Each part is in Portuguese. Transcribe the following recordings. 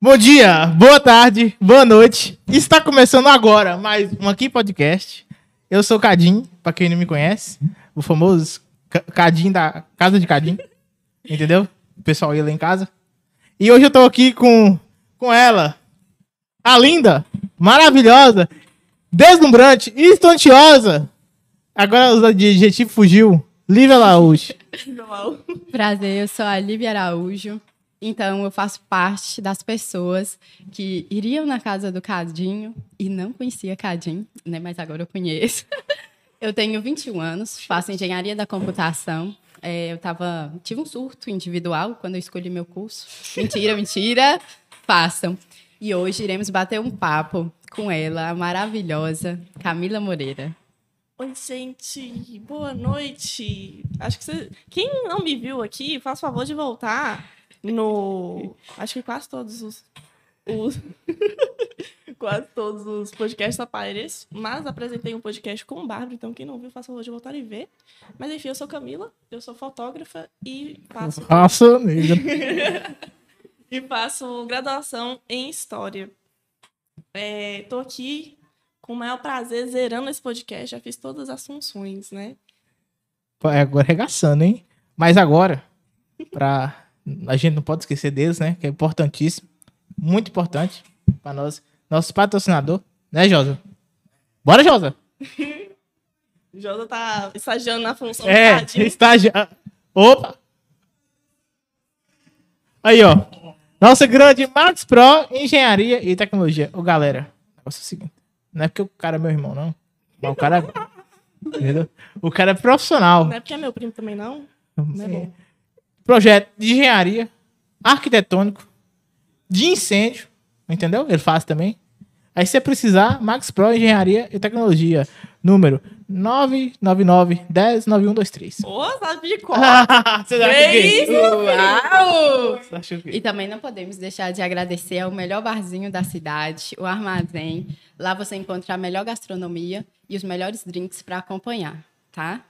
Bom dia, boa tarde, boa noite. Está começando agora mais um Aqui Podcast. Eu sou o Cadim, pra quem não me conhece, o famoso Ca- Cadim da Casa de Cadim. Entendeu? O pessoal ia lá em casa. E hoje eu tô aqui com, com ela, a linda, maravilhosa, deslumbrante, instantiosa. Agora o adjetivo fugiu. Lívia Laúche. Prazer, eu sou a Lívia Araújo. Então, eu faço parte das pessoas que iriam na casa do Cadinho e não conhecia Cadinho, né? Mas agora eu conheço. Eu tenho 21 anos, faço engenharia da computação. É, eu tava, tive um surto individual quando eu escolhi meu curso. Mentira, mentira. Façam. E hoje iremos bater um papo com ela, a maravilhosa Camila Moreira. Oi, gente, boa noite. Acho que você. Quem não me viu aqui, faz favor de voltar no. Acho que quase todos os. os- quase todos os podcasts aparecem. Mas apresentei um podcast com o Bárbara, então quem não viu, faz favor de voltar e ver. Mas enfim, eu sou Camila, eu sou fotógrafa e faço, Raça negra. e faço graduação em História. É, tô aqui com o maior prazer zerando esse podcast, já fiz todas as funções, né? É, agora arregaçando, hein? Mas agora, pra... a gente não pode esquecer deles, né? Que é importantíssimo. Muito importante pra nós. Nosso patrocinador, né, Josa? Bora, Josa! Josa tá estagiando na função É, do estágio. ah, Opa! Aí, ó. Nossa grande Max Pro Engenharia e Tecnologia. Ô, galera, o negócio é o seguinte. Não é porque o cara é meu irmão, não. Mas o cara é. Entendeu? O cara é profissional. Não é porque é meu primo também, não? Não é bom. Projeto de engenharia, arquitetônico, de incêndio, entendeu? Ele faz também. Aí se você precisar, Max Pro Engenharia e Tecnologia, número 999 10 9123. Ô, sabe de cor. Você acha Que que- isso? Uau! E também não podemos deixar de agradecer ao melhor barzinho da cidade, o Armazém. Lá você encontra a melhor gastronomia e os melhores drinks para acompanhar, tá?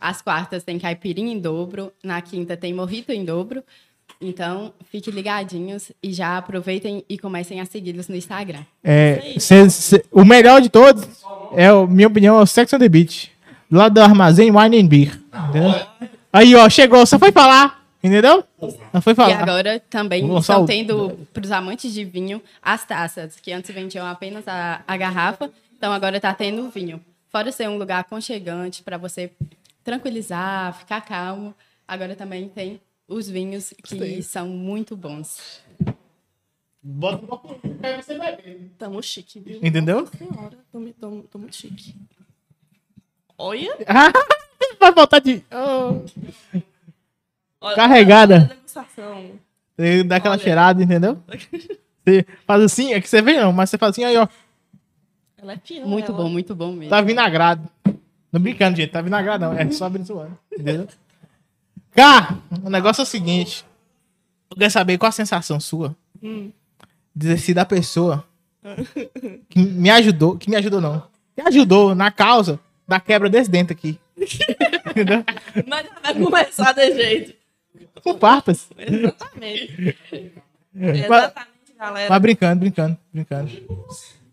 Às quartas tem caipirinha em dobro, na quinta tem morrito em dobro. Então, fiquem ligadinhos e já aproveitem e comecem a segui-los no Instagram. É, cê- cê- o melhor de todos, é, minha opinião, é o Sex on the Beach. Lado do armazém Wine and Beer. Entendeu? Aí, ó, chegou, só foi falar. Entendeu? Não foi E falar. agora também estão tendo, para os amantes de vinho, as taças, que antes vendiam apenas a, a garrafa, então agora está tendo o vinho. Fora ser um lugar aconchegante para você tranquilizar, ficar calmo, agora também tem os vinhos que são muito bons. Bota aí você vai ver. Tamo chique, viu? Entendeu? Nossa senhora, tamo, tamo, tamo chique. Olha. vai voltar de. oh. olha Carregada. Você dá aquela Olha. cheirada, entendeu? Você faz assim, é que você vê não, mas você faz assim, aí ó, Ela é pior. Muito ela. bom, muito bom mesmo. tá vinagrado. Não brincando, gente, tá vinagrado não, é só abençoando, entendeu? Cá, o negócio é o seguinte, eu quero saber qual a sensação sua Hum. de ter sido a pessoa que me ajudou, que me ajudou não, que ajudou na causa da quebra desse dente aqui. entendeu? Mas vai começar de jeito. Com farpas. Exatamente. Mas, Exatamente, galera. mas brincando, brincando, brincando.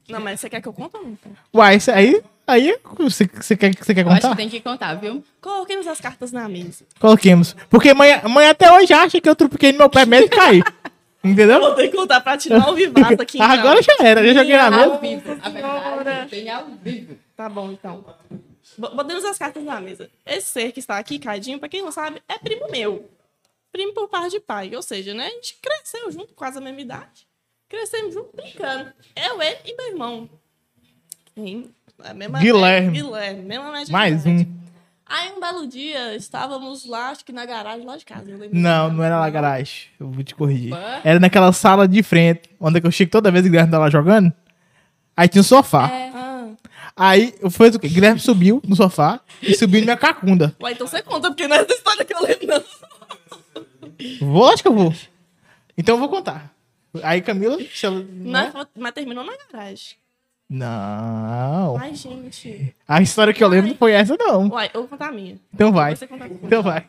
Não, mas você quer que eu conte ou não? Uai, isso aí, aí, você, você quer, você quer Eu acho contar? que tem que contar, viu? Coloquemos as cartas na mesa. Coloquemos. Porque mãe, mãe até hoje acha que eu trupiquei no meu pé mesmo e caí. Entendeu? Vou ter que contar pra tirar o vivato aqui. então. Agora já era, já joguei na Ao mesa. vivo, a verdade, tem ao vivo. Tá bom, então. Bo- Botemos as cartas na mesa. Esse ser que está aqui, Cadinho, pra quem não sabe, é primo meu. Primo por par de pai. Ou seja, né? A gente cresceu junto, quase a mesma idade. Crescemos junto brincando. Eu, ele e meu irmão. Tem a mesma Guilherme. Guilherme, mesma média Mais um. Aí um belo dia, estávamos lá, acho que na garagem lá de casa. eu lembro. Não, não era lá garagem. Eu vou te corrigir. Era naquela sala de frente, onde eu chego toda vez que o Guilherme tá lá jogando. Aí tinha um sofá. É, Ah, Aí eu fiz o quê? Guilherme subiu no sofá e subiu na minha cacunda. ué, então você conta, porque não é essa história que eu lembro, não. Vou, acho que eu vou. Então eu vou contar. Aí Camila, ela. Mas, mas terminou na garagem. Não. Ai, gente. A história que eu lembro não foi essa, não. Uai, eu vou contar a minha. Então vai. Você conta a sua. Então vai.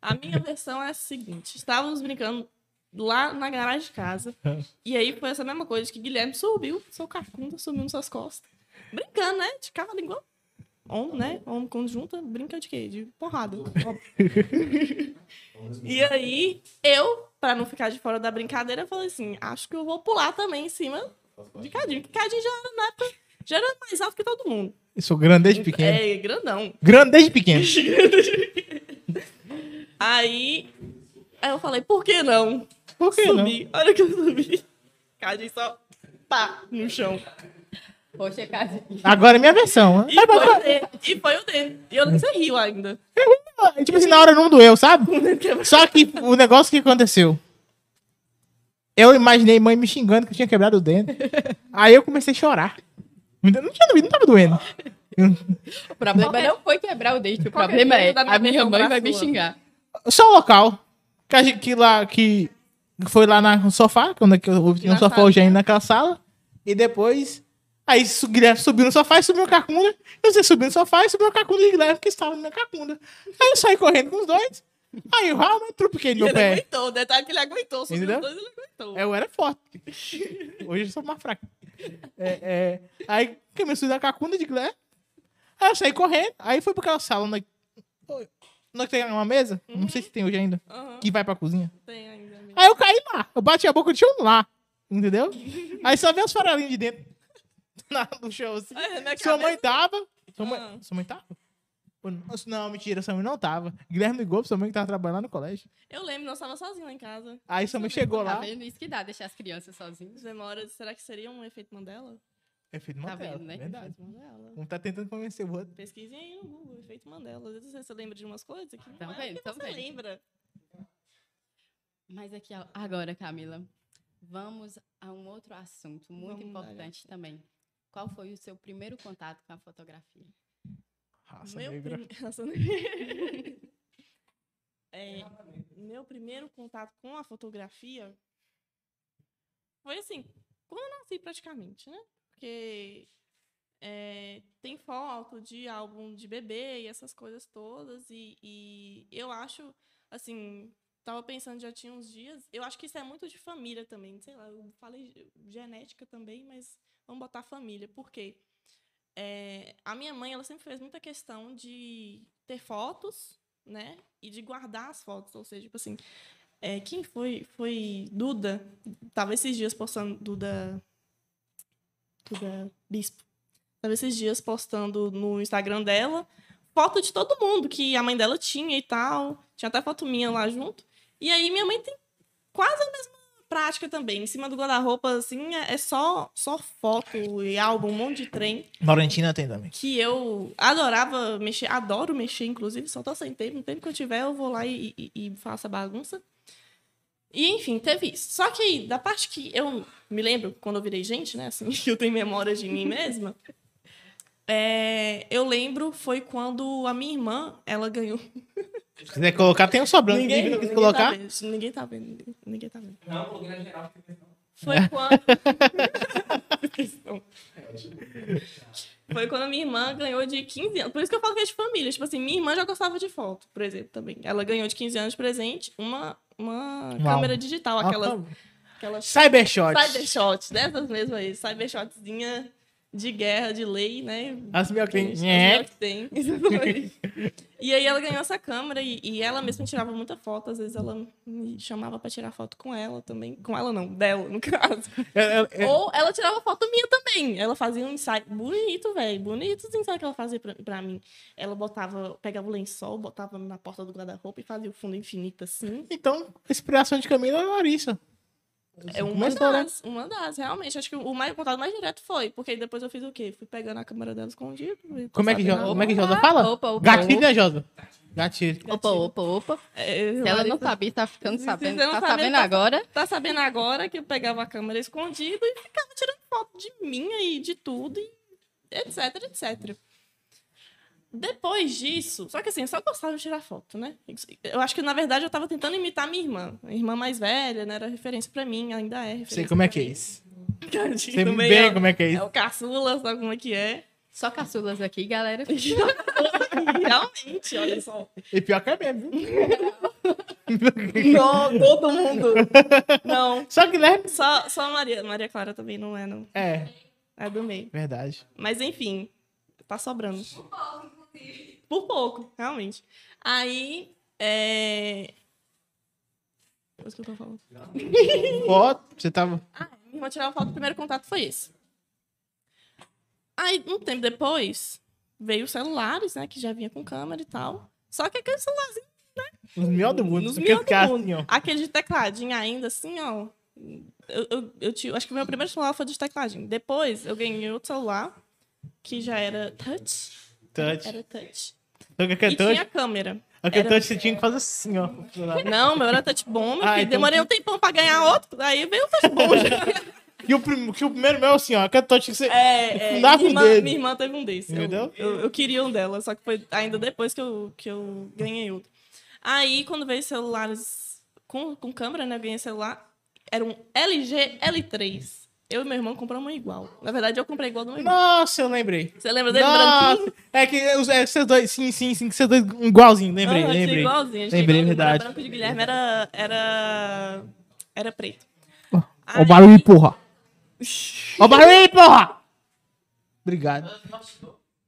A minha versão é a seguinte: estávamos brincando lá na garagem de casa. E aí foi essa mesma coisa que Guilherme subiu, seu cacunda subiu nas suas costas. Brincando, né? De cavalo igual. Homem, né? Homem quando junta, brinca de quê? De porrada. e aí, eu, pra não ficar de fora da brincadeira, falei assim: acho que eu vou pular também em cima de Cadinho. Porque Cadinho já era, na época, já era mais alto que todo mundo. Eu sou grande desde pequeno. É, grandão. Grande desde pequeno. Aí, aí eu falei, por que não? Por que não? Subi. Olha que eu subi. Cadinho só pá no chão. Poxa, Cadinho. Agora é minha versão. né? E foi o dele. E foi o dele. E eu nem você riu ainda. Tipo assim, na hora não doeu, sabe? Só que o negócio que aconteceu. Eu imaginei mãe me xingando que eu tinha quebrado o dente. Aí eu comecei a chorar. Não tinha doído, não tava doendo. O problema não foi quebrar o dente, o é problema é a minha mãe vai me sua? xingar. Só o local. Que, a gente, que lá, que foi lá na- no sofá, quando que eu tinha um sofá hoje ainda naquela sala. E depois. Aí o Guilherme subiu no sofá e subiu a cacunda. E você subiu no sofá e subiu a cacunda de Guilherme, que estava na minha cacunda. Aí eu saí correndo com os dois. Aí eu realmente trupiquei no ele pé. aguentou. O detalhe é que ele aguentou. Subiu Entendeu? os dois, ele aguentou. Eu era forte. Hoje eu sou mais fraco. É, é, aí comecei a dar cacunda de Guilherme. Aí eu saí correndo. Aí fui pra aquela sala onde, onde tem uma mesa. Não sei se tem hoje ainda. Aham, Que vai pra cozinha. tem ainda. amigo. Aí eu caí lá. Eu bati a boca do chão lá. Entendeu? Aí só veio os farelinhos de dentro. No chão assim. Ai, minha Sua mãe cabeça- tava. Sua mãe, Ah. sua mãe tava? Ou Não, mentira, sua mãe não tava. Guilherme ligou pra sua mãe que tava trabalhando lá no colégio. Eu lembro, nós estava sozinho lá em casa. Aí sua mãe chegou Tá lá. vendo isso que dá, deixar as crianças sozinhas? As memórias, será que seria um efeito Mandela? É de Tá Mandela, vendo, né? Verdade. Efeito Mandela. Um tá tentando convencer o outro. Pesquisem aí no Google, efeito Mandela. Às vezes você lembra de umas coisas que Tá não é vendo, porque tá você vendo. lembra. Mas aqui agora, Camila, vamos a um outro assunto muito Vamos lá, importante também. Qual foi o seu primeiro contato com a fotografia? Raça Meu, negra. prim- Raça negra. É, meu primeiro contato com a fotografia foi assim, quando eu nasci praticamente, né? Porque é, tem foto de álbum de bebê e essas coisas todas. E, e eu acho, assim, tava pensando, já tinha uns dias. Eu acho que isso é muito de família também. Sei lá, eu falei genética também, mas vamos botar família. Por quê? É, a minha mãe, ela sempre fez muita questão de ter fotos, né? E de guardar as fotos. Ou seja, tipo assim, é, quem foi? Foi Duda. Tava esses dias postando Duda. Duda Bispo. Tava esses dias postando no Instagram dela foto de todo mundo que a mãe dela tinha e tal. Tinha até foto minha lá junto. E aí minha mãe tem quase a mesma prática também. Em cima do guarda-roupa, assim, é é só, só foto e álbum, um monte de trem Laurentina tem também. que eu adorava mexer, adoro mexer, inclusive, só tô sem tempo. No tempo que eu tiver, eu vou lá e, e, e faço a bagunça. E, enfim, teve isso. Só que da parte que eu me lembro, quando eu virei gente, né, assim, que eu tenho memória de mim mesma, é, eu lembro foi quando a minha irmã, ela ganhou. Se quiser colocar, tem um sobrando. Ninguém, Ninguém, ninguém, tá colocar. vendo, ninguém tá vendo. ninguém- Ninguém tá vendo. Não, geral. Foi quando. Foi quando a minha irmã ganhou de 15 anos. Por isso que eu falo que é de família. Tipo assim, minha irmã já gostava de foto, por exemplo, também. Ela ganhou de 15 anos de presente uma, uma Uau. câmera digital, aquela, aquela Cybershot. cybershot, dessas mesmas aí. Cybershotzinha de guerra, de lei, né? As minhas As é. tem. E aí ela ganhou essa câmera e, e ela mesma tirava muita foto. Às vezes ela me chamava pra tirar foto com ela também. Com ela não, dela, no caso. É, é, é, Ou ela tirava foto minha também. Ela fazia um ensaio bonito, velho. Bonito os ensaios que ela fazia pra, pra mim. Ela botava, pegava o lençol, botava na porta do guarda-roupa e fazia o fundo infinito assim. Então, inspiração de Camila é Larissa. É uma Começou, né? das, uma das, realmente. Acho que o mais contato mais direto foi. Porque aí depois eu fiz o quê? Fui pegando a câmera dela escondida. Como é que, sabendo Jo- como é que. Josa fala? Opa, opa, Gatilho, opa. né, Josa? Gatilho. Opa, opa, opa. É, Se ela não sabia, tá ficando Se sabendo. Tá sabendo tá- agora? Tá sabendo agora que eu pegava a câmera escondida e ficava tirando foto de mim e de tudo, e etc, etc. Depois disso, só que assim, eu só gostava de tirar foto, né? Eu acho que, na verdade, eu tava tentando imitar minha irmã. A irmã mais velha, né? Era referência pra mim, ainda é referência. Sei como é que é isso. Sei também bem é, como é que é é isso. o caçula, sabe como é que é? Só caçulas aqui, galera. Realmente, olha só. E pior que é mesmo, viu? Não, todo mundo. Não. Só Guilherme? Só, só a Maria. Maria Clara também não é, não. É, É do meio. verdade. Mas enfim, tá sobrando. Por pouco, realmente. Aí, é... O que eu tô falando? Foto, você tava. Ah, minha irmã tirava foto, o primeiro contato foi esse. Aí, um tempo depois, veio os celulares, né, que já vinha com câmera e tal. Só que aquele celularzinho, Nos miol do mundo. nos ficar do mundo. assim. Aquele de tecladinho ainda, assim, ó. Eu, eu, eu tinha, acho que o meu primeiro celular foi de tecladinho. Depois, eu ganhei outro celular, que já era touch. Touch. Era touch. Então, que é E touch? tinha câmera. Aquele era- touch você tinha que fazer assim, ó. Não, meu era touch bom, meu Ah, então- Demorei um tempão pra ganhar outro, aí veio o touch bom. E o, prim... que o primeiro meu, assim, ó. Aquele touch que você. É, é Fundar minha, o irmã, minha irmã teve um desse. Eu- Entendeu? Eu, eu queria um dela, só que foi ainda depois que eu, que eu ganhei outro. Aí, quando veio celulares com, com câmera, né? Eu ganhei celular. Era um LG L3. Eu e meu irmão compramos um igual. Na verdade, eu comprei igual do meu irmão. Nossa, eu lembrei. Você lembra dele Nossa, branquinho? é que é, vocês dois, sim, sim, sim, que vocês dois igualzinho, lembrei, tinha lembrei. Igualzinho, Lembrei, igual, verdade. O branco de Guilherme era, era, era preto. Ó o barulho, porra. Ó o barulho, porra. Obrigado.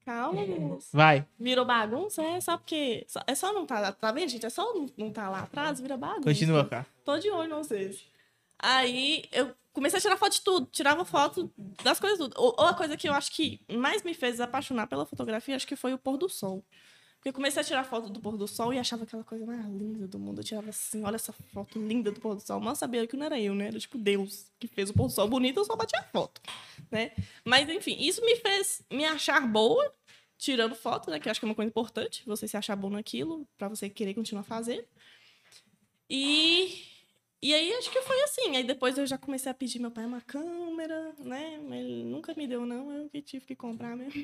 Calma, moço. Vai, Virou bagunça, é só porque. é só não tá lá. Tá vendo, gente? É só não- não tá lá atrás, vira bagunça. continua, cara. Tô de olho em vocês. Aí eu comecei a tirar foto de tudo. Tirava foto das coisas tudo. Ou, ou a coisa que eu acho que mais me fez apaixonar pela fotografia, acho que foi o pôr do sol. Porque eu comecei a tirar foto do pôr do sol e achava aquela coisa mais linda do mundo. Eu tirava assim, olha essa foto linda do pôr do sol. Mal sabia que não era eu, né? Era tipo Deus que fez o pôr do sol bonito, eu só batia foto, né? Mas enfim, isso me fez me achar boa tirando foto, né? Que eu acho que é uma coisa importante, você se achar bom naquilo, pra você querer continuar fazendo. E, e aí acho que foi assim. Aí depois eu já comecei a pedir meu pai uma câmera, né? Mas ele nunca me deu, não. Eu que tive que comprar mesmo.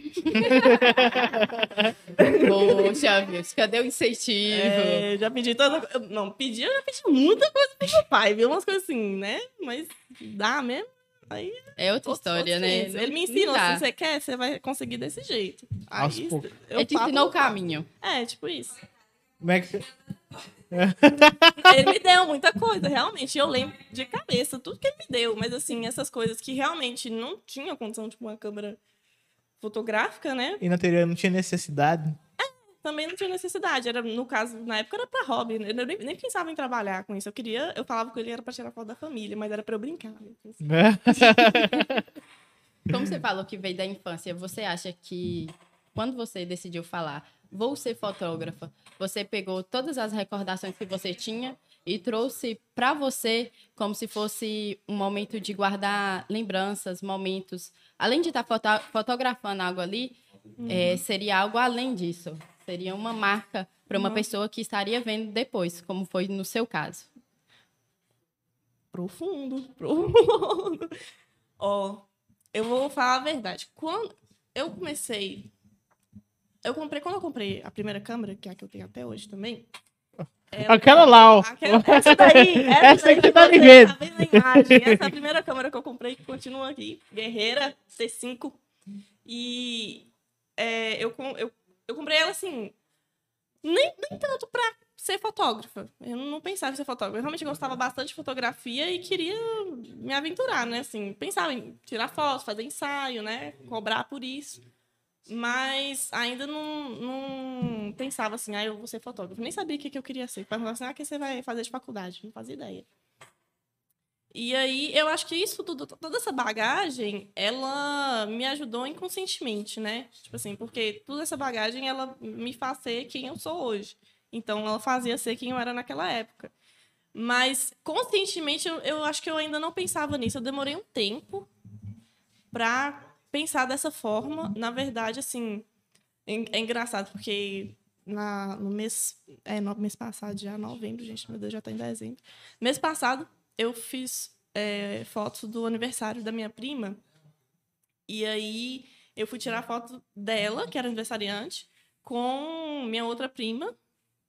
Poxa, viu? Cadê o incentivo? É, já pedi toda Não, pedi, eu já pedi muita coisa pro meu pai, viu? Umas coisas assim, né? Mas dá mesmo. Aí É outra história, né? 500. Ele me dá. se você quer, você vai conseguir desse jeito. Aí, eu Ele te falo, ensinou o caminho. É, tipo isso. Como é que você... Ele me deu muita coisa, realmente. Eu lembro de cabeça tudo que ele me deu. Mas, assim, essas coisas que realmente não tinha condição de uma câmera fotográfica, né? E na teoria não tinha necessidade. Também não tinha necessidade. Era, no caso, na época era pra hobby. né? Eu nem, nem pensava em trabalhar com isso. Eu queria, eu falava com ele era pra tirar foto da família, mas era pra eu brincar. né? né? Como você falou que veio da infância, você acha que quando você decidiu falar, vou ser fotógrafa, você pegou todas as recordações que você tinha e trouxe para você como se fosse um momento de guardar lembranças, momentos. Além de estar foto fotografando algo ali, é, seria algo além disso. Seria uma marca para uma Uhum. pessoa que estaria vendo depois, como foi no seu caso. profundo, profundo. Ó, eu vou falar a verdade. Quando eu comecei, eu comprei quando eu comprei a primeira câmera, que é a que eu tenho até hoje também. ela- Aquela lá, ó. Aquela- essa daí, essa, Essa daí que você tá tá vendo a imagem. Essa é a primeira câmera que eu comprei que continua aqui, Guerreira C5. E é, eu, eu, eu comprei ela assim, nem, nem tanto pra ser fotógrafa. Eu não pensava em ser fotógrafa. Eu realmente gostava bastante de fotografia e queria me aventurar, né? Assim, pensava em tirar fotos, fazer ensaio, né? Cobrar por isso. Mas ainda não, não pensava assim, ah, eu vou ser fotógrafo. Nem sabia o que, que eu queria ser. Perguntava assim, ah, o que você vai fazer de faculdade? Não fazia ideia. E aí, eu acho que isso tudo, toda essa bagagem, ela me ajudou inconscientemente, né? Tipo assim, porque toda essa bagagem, ela me faz ser quem eu sou hoje. Então, ela fazia ser quem eu era naquela época. Mas, conscientemente, eu, eu acho que eu ainda não pensava nisso. Eu demorei um tempo pra pensar dessa forma. Na verdade, assim, é, é engraçado, porque na, no mês, é, no mês passado, já novembro, gente, meu Deus, já tá em dezembro. Mês passado, eu fiz é, fotos do aniversário da minha prima. E aí, eu fui tirar foto dela, que era aniversariante, com minha outra prima,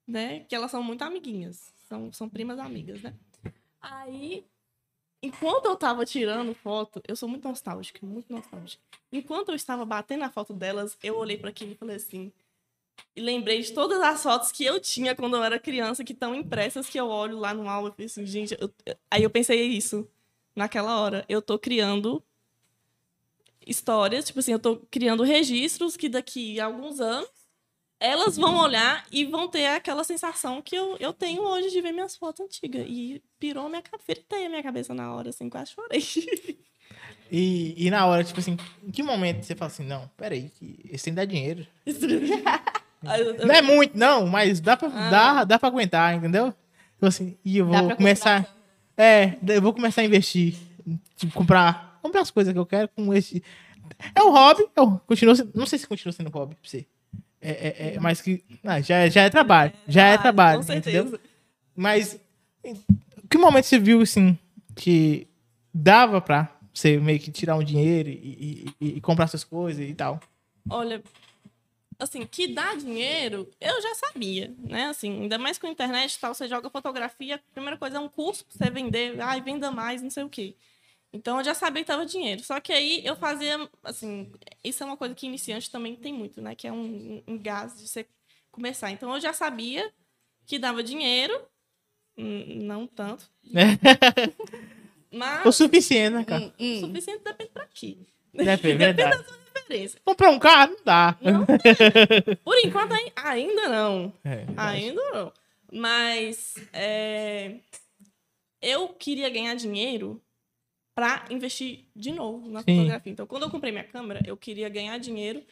né? Que elas são muito amiguinhas. São, são primas amigas, né? Aí, enquanto eu tava tirando foto, eu sou muito nostálgica, muito nostálgica. Enquanto eu estava batendo a foto delas, eu olhei para aquilo e falei assim: E lembrei de todas as fotos que eu tinha quando eu era criança, que estão impressas, que eu olho lá no álbum e penso, assim, gente, eu- aí eu pensei isso naquela hora. Eu tô criando histórias, tipo assim, eu tô criando registros que daqui a alguns anos elas vão olhar e vão ter aquela sensação que eu, eu tenho hoje de ver minhas fotos antigas. E pirou minha cabeça, a minha cabeça na hora, assim, quase chorei. E, e na hora, tipo assim, em que momento você fala assim, não, peraí, que esse tem que dar dinheiro. Eu- eu- Não é muito, não, mas dá pra, Ah. dá, dá pra aguentar, entendeu? Tipo assim, e eu vou começar. É, eu vou começar a investir. Tipo, comprar, comprar as coisas que eu quero com esse. É um hobby, é um- continua sendo- não sei se continua sendo hobby pra você. É, é, é, mas que. ah, já, já é trabalho. Já é Ah, trabalho, Com certeza. entendeu? Mas. Em que momento você viu, assim, que dava pra você meio que tirar um dinheiro e, e- e- e comprar suas coisas e tal? Olha, assim, que dá dinheiro, eu já sabia, né? Assim, ainda mais com a internet e tal, você joga fotografia, a primeira coisa é um curso pra você vender, ai, venda mais, não sei o quê. Então eu já sabia que tava dinheiro. Só que aí eu fazia, assim, isso é uma coisa que iniciante também tem muito, né? Que é um, um gás de você começar. Então eu já sabia que dava dinheiro, hum, não tanto, mas O suficiente, né, cara? Hum, o hum. suficiente depende pra quê. Depende, verdade. Referência. Comprar um carro não dá. Não, por enquanto ai- ainda não. É. Ainda não. Mas é, eu queria ganhar dinheiro para investir de novo na Sim. fotografia. Então, quando eu comprei minha câmera, eu queria ganhar dinheiro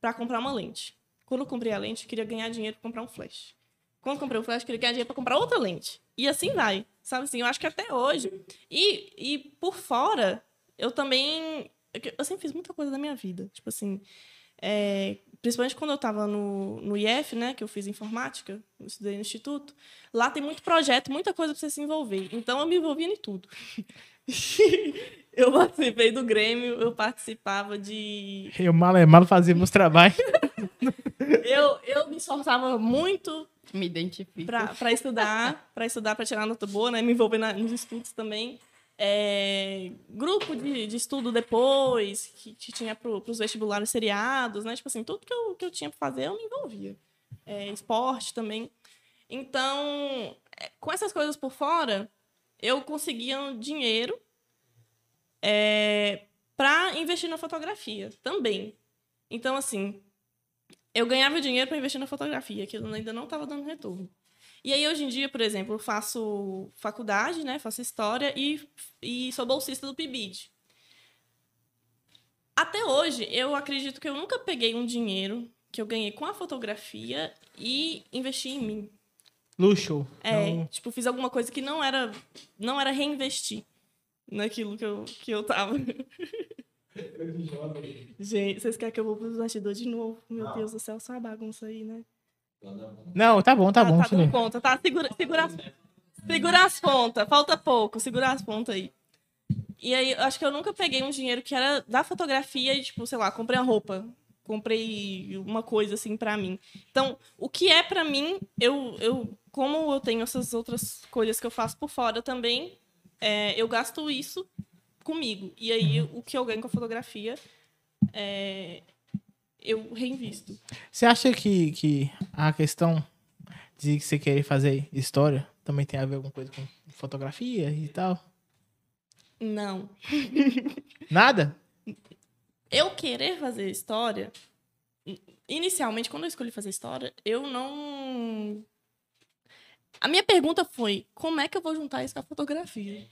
para comprar uma lente. Quando eu comprei a lente, eu queria ganhar dinheiro para comprar um flash. Quando eu comprei o flash, eu queria ganhar dinheiro para comprar outra lente. E assim vai. Sabe assim, eu acho que até hoje. E, e por fora, eu também. Eu sempre fiz muita coisa da minha vida. Tipo assim. é, principalmente quando eu estava no, no IF, né, que eu fiz informática, eu estudei no instituto, lá tem muito projeto, muita coisa para você se envolver. Então eu me envolvia em tudo. eu participei do Grêmio, eu participava de. Eu mal é mal fazia meus trabalhos. Eu, eu me esforçava muito Me identifico. para estudar, para estudar, para tirar nota boa, né? Me envolver na- nos estudos também. É, grupo de, de estudo depois, que, que tinha para os vestibulares seriados, né? Tipo assim, tudo que eu, que eu tinha para fazer, eu me envolvia. É, esporte também. Então, é, com essas coisas por fora, eu conseguia um dinheiro para investir na fotografia também. Então, assim, eu ganhava dinheiro para investir na fotografia, que ainda não estava dando retorno. E aí, hoje em dia, por exemplo, eu faço faculdade, né? Faço história e, e sou bolsista do PIBID. Até hoje, eu acredito que eu nunca peguei um dinheiro que eu ganhei com a fotografia e investi em mim. Luxo. É, Não- tipo, fiz alguma coisa que não era, não era reinvestir naquilo que eu, que eu tava. Gente, vocês querem que eu vou pros bastidores de novo? Meu Deus do céu, só uma bagunça aí, né? Não, tá bom, tá bom. tá dando conta, tá? Segura, segura, as, segura as pontas, falta pouco, segura as pontas aí. E aí, eu acho que eu nunca peguei um dinheiro que era da fotografia e, tipo, sei lá, comprei uma roupa, comprei uma coisa assim pra mim. Então, o que é pra mim, eu, eu como eu tenho essas outras coisas que eu faço por fora também, é, eu gasto isso comigo. E aí, o que eu ganho com a fotografia, é, eu reinvisto. Você acha que, que a questão de você querer fazer história também tem a ver alguma coisa com fotografia e tal? Não. Nada? eu querer fazer história, inicialmente, quando eu escolhi fazer história, eu não. A minha pergunta foi: como é que eu vou juntar isso com a fotografia?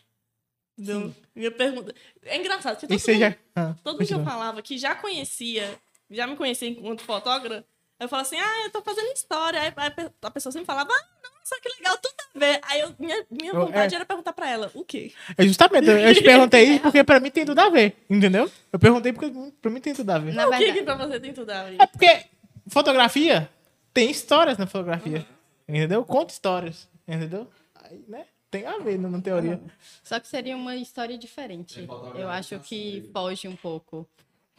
Entendeu? Minha pergunta. É engraçado, porque todo, mundo, já. Ah, todo mundo que eu falava que já conhecia, já me conhecia enquanto fotógrafa, eu falava assim: ah, eu tô fazendo história. Aí a pe- a pessoa sempre falava: ah, nossa, que legal, tudo a ver. Aí eu, minha, minha vontade é. era perguntar pra ela: o quê? É justamente, eu eu te perguntei isso porque pra mim tem tudo a ver, entendeu? Eu perguntei porque pra mim tem tudo a ver. Na o que, verdade, que pra você tem tudo a ver? É porque fotografia tem histórias na fotografia, entendeu? Conta histórias, entendeu? Aí, né? Tem a ver, na teoria. Só que seria uma história diferente. Eu acho que foge um pouco.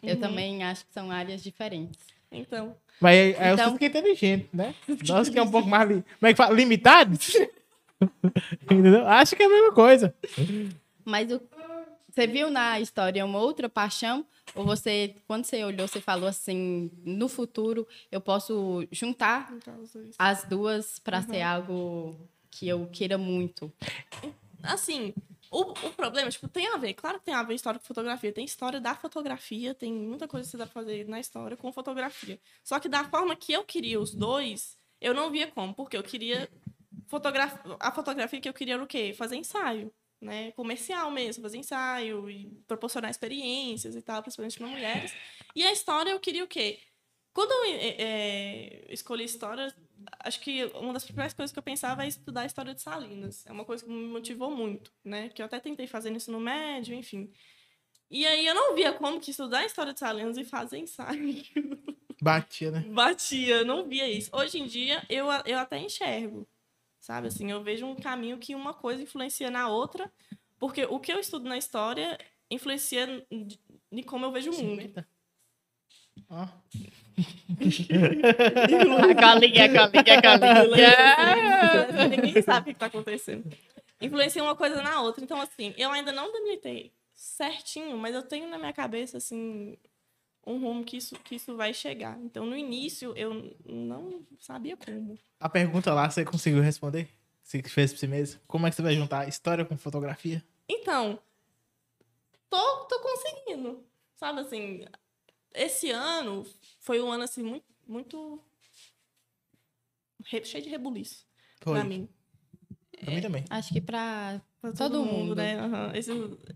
Eu também acho que são áreas diferentes. Então. Mas aí aí Então- você fica inteligente, né? Nós que é um pouco mais li... Como é que fala? limitado, entendeu? Acho que é a mesma coisa. Mas o... Você viu na história uma outra paixão? Ou você, quando você olhou, você falou assim, no futuro eu posso juntar Então, as duas para ser algo que eu queira muito? Assim, o, o problema, tipo, tem a ver. Claro que tem a ver história com fotografia. Tem história da fotografia, tem muita coisa que você dá pra fazer na história com fotografia. Só que da forma que eu queria os dois, eu não via como. Porque eu queria. Fotograf... A fotografia que eu queria era o quê? Fazer ensaio. Né? Comercial mesmo, fazer ensaio e proporcionar experiências e tal, principalmente para mulheres. E a história eu queria o quê? Quando eu é, é, escolhi história, acho que uma das primeiras coisas que eu pensava é estudar a história de Salinas. É uma coisa que me motivou muito, né? Que eu até tentei fazer no ensino médio, enfim. E aí eu não via como que estudar a história de Salinas e fazer ensaio. Batia, né? Batia, não via isso. Hoje em dia, eu, eu até enxergo, sabe? Assim, eu vejo um caminho que uma coisa influencia na outra, porque o que eu estudo na história influencia de como eu vejo o mundo. Ó. A colinha, a colinha, a colinha. Ninguém sabe o que está acontecendo. Influencia uma coisa na outra. Então, assim, eu ainda não debilitei certinho, mas eu tenho na minha cabeça, assim, um rumo que isso, que isso vai chegar. Então, no início, eu não sabia como. A pergunta lá, você conseguiu responder? Você que fez pra si mesmo? Como é que você vai juntar história com fotografia? Então, tô, tô conseguindo. Sabe, assim, esse ano foi um ano, assim, muito, muito cheio de rebuliço pra mim. Pra mim também. Acho que para Pra Todo mundo. né? Aham. Esse,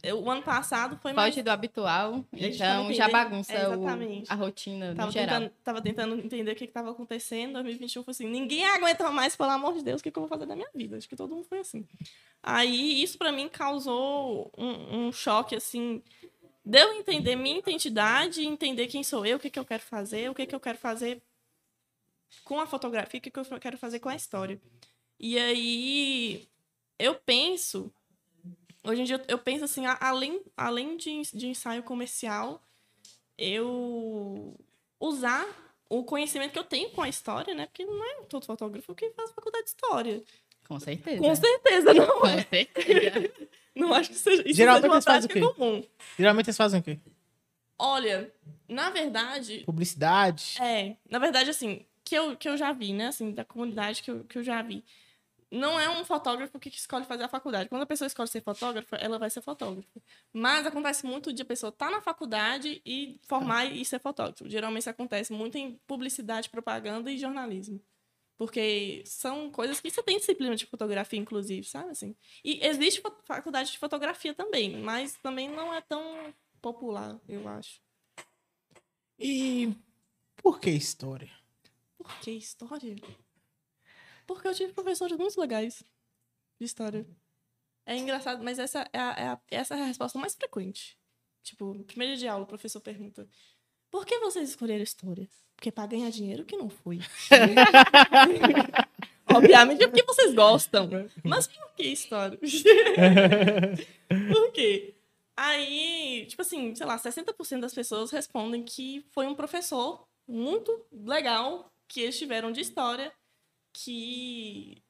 eu- o ano passado foi mais... foge do habitual, então já bagunça é, o- a rotina no Tava geral. tentando, tava tentando entender o que estava acontecendo. 2021 foi assim: ninguém aguenta mais, pelo amor de Deus, o que, que eu vou fazer da minha vida? Acho que todo mundo foi assim. Aí isso pra mim causou um, um choque, assim. Deu entender minha identidade, entender quem sou eu, o que, que eu quero fazer, o que, que eu quero fazer com a fotografia, o que, que eu quero fazer com a história. E aí eu penso. Hoje em dia eu penso assim, além, além de, de ensaio comercial, eu usar o conhecimento que eu tenho com a história, né? Porque não é todo fotógrafo que faz faculdade de história. Com certeza. Com certeza, não Com é. certeza. Não acho que seja, isso Geralmente seja uma eles fazem prática o quê? comum. Geralmente eles fazem o quê? Olha, na verdade, Publicidade. é, na verdade, assim, que eu, que eu já vi, né? Assim, da comunidade que eu, que eu já vi. Não é um fotógrafo que escolhe fazer a faculdade. Quando a pessoa escolhe ser fotógrafa, ela vai ser fotógrafa. Mas acontece muito de a pessoa estar na faculdade e formar e ser fotógrafo. Geralmente isso acontece muito em publicidade, propaganda e jornalismo. Porque são coisas que você tem disciplina de fotografia, inclusive, sabe? Assim. E existe fa- faculdade de fotografia também, mas também não é tão popular, eu acho. E por que história? Por que história? Porque eu tive professores muito legais de história. É engraçado, mas essa é a, é a- essa é a resposta mais frequente. Tipo, no primeiro dia de aula, o professor pergunta: Por que vocês escolheram história? Porque é pra ganhar dinheiro que não foi. Obviamente é porque vocês gostam. Mas por que história? por quê? Aí, tipo assim, sei lá, 60% das pessoas respondem que foi um professor muito legal que eles tiveram de história que,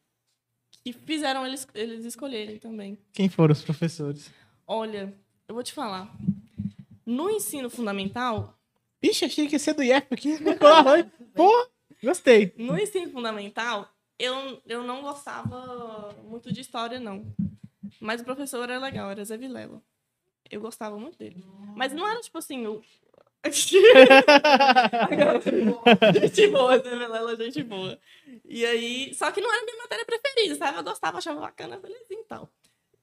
que fizeram eles, eles escolherem também. Quem foram os professores? Olha, eu vou te falar. No ensino fundamental, Ixi, achei que ia ser do IEP aqui. Pô, gostei. no ensino fundamental, eu, eu não gostava muito de história, não. Mas o professor era legal, era Zé Vilela. Eu gostava muito dele. Mas não era tipo assim, o. gente boa, Zé Vilela, gente boa. E aí. Só que não era minha matéria preferida, sabe? Eu gostava, achava bacana, belezinha e tal.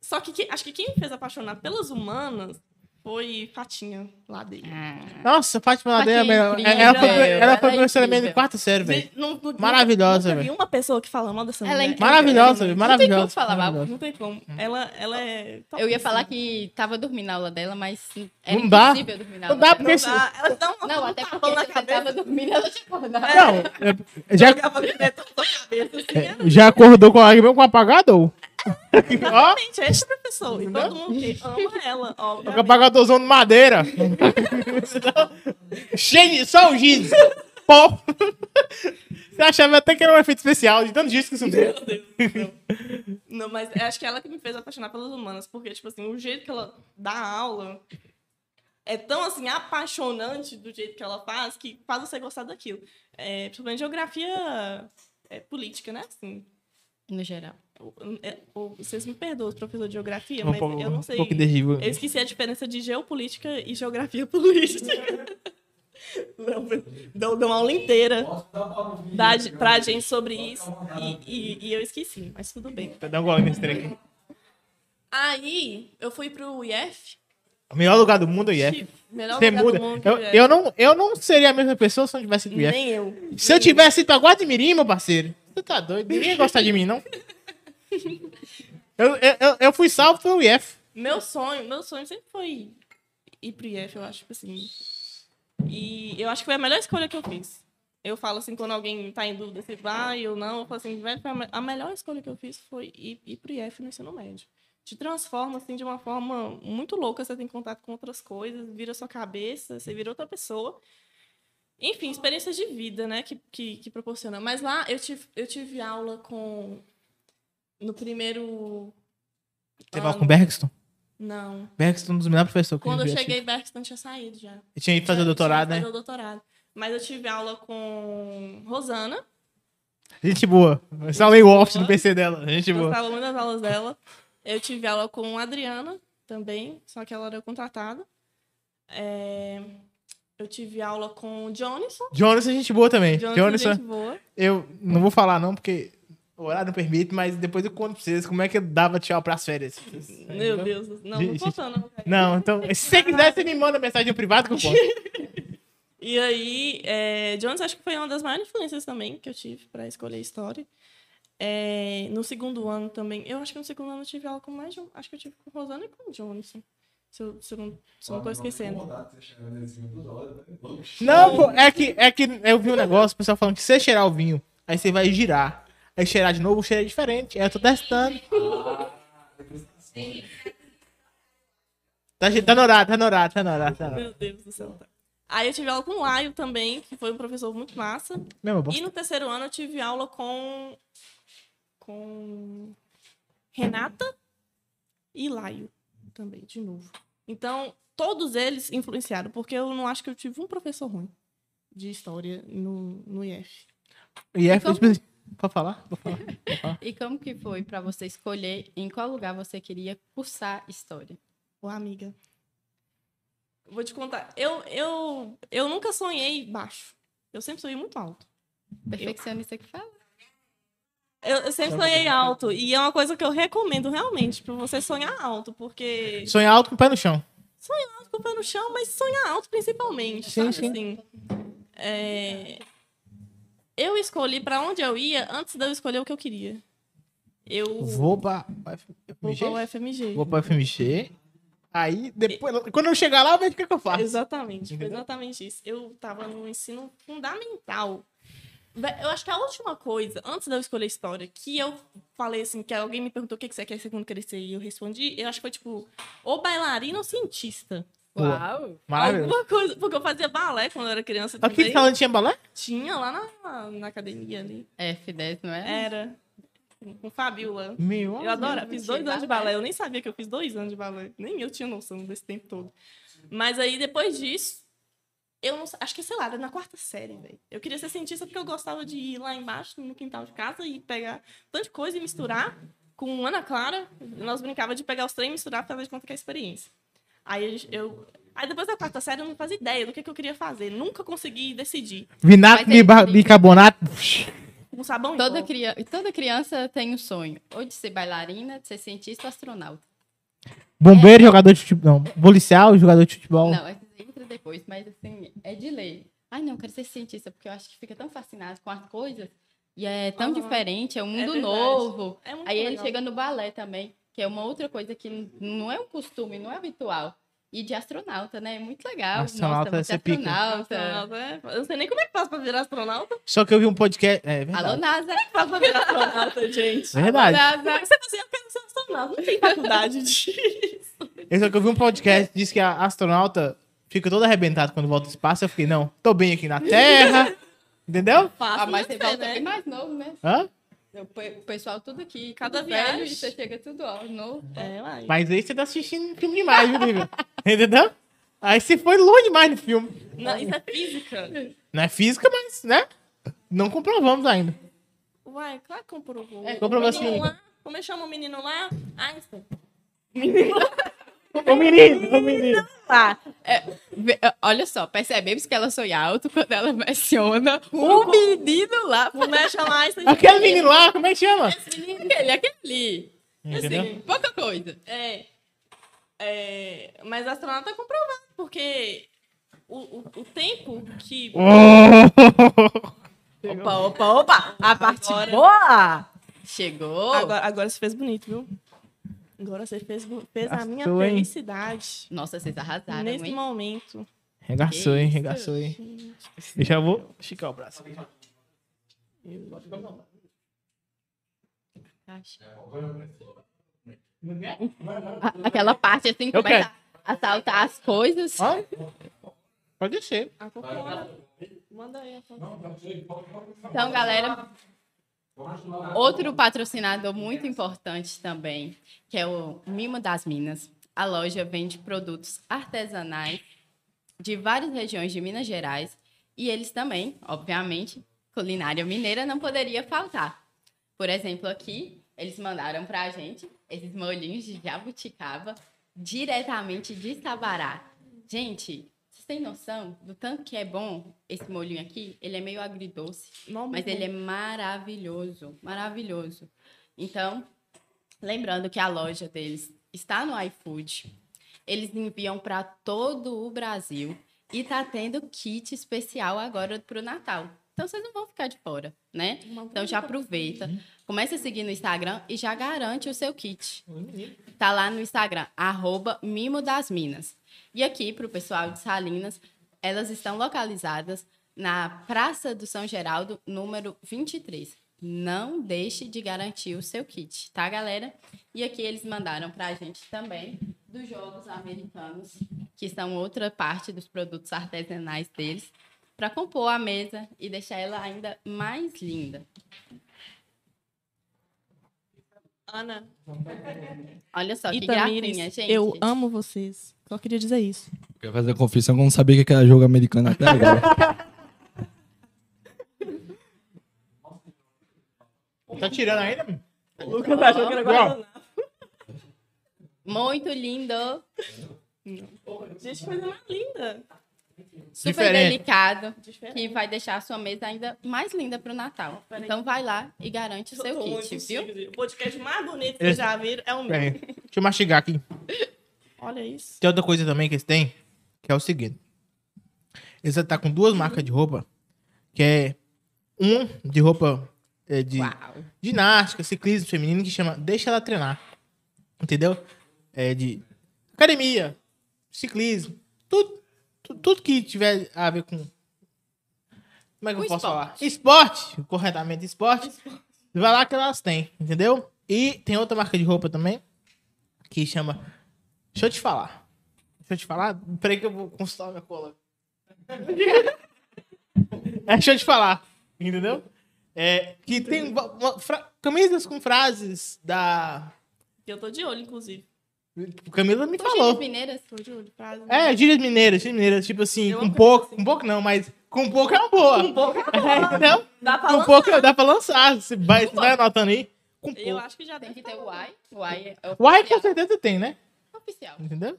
Só que, que- acho que quem me fez apaixonar pelas humanas foi Fatinha, lá dele. Ah, Nossa, Fátima Ladeira, Fátima é melhor. incrível, Ela foi, ela ela é foi professora minha de quarta série, velho. Não- não- Maravilhosa, velho. uma pessoa que fala mal dessa Ela é mulher. incrível. Maravilhosa, velho. Não tem Maravilhosa. como falar mal. maravilhosa. Não tem como. Ela, ela é. top, Eu ia falar assim. que tava dormindo na aula dela, mas era Não dá. impossível dormir na Não aula dá dela. porque Não dá, ela dá uma Não, até porque na você cabeça. tava dormindo, ela te acordava. Não, eu- já, assim. já acordou com a lágrima com o apagador? Ó, Exatamente, é esse professor. E todo mundo que ama ela, ó. o apagadorzão de madeira. Cheio de... Só o giz. Pó. Você achava até que era um efeito especial, de tanto disco que isso deu. Meu Deus do céu. Não, mas acho que é ela que me fez apaixonar pelas humanas, porque, tipo assim, o jeito que ela dá aula é tão, assim, apaixonante do jeito que ela faz, que faz você gostar daquilo. É, principalmente geografia é, política, né? Assim, No geral. É, vocês me perdoam, professor de geografia, Um mas pouco, eu não um sei. pouco terrível. Eu esqueci a diferença de geopolítica e geografia política. Deu uma aula inteira da, pra gente sobre isso e, e- e eu esqueci, mas tudo bem. Vou dar um gole nesse trem aqui. Aí eu fui pro IF. O melhor lugar do mundo é o IF. Melhor Você lugar muda. do mundo que Eu, eu, não, eu não seria a mesma pessoa se eu não tivesse ido pro IF. Nem eu. Se eu tivesse ido pra Guadimirim, meu parceiro, você tá doido? Ninguém ia gostar de mim, não. Eu, eu, eu, fui salvo pelo IF. Meu sonho, meu sonho sempre foi ir pro IF, eu acho, tipo assim. E eu acho que foi a melhor escolha que eu fiz. Eu falo assim, quando alguém tá em dúvida se vai ou não, eu falo assim, a melhor escolha que eu fiz foi ir, ir pro IF no ensino médio. Te transforma, assim, de uma forma muito louca, você tem contato com outras coisas, vira sua cabeça, você vira outra pessoa. Enfim, experiências de vida, né, que, que, que proporciona. Mas lá eu tive, eu tive aula com... No primeiro... Fala ano- com o Bergston? Não. Bergston é um dos melhores professores que Quando eu tive. cheguei, Bergston tinha saído já. Eu tinha ido fazer o doutorado, né? fazer o doutorado. Mas eu tive aula com Rosana. Gente boa. Eu salvei o office no PC dela. Gente boa. Gostava muito das aulas dela. Eu tive aula com a Adriana também, só que ela era contratada. É, Eu tive aula com o Jonison. Jonathan, gente boa também. Jonison, Jonathan, gente boa. eu não vou falar não, porque o horário não permite, mas depois eu conto pra vocês como é que eu dava tchau pras férias. Meu Deus. Não, não contando. não. Não, então, se você quiser, você me manda mensagem no privado que eu conto. E aí, é, Jones acho que foi uma das maiores influências também que eu tive para escolher história. É, no segundo ano também, eu acho que no segundo ano eu tive aula com mais de um, acho que eu tive com Rosana e com o Johnson. Se eu, se eu não, se eu não tô esquecendo. Não, pô, é que, é que eu vi um negócio, o pessoal falando que se você cheirar o vinho, aí você vai girar. Aí cheirar de novo, o cheiro é diferente. Aí eu tô testando. Tá, tá no horário, tá no horário, tá no horário, tá no horário. Meu Deus do céu. Aí eu tive aula com o Laio também, que foi um professor muito massa. Bom. E no terceiro ano eu tive aula com. com. Renata e Laio também, de novo. Então, todos eles influenciaram, porque eu não acho que eu tive um professor ruim de história no, no IF. E é, E como- tipo, pode falar? Pode falar. Pode falar. E como que foi para você escolher em qual lugar você queria cursar história? Ô, amiga. Vou te contar. Eu, eu, eu nunca sonhei baixo. Eu sempre sonhei muito alto. Perfeccionista que fala? Eu, eu sempre sonhei alto. E é uma coisa que eu recomendo realmente, pra você sonhar alto, porque. Sonhar alto com o pé no chão. Sonhar com o pé no chão, mas sonhar alto principalmente. Sim, sabe? sim. Assim, é, Eu escolhi pra onde eu ia antes de eu escolher o que eu queria. Eu Vou vou FMG. para o FMG. Vou. Aí, depois, quando eu chegar lá, eu vejo o que, que eu faço. Exatamente, foi exatamente isso. Eu tava no ensino fundamental. Eu acho que a última coisa, antes de eu escolher história, que eu falei assim, que alguém me perguntou o que que você quer ser quando crescer e eu respondi, eu acho que foi tipo, ou bailarina ou cientista. Uau! Maravilhoso. Alguma coisa, porque eu fazia balé quando eu era criança Aqui também. falando tinha balé? Tinha lá na, na academia ali. F10, não é? Era. Com Fabiola. Meu, Eu adoro, fiz dois anos de balé. Eu nem sabia que eu fiz dois anos de balé. Nem eu tinha noção desse tempo todo. Mas aí, depois disso, eu não acho que, sei lá, era na quarta série, velho. Eu queria ser cientista porque eu gostava de ir lá embaixo, no quintal de casa, e pegar tanta coisa e misturar. Com Ana Clara, nós brincava de pegar os trem e misturar pra fazer de conta que é experiência. Aí eu. Aí depois da quarta série eu não fazia ideia do que, que eu queria fazer. Nunca consegui decidir. Vinagre, ele biba- brinca. bicarbonato. Com sabão Toda, cria... toda criança tem um sonho, ou de ser bailarina, de ser cientista ou astronauta. Bombeiro, jogador de futebol. Não, policial, jogador de futebol. Não, entra depois, mas assim, é de lei. Ai, não, eu quero ser cientista, porque eu acho que fica tão fascinado com as coisas. E é tão Aham. diferente, é um mundo verdade. novo. É Aí ele legal. chega no balé também, que é uma outra coisa que não é um costume, não é habitual. E de astronauta, né? É muito legal. Astronauta, Nossa, você pica. astronauta. Astronauta, é. Eu não sei nem como é que faz pra virar astronauta. Só que eu vi um podcast. É verdade. Alô, NASA. Faz pra virar astronauta, gente. Verdade. NASA. Como é que você fazia? Eu quero ser astronauta. Não tem faculdade disso. Eu Só que eu vi um podcast que disse que a astronauta fica todo arrebentado quando volta do espaço. Eu fiquei, não, tô bem aqui na Terra. Entendeu? Fácil, Ah, mas você volta né? bem mais novo, né? Hã? O pe- o pessoal tudo aqui. Cada tudo velho, viagem. E você chega tudo, ó, novo. É, uai. Mas aí você tá assistindo filme demais, viu, Lívia? Entendeu? Aí você foi longe demais no filme. Não, isso é física. Não é física, mas, né? Não comprovamos ainda. Uai, claro que comprovou. É, comprovou O menino sim. lá, como é que chama o menino lá? Einstein. Ô menino, ô menino. Tá. Vê- Olha só, percebemos que ela sonha alto quando ela menciona o menino lá. Chama Einstein. de Aquele menino. lá, como é que chama? Esse menino. Aquele, aquele ali. Entendeu? Assim, Pouca coisa. É, é, mas a astronauta é comprovado, porque o, o, o tempo que. Opa, opa, opa. A parte Agora- boa. Chegou. Agora, agora você fez bonito, viu? Agora você fez, fez a minha hein? felicidade Nossa, vocês arrasaram, nesse hein? momento. Regaçou, hein? Regaçou, hein? Eu já vou esticar o braço. Aquela parte assim, Eu começa a saltar as coisas. Ó, Pode ser. A Coca-Cola. Manda aí a foto. Então, galera, outro patrocinador muito importante também, que é o Mimo das Minas. A loja vende produtos artesanais de várias regiões de Minas Gerais e eles também, obviamente, culinária mineira não poderia faltar. Por exemplo, aqui, eles mandaram pra gente esses molhinhos de jabuticaba diretamente de Sabará. Gente, têm noção do tanto que é bom esse molhinho aqui? Ele é meio agridoce, Não, mas ele é maravilhoso, maravilhoso. Então, lembrando que a loja deles está no iFood. Eles enviam para todo o Brasil e tá tendo kit especial agora pro Natal. Então vocês não vão ficar de fora, né? Então já aproveita, começa a seguir no Instagram e já garante o seu kit. Tá lá no Instagram, arroba Mimo das Minas. E aqui, para o pessoal de Salinas, elas estão localizadas na Praça do São Geraldo, número 23. Não deixe de garantir o seu kit, tá, galera? E aqui eles mandaram pra gente também dos jogos americanos, que são outra parte dos produtos artesanais deles, para compor a mesa e deixar ela ainda mais linda. Ana, Olha só que Itamires, gracinha, gente. eu amo vocês. Só queria dizer isso. Quer fazer a confissão que eu não sabia o que era jogo americano até agora. Tá tirando ainda? O Lucas achou que era guardanapo. Muito lindo. Gente, coisa mais linda. Super Diferente. delicado, Diferente. que vai deixar a sua mesa ainda mais linda pro Natal. Peraí. Então vai lá e garante o Eu seu kit, viu? O podcast mais bonito que Esse- já viram é o meu. Aí. Deixa eu mastigar aqui. Olha isso. Tem outra coisa também que eles têm, que é o seguinte. Eles tá com duas marcas de roupa, que é um de roupa é, de Uau. ginástica, ciclismo feminino, que chama Deixa Ela Treinar. Entendeu? É de academia, ciclismo, tudo, tu- tudo que tiver a ver com... Como é que eu Com posso falar? esporte. Esporte, corretamente esporte. Vai lá que elas têm, entendeu? E tem outra marca de roupa também, que chama... Deixa eu te falar. Deixa eu te falar. Peraí que eu vou consultar minha cola. É, deixa eu te falar. Entendeu? É, que tem uma- uma fra- camisas com frases da. Que eu tô de olho, inclusive. Camila me Gírias falou. mineiras. Tô de. Frase. É, gírias mineiras, gírias mineiras, tipo assim, Eu com pouco, assim. com pouco não, mas com pouco é uma boa. Um pouco. É, entendeu? Dá pra Com lançar. pouco dá pra lançar. Você vai, você vai anotando aí. Com Eu pouco. acho que já Tem que deve ter tá o Y. O Y é O ai com certeza tem, né? oficial. Entendeu?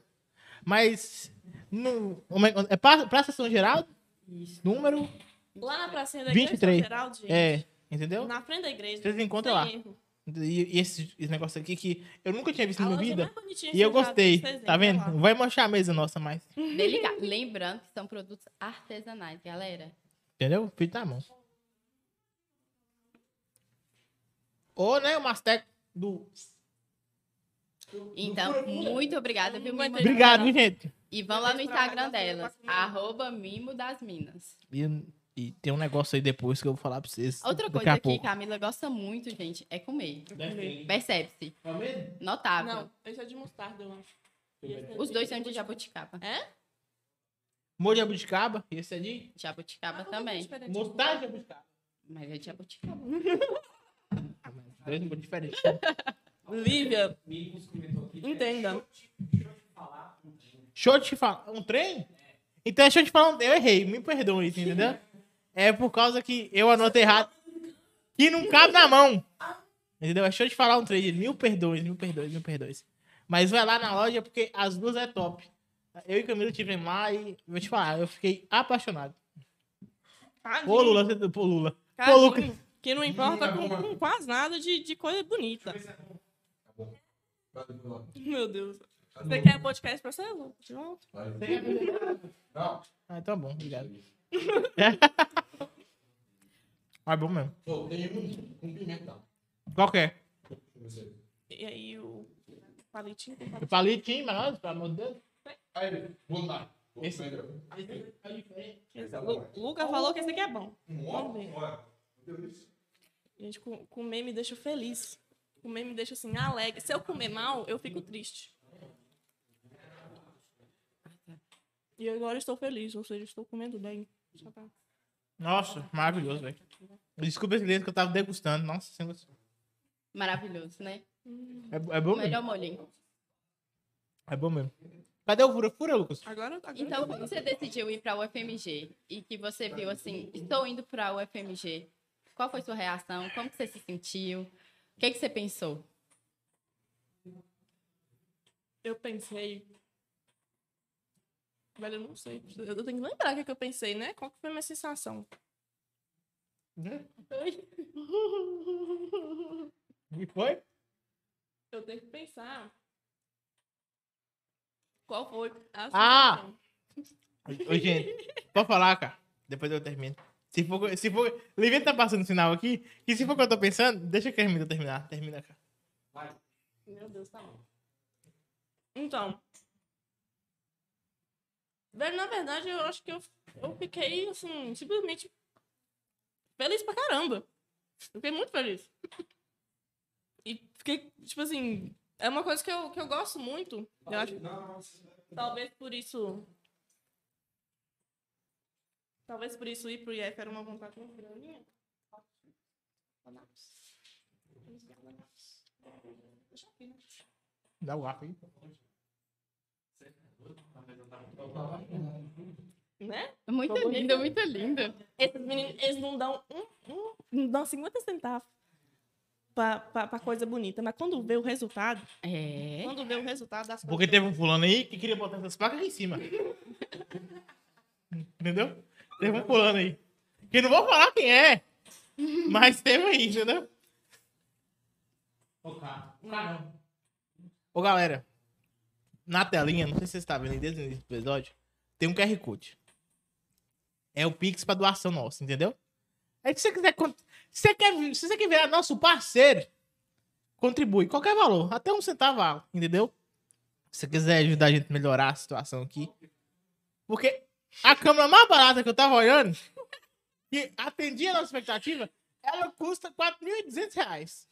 Mas. No, é, é Praça Praça São Geraldo? Isso. Número. Lá na pracinha da 23. igreja Geraldo, gente. É. Entendeu? Na frente da igreja. Vocês encontram lá. erro. E, e esse, esse negócio aqui que eu nunca tinha visto A na minha loja vida. bonitinha E eu gostei. Tá vendo? lá. Vai manchar a mesa nossa mais. Delicado. Lembrando que são produtos artesanais, galera. Entendeu? Feito na mão. Ou, né, o Mastec do. Então, muito obrigada, viu, Mimo? Obrigado, gente? E vão lá no Instagram delas, arroba Mimo das Minas. E, e tem um negócio aí depois que eu vou falar pra vocês. Outra daqui coisa a que pouco. Camila gosta muito, gente, é comer. Percebe-se. ter. Notável. Não, esse é de mostarda, eu acho. É Os dois são de jabuticaba. É? Molho de jabuticaba. E esse é de Jabuticaba Ah, também. diferente. mostarda de jabuticaba. Mas é jabuticaba. Dois molhos diferentes. Lívia, entenda. Deixa eu te falar. Um trem? Então deixa eu te falar. um- Eu errei. Me perdoe, entendeu? É por causa que eu anotei errado. Que não cabe na mão. Entendeu? Deixa eu te falar um trem. de Mil perdões, mil perdões, mil perdões. Mas vai lá na loja porque as duas é top. Eu e Camilo tivemos lá e vou te falar, eu fiquei apaixonado. Tadinho, Pô, Lula, você- pô, Lula. Pô, Lucas. Que não importa com, com quase nada de, de coisa bonita. Meu Deus. Você quer podcast pra você, Lu? Pronto. Não. Ah, então é bom, obrigado. Ah, é bom mesmo. Pô, tem um com pimenta. Qual que é? E aí o palitinho O palitinho, mas nós, pelo amor de Deus. Aí, vou lá. Esse-. O Lucas falou que esse aqui é bom. Vamos ver. Gente, com- comer me deixa feliz. Comer me deixa assim, alegre. Se eu comer mal, eu fico triste. E agora estou feliz, ou seja, estou comendo bem. Nossa, maravilhoso, velho. Desculpa esse inglês que eu tava degustando. Nossa, sem noção. Maravilhoso, né? é, é bom mesmo. Melhor molinho. É bom mesmo. Cadê o fura? Fura, Lucas? Agora, agora Então, quando você decidiu ir para o UFMG e que você viu assim, estou indo para o UFMG, qual foi sua reação? Como você se sentiu? O que, que você pensou? eu pensei. Velho, eu não sei. Eu tenho que lembrar o que, que eu pensei, né? Qual que foi a minha sensação? E foi? Eu tenho que pensar. Qual foi a Ah! Ô, gente, pode falar, cara. Depois eu termino. Se for, se for. Livia tá passando o sinal aqui. E se for o que eu tô pensando, deixa que a Hermida terminar. Termina, cara. Meu Deus, tá bom. Então. Velho, na verdade, eu acho que eu, eu fiquei, assim, simplesmente feliz pra caramba. Eu fiquei muito feliz. E fiquei, tipo assim, é uma coisa que eu, que eu gosto muito. Eu acho Talvez por isso. Talvez por isso ir pro IF era uma vontade muito grande né? Dá o garfo aí. Né? Muito Ficou lindo, muito lindo. Esses meninos, eles não dão um, um não dão 50 centavos pra, pra, pra coisa bonita, mas quando vê o resultado, É. quando vê o resultado das Porque teve um fulano aí que queria botar essas placas aqui em cima. Entendeu? Teve um fulano aí. Que não vou falar quem é. Mas teve aí, entendeu? Ô, cara. Ô, galera. Na telinha, não sei se vocês estão vendo desde o início do episódio, tem um QR Code. É o Pix pra doação nossa, entendeu? Aí se você quiser. Se você quer, se você quer virar nosso parceiro, contribui. Qualquer valor. Até um centavo, entendeu? Se você quiser ajudar a gente a melhorar a situação aqui. Porque a câmera mais barata que eu tava olhando, que atendia a nossa expectativa, ela custa 4.200 reais.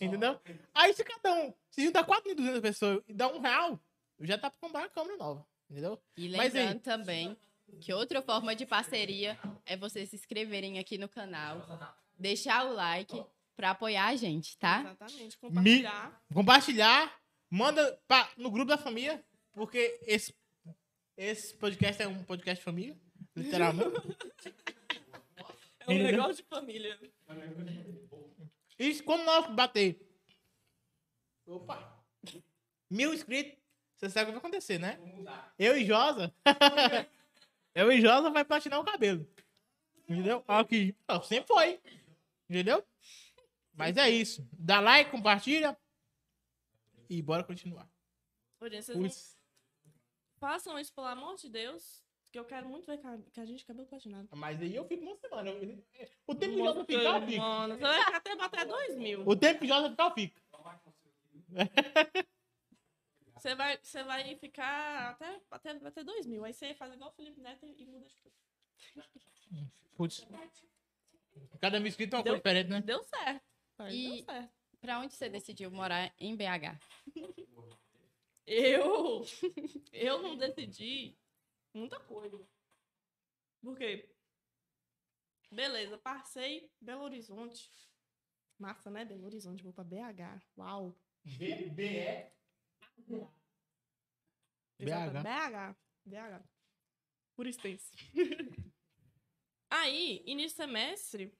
Entendeu? Aí se cada um, se juntar 4.200 pessoas e dar um real, já tá pra comprar uma câmera nova. Entendeu? E aí- lembrando também que outra forma de parceria é vocês se inscreverem aqui no canal, deixar o like para apoiar a gente, tá? Exatamente, compartilhar. Compartilhar, manda pra, no grupo da família, porque esse, esse podcast é um podcast de família, literalmente. É um negócio de família. E quando nós bater. Opa! Mil inscritos, você sabe o que vai acontecer, né? Eu e Josa. eu e Josa vai platinar o cabelo. Entendeu? Aqui. Não, sempre foi. Entendeu? Mas é isso. Dá like, compartilha. E bora continuar. Gente, vocês não façam isso, pelo amor de Deus. Que eu quero muito ver que a gente cabelo platinado. mas aí eu fico uma semana. O tempo que o Josa ficar, eu fico. Mano, você vai ficar até bater 2 mil. O tempo que Josa ficar, eu fico. Você vai, você vai ficar até, até bater 2 mil. Aí você faz igual o Felipe Neto e muda de cor. Putz. Cada mil inscrito é uma Deu- coisa diferente, né? Deu certo. E- Deu certo. Para onde você decidiu morar em BH? Eu. Eu não decidi muita coisa. Por quê? Beleza, passei Belo Horizonte. Massa, né? Belo Horizonte, vou pra BH. Uau. B, BE. BH. BH. BH. Por extenso. Aí, início de semestre,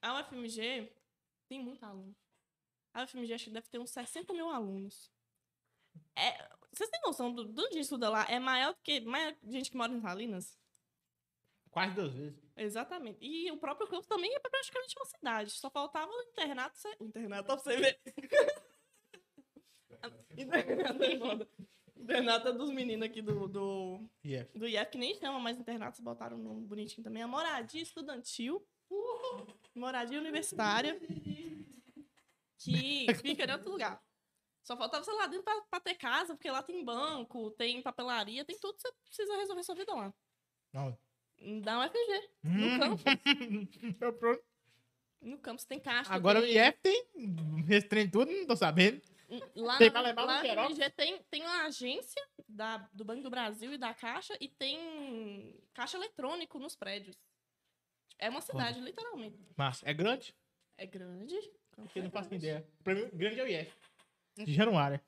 a UFMG tem muito aluno. A UFMG acho que deve ter uns 60 mil alunos. É, vocês têm noção do, do que estuda lá? É maior do que mais gente que mora em Salinas? Quase duas vezes. Exatamente. E o próprio campo também é praticamente uma cidade. Só faltava o internato. O internato pra você ver. internato é foda. Internato é dos meninos aqui do, do, Yeah. do IF, que nem chama mais internato, vocês botaram um nome bonitinho também. A moradia estudantil. Moradia universitária. Que fica em outro lugar. Só faltava, sei lá, dentro pra, pra ter casa, porque lá tem banco, tem papelaria, tem tudo que você precisa resolver sua vida lá. Não. Da UFG. Hum. No campo. Pronto. No campus tem caixa. Agora o tem... IF tem trem tudo, não tô sabendo. Lá, Tem pra levar lá no Xerox? Tem, tem uma agência da, do Banco do Brasil e da Caixa e tem caixa eletrônico nos prédios. É uma cidade, literalmente. Mas é grande? É grande. Eu não faço ideia. Pra mim, grande é o IF. De Januário.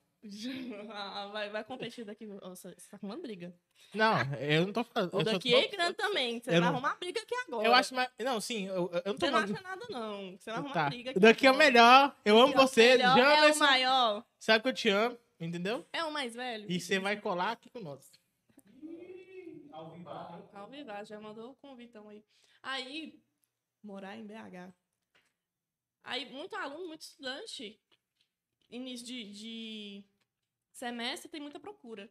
Ah, vai, vai competir daqui. Nossa, você tá arrumando briga. Não, eu não tô falando. O daqui tô- é grande também. Você eu vai não- arrumar briga aqui agora. Eu acho mais. Não, sim, eu, eu não tô Você não acha nada, não. Você vai arrumar Tá. briga aqui. O daqui é o agora. melhor. Eu amo Daqui é o você. melhor, É o Jamerson. maior. Sabe que eu te amo, entendeu? É o mais velho. E você vai colar aqui com nós. Ao vivar, já mandou o convitão aí. Aí, morar em BH. Aí, muito aluno, muito estudante, início de, de semestre, tem muita procura.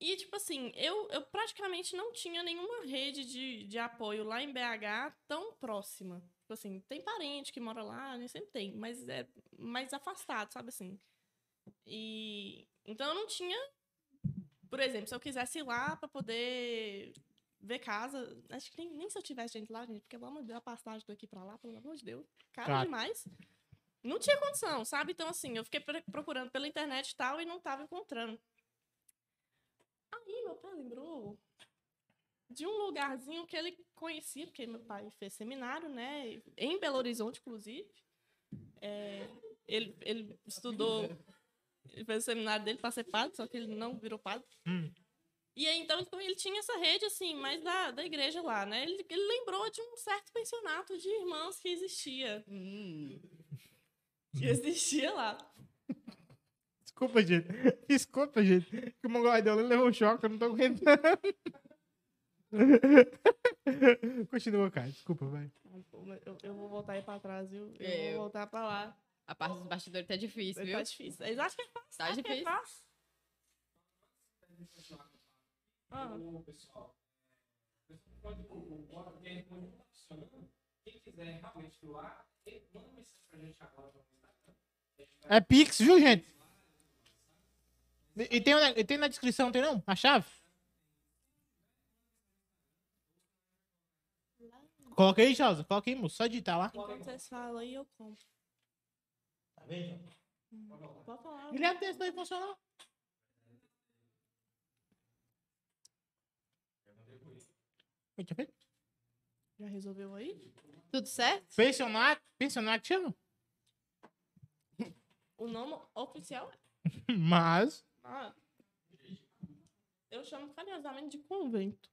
E, tipo assim, eu, eu praticamente não tinha nenhuma rede de, de apoio lá em BH tão próxima. Tipo assim, tem parente que mora lá, nem sempre tem, mas é mais afastado, sabe assim? E então eu não tinha por exemplo, se eu quisesse ir lá pra poder ver casa, acho que nem, nem se eu tivesse gente lá, gente, porque de Deus, a passagem daqui pra lá, pelo amor de Deus, caro Claro. demais. Não tinha condição, sabe? Então, assim, eu fiquei procurando pela internet e tal e não tava encontrando. Aí, meu pai lembrou de um lugarzinho que ele conhecia, porque meu pai fez seminário, né? Em Belo Horizonte, inclusive. É, ele, ele estudou ele fez o seminário dele para ser padre, só que ele não virou padre. Hum. E aí, então, então, ele tinha essa rede, assim, mais da, da igreja lá, né? Ele, ele lembrou de um certo pensionato de irmãs que existia. Hum. Que existia lá. Desculpa, gente. Desculpa, gente. Que o Mongol deu levou um choque, eu não tô aguentando. Continua, cara. Desculpa, vai. Eu, eu vou voltar aí pra trás, viu? Eu Eu. vou voltar pra lá. A parte dos bastidores tá difícil, viu? Tá difícil. Eles acham que é fácil. Tá é difícil. fácil. Ah, Ô, pessoal, é, pode agora porque a gente pode estar funcionando. Quem quiser realmente doar, manda mensagem pra gente agora É Pix, viu, gente? E tem, na- e tem na descrição, tem não? A chave? Coloca aí, Chausa. Coloca aí, moço. Só digitar lá. enquanto vocês falam aí, eu compro. Tá vendo? Pode falar. Guilherme, tem isso aí funcionou. Já resolveu aí? Tudo certo? Pensionato. Pensionato chama? O nome oficial é Mas. Ah. Eu chamo carinhosamente de convento.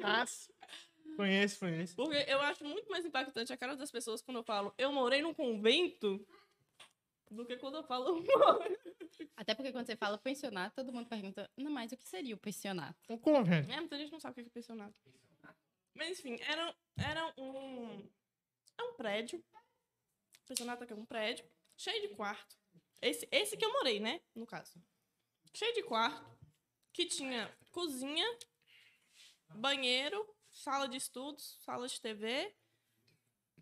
Mas. Conheço, conheço. Porque eu acho muito mais impactante a cara das pessoas quando eu falo eu morei num convento do que quando eu falo Até porque quando você fala pensionato, todo mundo pergunta, não, mas o que seria o pensionato? Um convento. É, muita gente não sabe o que é pensionato. Mas enfim, era, era um. É um prédio. Pensionato aqui é um prédio, cheio de quarto. Esse, esse que eu morei, né? No caso. Cheio de quarto, que tinha cozinha, banheiro, sala de estudos, sala de TV.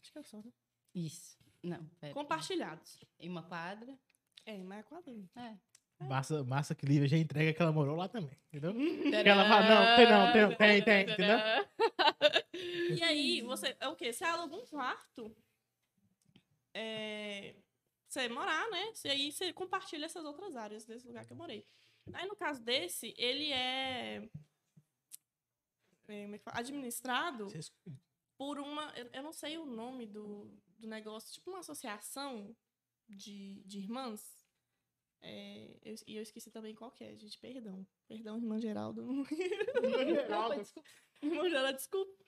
Acho que é só, né? Isso. Não, pera. Compartilhados. E uma quadra. É, mas é quadrinho. É. Massa, massa que Lívia já entrega que ela morou lá também, entendeu? Tcharam! ela fala, não, tem não, tem- tem, tem, entendeu? E aí, você. É o quê? Você aluga um quarto. É, você morar, né? E aí você compartilha essas outras áreas desse lugar que eu morei. Aí, no caso desse, ele é. é, é administrado por uma. Eu, eu não sei o nome do, do negócio, tipo uma associação de, de irmãs. É, eu- e eu esqueci também qual que é, gente. Perdão. Perdão, irmã Geraldo. Irmã Geraldo, desculpa.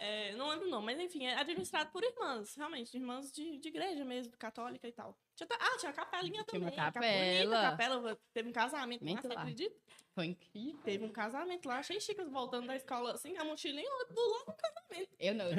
É, não lembro não, mas enfim, é administrado por irmãs, realmente, irmãs de, de igreja mesmo, católica e tal. Tinha, ah, tinha uma capelinha Tinha uma também. ca- capela. bonita capela, teve um casamento lá, você acredita? Foi incrível. Teve um casamento lá, achei chique, voltando da escola assim, a mochilinha do lado do casamento. Eu não. Eu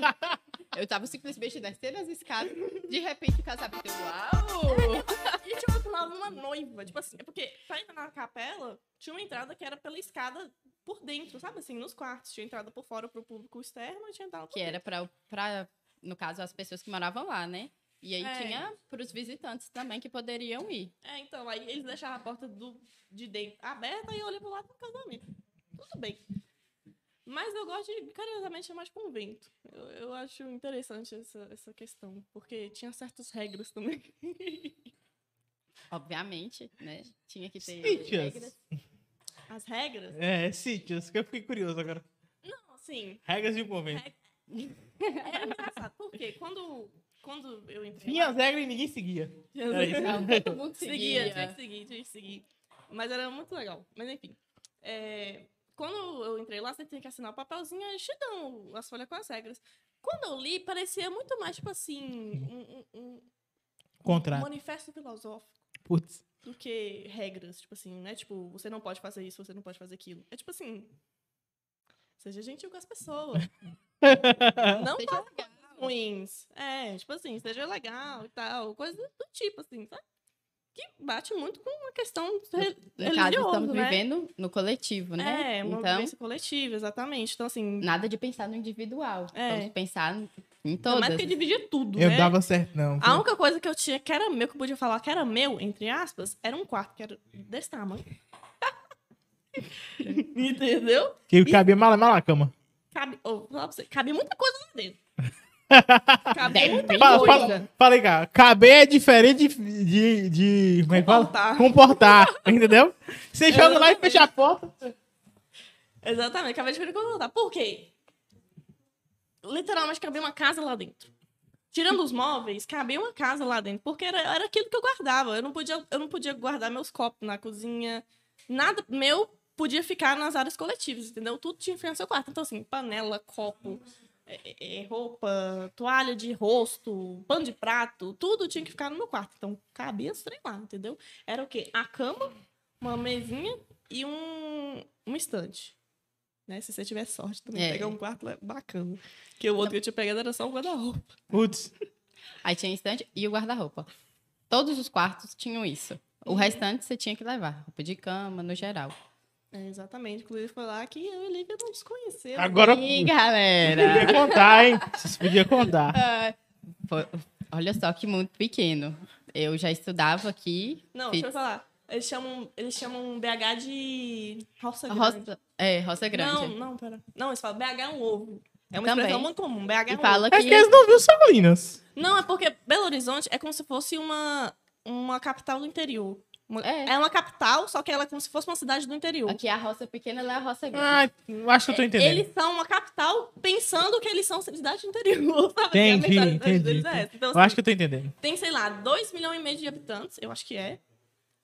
tava, eu tava simplesmente descendo as escadas. De repente o casamento. Uau! E tinha uma, uma, uma noiva, tipo assim, é porque pra entrar na capela, tinha uma entrada que era pela escada por dentro, sabe assim, nos quartos. Tinha entrada por fora pro público externo e tinha entrada por Que era pra, pra, no caso, as pessoas que moravam lá, né? E aí É. tinha pros visitantes também que poderiam ir. É, então, aí eles deixavam a porta do, de dentro aberta e eu olhei pro lado do casamento. Tudo bem. Mas eu gosto de, carinhosamente, chamar de convento. Eu, eu acho interessante essa, essa questão, porque tinha certas regras também. Obviamente, né? Tinha que ter regras. As regras? É, sítios, que eu fiquei curioso agora. Não, assim, Regras de um convento. era engraçado. Porque quando, quando eu entrei Tinha lá... as regras e ninguém seguia. Era isso. Não, todo mundo Seguia, seguia. tinha que seguir, tinha que seguir. Mas era muito legal. Mas enfim. é, quando eu entrei lá, você tinha que assinar o papelzinho, eles te dão as folhas com as regras. Quando eu li, parecia muito mais, tipo assim, um, um- um Contrato. manifesto filosófico Putz. Do que regras. Tipo assim, né? Tipo, você não pode fazer isso, você não pode fazer aquilo. É tipo assim. Seja gentil com as pessoas. não Seja legal. ruins. É, tipo assim, seja legal e tal. Coisa do tipo, assim, sabe? Que bate muito com a questão re- No caso, religiosa, estamos né? vivendo no coletivo, né? É, uma então, vivência coletiva, exatamente. Então, assim, nada de pensar no individual. É. Vamos pensar em todas. mais porque dividia tudo, Eu né? dava certo, não. A única coisa que eu tinha que era meu, que eu podia falar que era meu, entre aspas, era um quarto que era desse tamanho. Entendeu? Que cabia mal, mal na cama. Cabe, oh, vou falar pra você, cabia muita coisa lá dentro. Deve muita Fala, coisa. fala, fala aí, cara. Caber é diferente de. de, de como é que fala? Comportar. Comportar. Entendeu? Você joga lá e fecha a porta. Exatamente, acabei de perguntar. Por quê? Literalmente cabia uma casa lá dentro. Tirando os móveis, cabia uma casa lá dentro. Porque era, era aquilo que eu guardava. Eu não, podia, eu não podia guardar meus copos na cozinha. Nada meu podia ficar nas áreas coletivas, entendeu? Tudo tinha que ficar no seu quarto. Então, assim, panela, copo, é, é, roupa, toalha de rosto, pano de prato, tudo tinha que ficar no meu quarto. Então, cabia os lá, entendeu? Era o quê? A cama, uma mesinha e um, um estante. Né? Se você tiver sorte também, É. pegar um quarto bacana. Porque o outro que eu tinha pegado era só o guarda-roupa. Putz. Aí tinha estante e o guarda-roupa. Todos os quartos tinham isso. Uhum. O restante você tinha que levar. Roupa de cama, no geral. É, exatamente. Inclusive, foi lá que eu e Lívia não desconheceram. Agora E galera! podia contar, hein? Vocês podiam contar. Ah, foi- olha só que mundo pequeno. Eu já estudava aqui. Não, fiz deixa eu falar. Eles chamam, eles chamam BH de roça grande. roça, é, roça grande. Não, não, pera. Não, eles falam BH é um ovo. É uma Também. expressão muito comum. BH é um fala ovo. É que. que eles não viram Salinas. Não, é porque Belo Horizonte é como se fosse uma, uma capital do interior. É. é. uma capital, só que ela é como se fosse uma cidade do interior. Aqui a roça pequena ela é a roça grande. Ah, acho que eu tô entendendo. Eles são uma capital pensando que eles são cidade do interior, sabe? Entendi, mentalidade entendi. deles é. Então, Eu assim, acho que eu tô entendendo. tem, sei lá, 2 milhões e meio de habitantes, eu acho que é.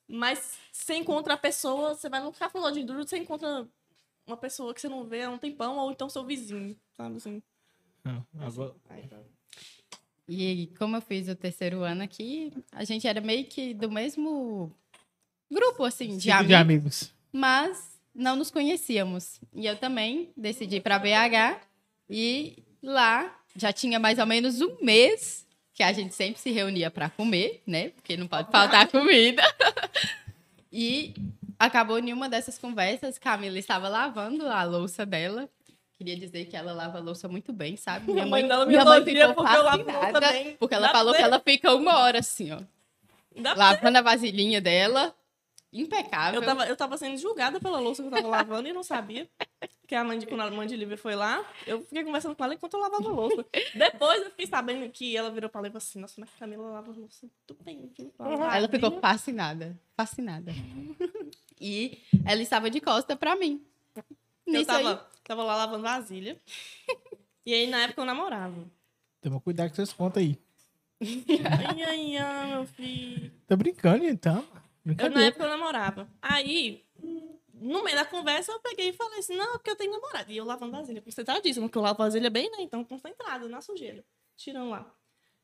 Mas você encontra a pessoa, você vai no café de duro, você encontra uma pessoa que você não vê há um tempão, ou então seu vizinho, sabe assim? Não, agora- Aí, tá. E como eu fiz o terceiro ano aqui, a gente era meio que do mesmo grupo, assim, de amigos. de amigos. mas não nos conhecíamos. E eu também decidi ir para BH e lá já tinha mais ou menos um mês que a gente sempre se reunia para comer, né? Porque não pode faltar comida. E acabou em uma dessas conversas, Camila estava lavando a louça dela. Queria dizer que ela lava a louça muito bem, sabe? Minha mãe, mãe dela me minha mãe ficou porque fascinada, porque ela Dá falou que ela fica uma hora assim, ó, Dá lavando a vasilhinha dela, impecável. Eu tava, eu tava sendo julgada pela louça que eu tava lavando e não sabia. Porque a mãe de, quando a mãe de Lívia foi lá, eu fiquei conversando com ela enquanto eu lavava a louça. Depois eu fiquei sabendo que ela virou pra ela e falou assim: Nossa, mas a Camila lava a louça muito bem. viu? Ela ficou fascinada, fascinada. E ela estava de costa pra mim. Eu tava, aí, Tava lá lavando vasilha. E aí, na época, eu namorava. Toma cuidado com seus contos aí. Ai, ai, ai, meu filho. Tô brincando, então. Eu, na época, eu namorava. Aí, no meio da conversa, eu peguei e falei assim, não, porque eu tenho namorado. E eu lavando vasilha, concentradíssima, porque eu lavo vasilha bem, né? Então, concentrada na sujeira. Tirando lá.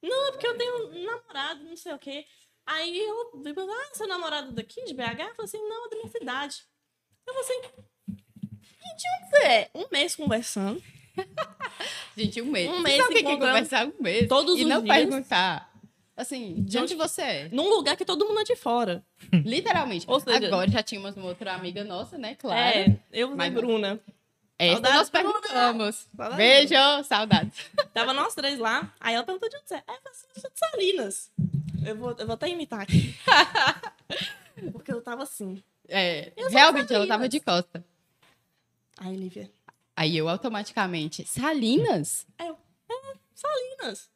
Não, é porque eu tenho namorado, não sei o quê. Aí eu vi, ah, seu namorado daqui, de BH? Eu falei assim, não, é da minha cidade. Eu falei assim, e de onde é? Um mês conversando. Gente, um mês. Um mês sabe o que é conversar um mês? todos e os não dias. perguntar. Assim, de onde você é? Num lugar que todo mundo é de fora. Literalmente. Ou seja- Agora já tínhamos uma outra amiga nossa, né? Claro. É, eu e Bruna. Saudades, nós perguntamos. Saudades. Beijo, saudades. Tava nós três lá. Aí ela perguntou de onde você é. Aí eu eu sou de Salinas. Eu vou, eu vou até imitar aqui. Porque eu tava assim. É, Eu realmente, Salinas. tava de costa. Aí, Lívia, Aí eu automaticamente, Salinas? Salinas.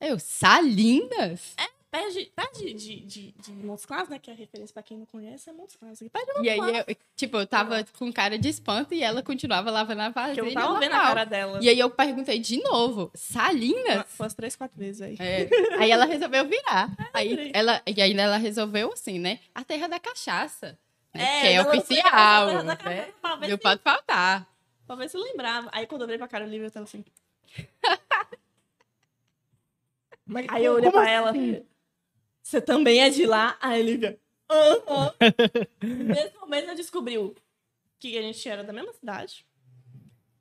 Eu, Salinas? Pede, pede de, de, de Montes Claros, né? Que é a referência pra quem não conhece, é Montes Claros. Pede E aí, eu, tipo, eu tava com cara de espanto e ela continuava lavando a vasilha. que eu tava vendo a cara dela. E aí eu perguntei de novo, Salinas? Foi umas três, quatro vezes aí. É. Aí ela resolveu virar. Aí virei. ela, e aí ela resolveu assim, né? A terra da cachaça. né? É, que é oficial, né? Não pode faltar. Ver se eu lembrava. Aí quando eu olhei pra cara Lívia, eu tava assim. Mas Aí eu olhei pra ela. assim? Você também é de lá? Aí Lívia. Aham. Nesse momento ela descobriu que a gente era da mesma cidade.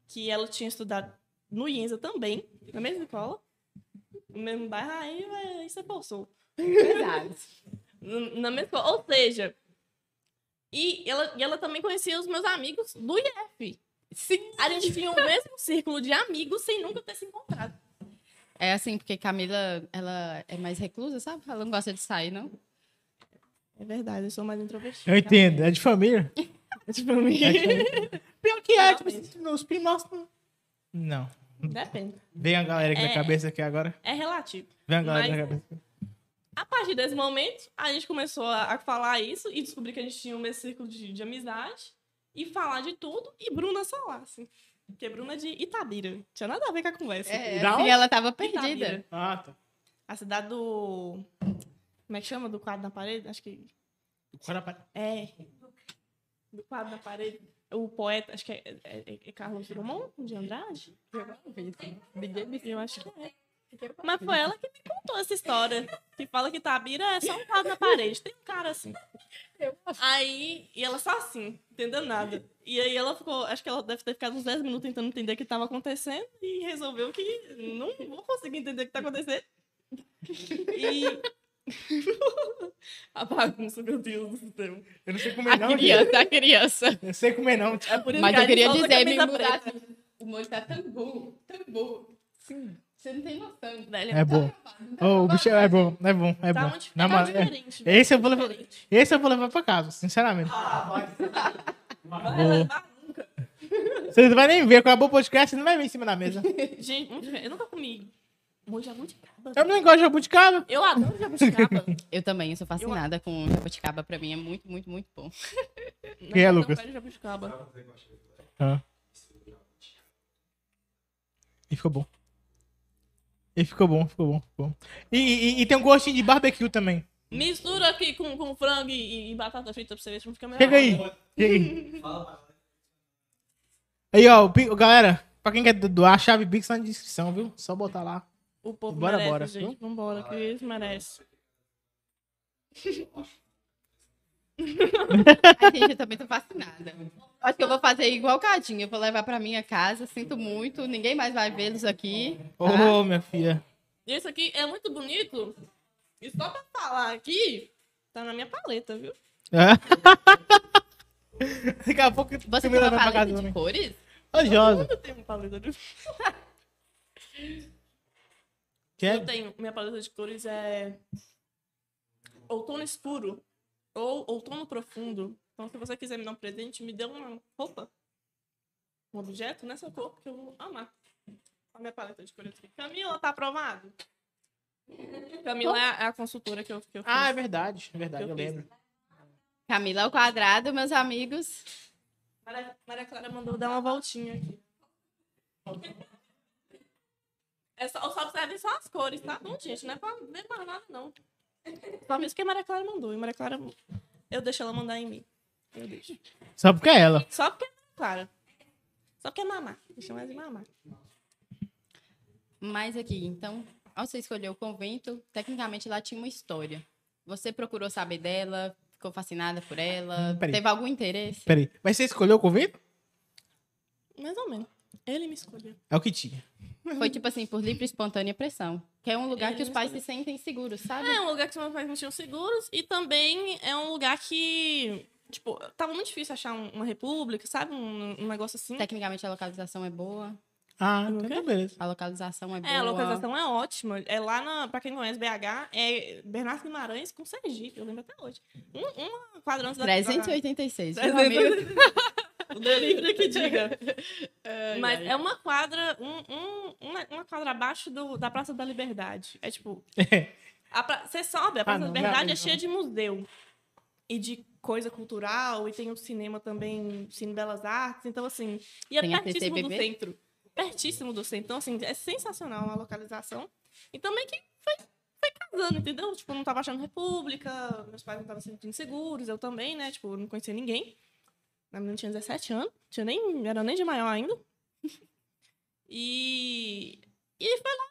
Que ela tinha estudado no IENSA também, na mesma escola. No mesmo bairro. Aí, aí você poçou. Verdade. Na mesma escola. Ou seja. E ela, e ela também conhecia os meus amigos do IF. Sim. A gente tinha o mesmo círculo de amigos sem nunca ter se encontrado. É assim, porque Camila, ela é mais reclusa, sabe? Ela não gosta de sair, não. É verdade, eu sou mais introvertida. Eu entendo, é de família. Tipo, mim. É de família. Pior que é, tipo, assim, nos primos não- Não. Depende. Vem a galera aqui na É. cabeça aqui agora. É relativo. Vem a galera Mas- na cabeça. A partir desse momento, a gente começou a, falar isso e descobrir que a gente tinha um círculo de, de amizade e falar de tudo. E Bruna só lá, assim. Porque Bruna é de Itabira. Tinha nada a ver com a conversa. É, onde? ela tava perdida. Itabira. Ah, tá. A cidade do. Como é que chama? Do quadro na parede? Acho que. Agora, É. Do quadro na parede. O poeta, acho que é, é- é- é Carlos Drummond de Andrade? Ninguém me Eu acho que é. Mas foi ela que me contou essa história. Que fala que Itabira é só um quadro na parede. Tem um cara assim. Aí, e ela só assim, entendendo nada. E aí ela ficou, acho que ela deve ter ficado uns 10 minutos tentando entender o que estava acontecendo e resolveu que não vou conseguir entender o que tá acontecendo. E. a bagunça, meu Deus do céu. Eu não sei comer A não, gente. criança, a criança. Eu não sei comer não. É por isso Mas que eu queria dizer, me mudar. O molho tá tambu, tambu. Sim, você não tem noção. Velho, É bom. Ô, o bicho é bom, é bom, é Tá bom. muito Na tá moral, é- diferente. Esse eu vou levar, diferente. esse eu vou levar pra casa, sinceramente. Vai levar nunca. Você não vai nem ver, acabou o podcast, você não vai ver em cima da mesa. Gente, diferente. eu nunca comi jabuticaba. Eu não gosto de jabuticaba. Eu adoro jabuticaba. Eu também, eu sou fascinada com jabuticaba. Pra mim é muito, muito, muito bom. Que é, Lucas? Não quero jabuticaba. Ah. E ficou bom. E ficou bom, ficou bom, ficou bom. E, e- e tem um gostinho de barbecue também. Mistura aqui com, com frango e, e batata frita pra você ver se não fica melhor. Chega aí. Chega aí. Aí, ó, o galera, pra quem quer doar, a chave Pix tá na descrição, viu? Só botar lá. O povo Bora, merece, bora, gente. viu? Vambora, que eles merecem. Ai, gente, eu também tô fascinada. Acho que eu vou fazer igual o Cadinho. Eu vou levar pra minha casa. Sinto muito. Ninguém mais vai vê-los aqui. Ô, tá? minha filha. E esse aqui é muito bonito. E só pra falar aqui, tá na minha paleta, viu? Daqui a pouco Você me tem uma leva pra casa paleta de também. cores? Ô, Josa. Eu tenho uma paleta de... Quer? Eu tenho. Minha paleta de cores é outono escuro ou outono profundo. Então, se você quiser me dar um presente, me dê uma roupa, um objeto nessa cor que eu vou amar. A minha paleta de cores aqui. Camila, tá aprovado? Camila é a, é a consultora que eu, que eu fiz. Ah, é verdade. É verdade, Eu eu lembro. Camila ao quadrado, meus amigos. Maria, Maria Clara mandou dar uma voltinha aqui. É só, só observem só as cores, tá bom, gente? Não é pra ver mais nada, não. Só mesmo que a Maria Clara mandou. E Maria Clara, eu deixo ela mandar em mim. Eu deixo. Só porque é ela. Só porque é Clara. Só porque é mamá. Deixa mais de mamá. Mas aqui, então, ao você escolher o convento, tecnicamente lá tinha uma história. Você procurou saber dela, ficou fascinada por ela, Hum, peraí. teve algum interesse? Peraí. Mas você escolheu o convento? Mais ou menos. Ele me escolheu. É o que tinha. Foi tipo assim, por livre e espontânea pressão. Que é um lugar Ele que os pais se escolheu. sentem seguros, sabe? É um lugar que os meus pais não tinham seguros e também é um lugar que, tipo, tava muito difícil achar um- uma república, sabe? Um, um negócio assim. Tecnicamente a localização é boa. Ah, então beleza. A localização é boa. É, a localização é ótima. É lá, na, pra quem conhece BH, é Bernardo Guimarães com Sergipe, eu lembro até hoje. Um, uma quadrante da 386, viu, 386. amigo? O delivery que diga. Ai, Mas ai. é uma quadra, um, um- uma, uma quadra abaixo do, da Praça da Liberdade. É tipo, a pra- você sobe, a Praça Ah, da não, Liberdade é cheia de museu. E de coisa cultural, e tem o cinema também, Cine Belas Artes. Então, assim, e é Tem pertíssimo do centro. Pertíssimo do centro. Então, assim, é sensacional a localização. Então, meio que foi, foi casando, entendeu? Tipo, eu não tava achando república, meus pais não estavam se sentindo seguros, eu também, né? Tipo, eu não conhecia ninguém. A menina tinha 17 anos, tinha nem, era nem de maior ainda. E, e foi lá,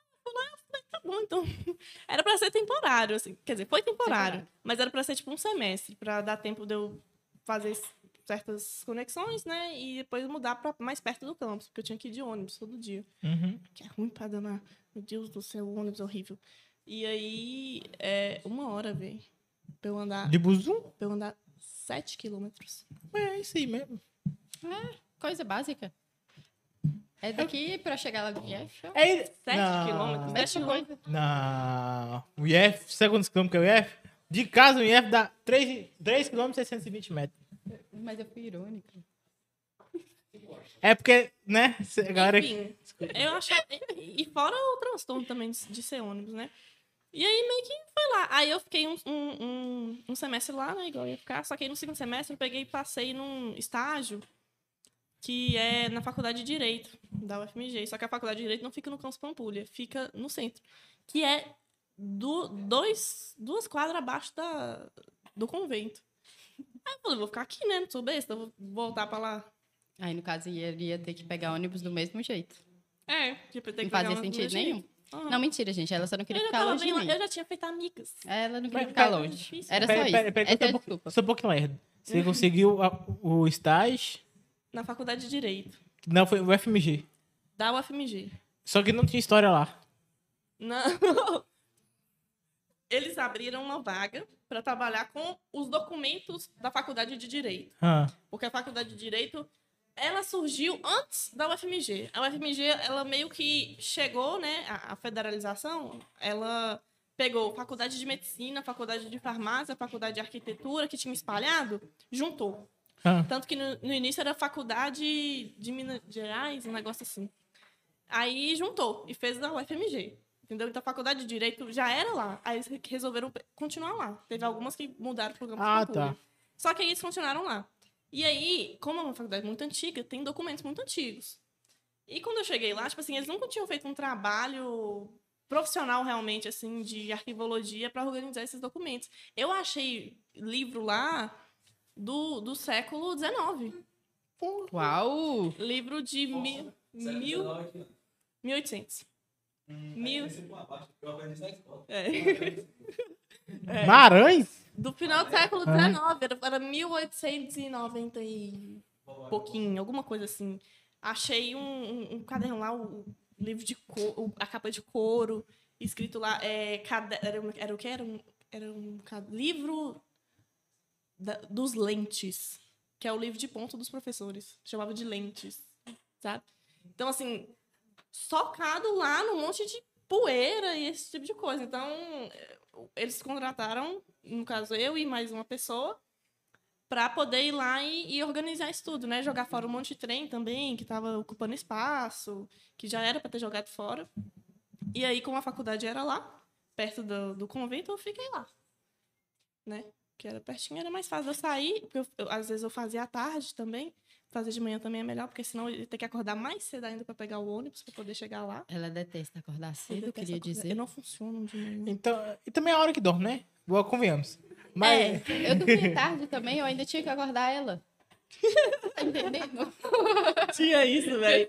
tá bom, então. Era pra ser temporário, assim. Quer dizer, foi temporário, Temporário. mas era pra ser tipo um semestre, pra dar tempo de eu fazer certas conexões, né? E depois mudar pra mais perto do campus, porque eu tinha que ir de ônibus todo dia. Uhum. Que é ruim pra danar. Meu Deus do céu, o ônibus é horrível. E aí, é uma hora, velho. Pra eu andar, De Buzum? pra eu andar 7 quilômetros. É isso aí mesmo. Coisa básica. É daqui pra chegar lá IF. ó. É, 7 Não. quilômetros? 7 Mesma coisa. quilômetros. Não. O IF, sabe quantos quilômetros que é o IF? De casa, o IF dá 3, 3 km e 620 metros. Mas eu fui irônica. É porque, né? galera... Enfim, eu achava. E fora o transtorno também de, de ser ônibus, né? E aí meio que foi lá. Aí eu fiquei um, um, um, um semestre lá, né? Igual eu ia ficar. Só que aí no segundo semestre eu peguei e passei num estágio que é na faculdade de Direito da UFMG. Só que a faculdade de Direito não fica no campus Pampulha, fica no centro. Que é do, dois, duas quadras abaixo da, do convento. Aí eu falei, vou ficar aqui, né? Não sou besta, vou voltar pra lá. Aí, no caso, ia, ia ter que pegar ônibus do mesmo jeito. É, tipo, Não que pegar fazia sentido nenhum. Aham. Não, mentira, gente. Ela só não queria Eu ficar longe de bem, eu já tinha feito amigas. Ela não queria Mas, ficar pera- longe. difícil. Era Pera- só pera- isso. pera- Essa é a um desculpa. pouco- Sou um pouquinho lerdo. Você conseguiu a- o estágio... Na faculdade de Direito. Não, foi o FMG. Da UFMG. Só que não tinha história lá. Não. Eles abriram uma vaga para trabalhar com os documentos da faculdade de Direito. Ah. Porque a faculdade de Direito, ela surgiu antes da UFMG. A UFMG, ela meio que chegou, né, a, a federalização, ela pegou faculdade de medicina, faculdade de farmácia, faculdade de arquitetura, que tinha espalhado, juntou. Ah. Tanto que no, no início era faculdade de Minas Gerais, um negócio assim. Aí juntou e fez da UFMG. Entendeu? Então a faculdade de Direito já era lá. Aí eles resolveram continuar lá. Teve algumas que mudaram pro campus Ah, tá. Só que aí eles continuaram lá. E aí, como é uma faculdade muito antiga, tem documentos muito antigos. E quando eu cheguei lá, tipo assim, eles nunca tinham feito um trabalho profissional realmente, assim, de arquivologia para organizar esses documentos. Eu achei livro lá do, do século XIX. Uau! Livro de mil, mil, 1800. Mil, é. É. Marães? Do final do século Ah. XIX, era, era 1890 e pouquinho, alguma coisa assim. Achei um, um, um caderno lá, o, o livro de couro, a capa de couro, escrito lá, é, cade- era, um- era o que? Era um, era um livro da- dos lentes, que é o livro de ponto dos professores. Chamava de lentes, sabe? Então, assim, socado lá num monte de poeira e esse tipo de coisa. Então, eh, eles contrataram, no caso eu e mais uma pessoa, para poder ir lá e, e organizar isso tudo, né? Jogar fora um monte de trem também, que estava ocupando espaço, que já era para ter jogado fora. E aí, como a faculdade era lá, perto do, do convento, eu fiquei lá, né? Que era pertinho, era mais fácil eu sair, porque eu- eu- às vezes eu fazia à tarde também. Fazer de manhã também é melhor, porque senão eu ia ter que acordar mais cedo ainda para pegar o ônibus para poder chegar lá. Ela detesta acordar cedo, eu queria acordar- dizer. Eu não funciono de manhã. Então, e também é a hora que dorme, né? Boa, convenhamos. Mas, É, eu dormi tarde também, eu ainda tinha que acordar ela. Tá entendendo? Tinha isso, velho.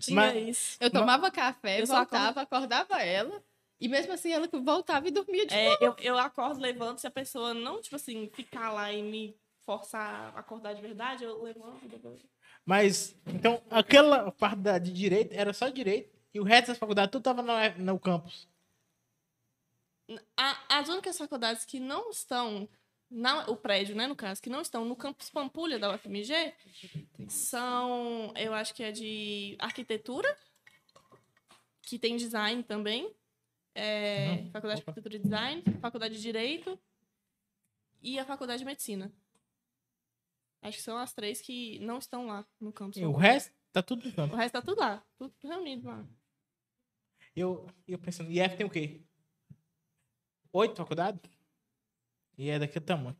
Tinha Mas- isso. Eu tomava café, Eu voltava, acordava ela. E mesmo assim ela voltava e dormia de É, eu, eu acordo, levanto, se a pessoa não, tipo assim, ficar lá e me forçar a acordar de verdade, eu levanto. depois- mas, então, aquela parte da, de direito era só direito e o resto das faculdades tudo tava no, no campus. A- as únicas faculdades que não estão, na, o prédio, né, no caso, que não estão no campus Pampulha da UFMG, são, eu acho que é de arquitetura, que tem design também, é, Uhum. faculdade de Opa. arquitetura e design, faculdade de direito e a faculdade de medicina. Acho que são as três que não estão lá no campus. E o resto tá tudo no O campus. resto tá tudo lá, tudo reunido lá. Eu, eu pensando, IF tem o quê? Oito faculdades? E é daquele tamanho.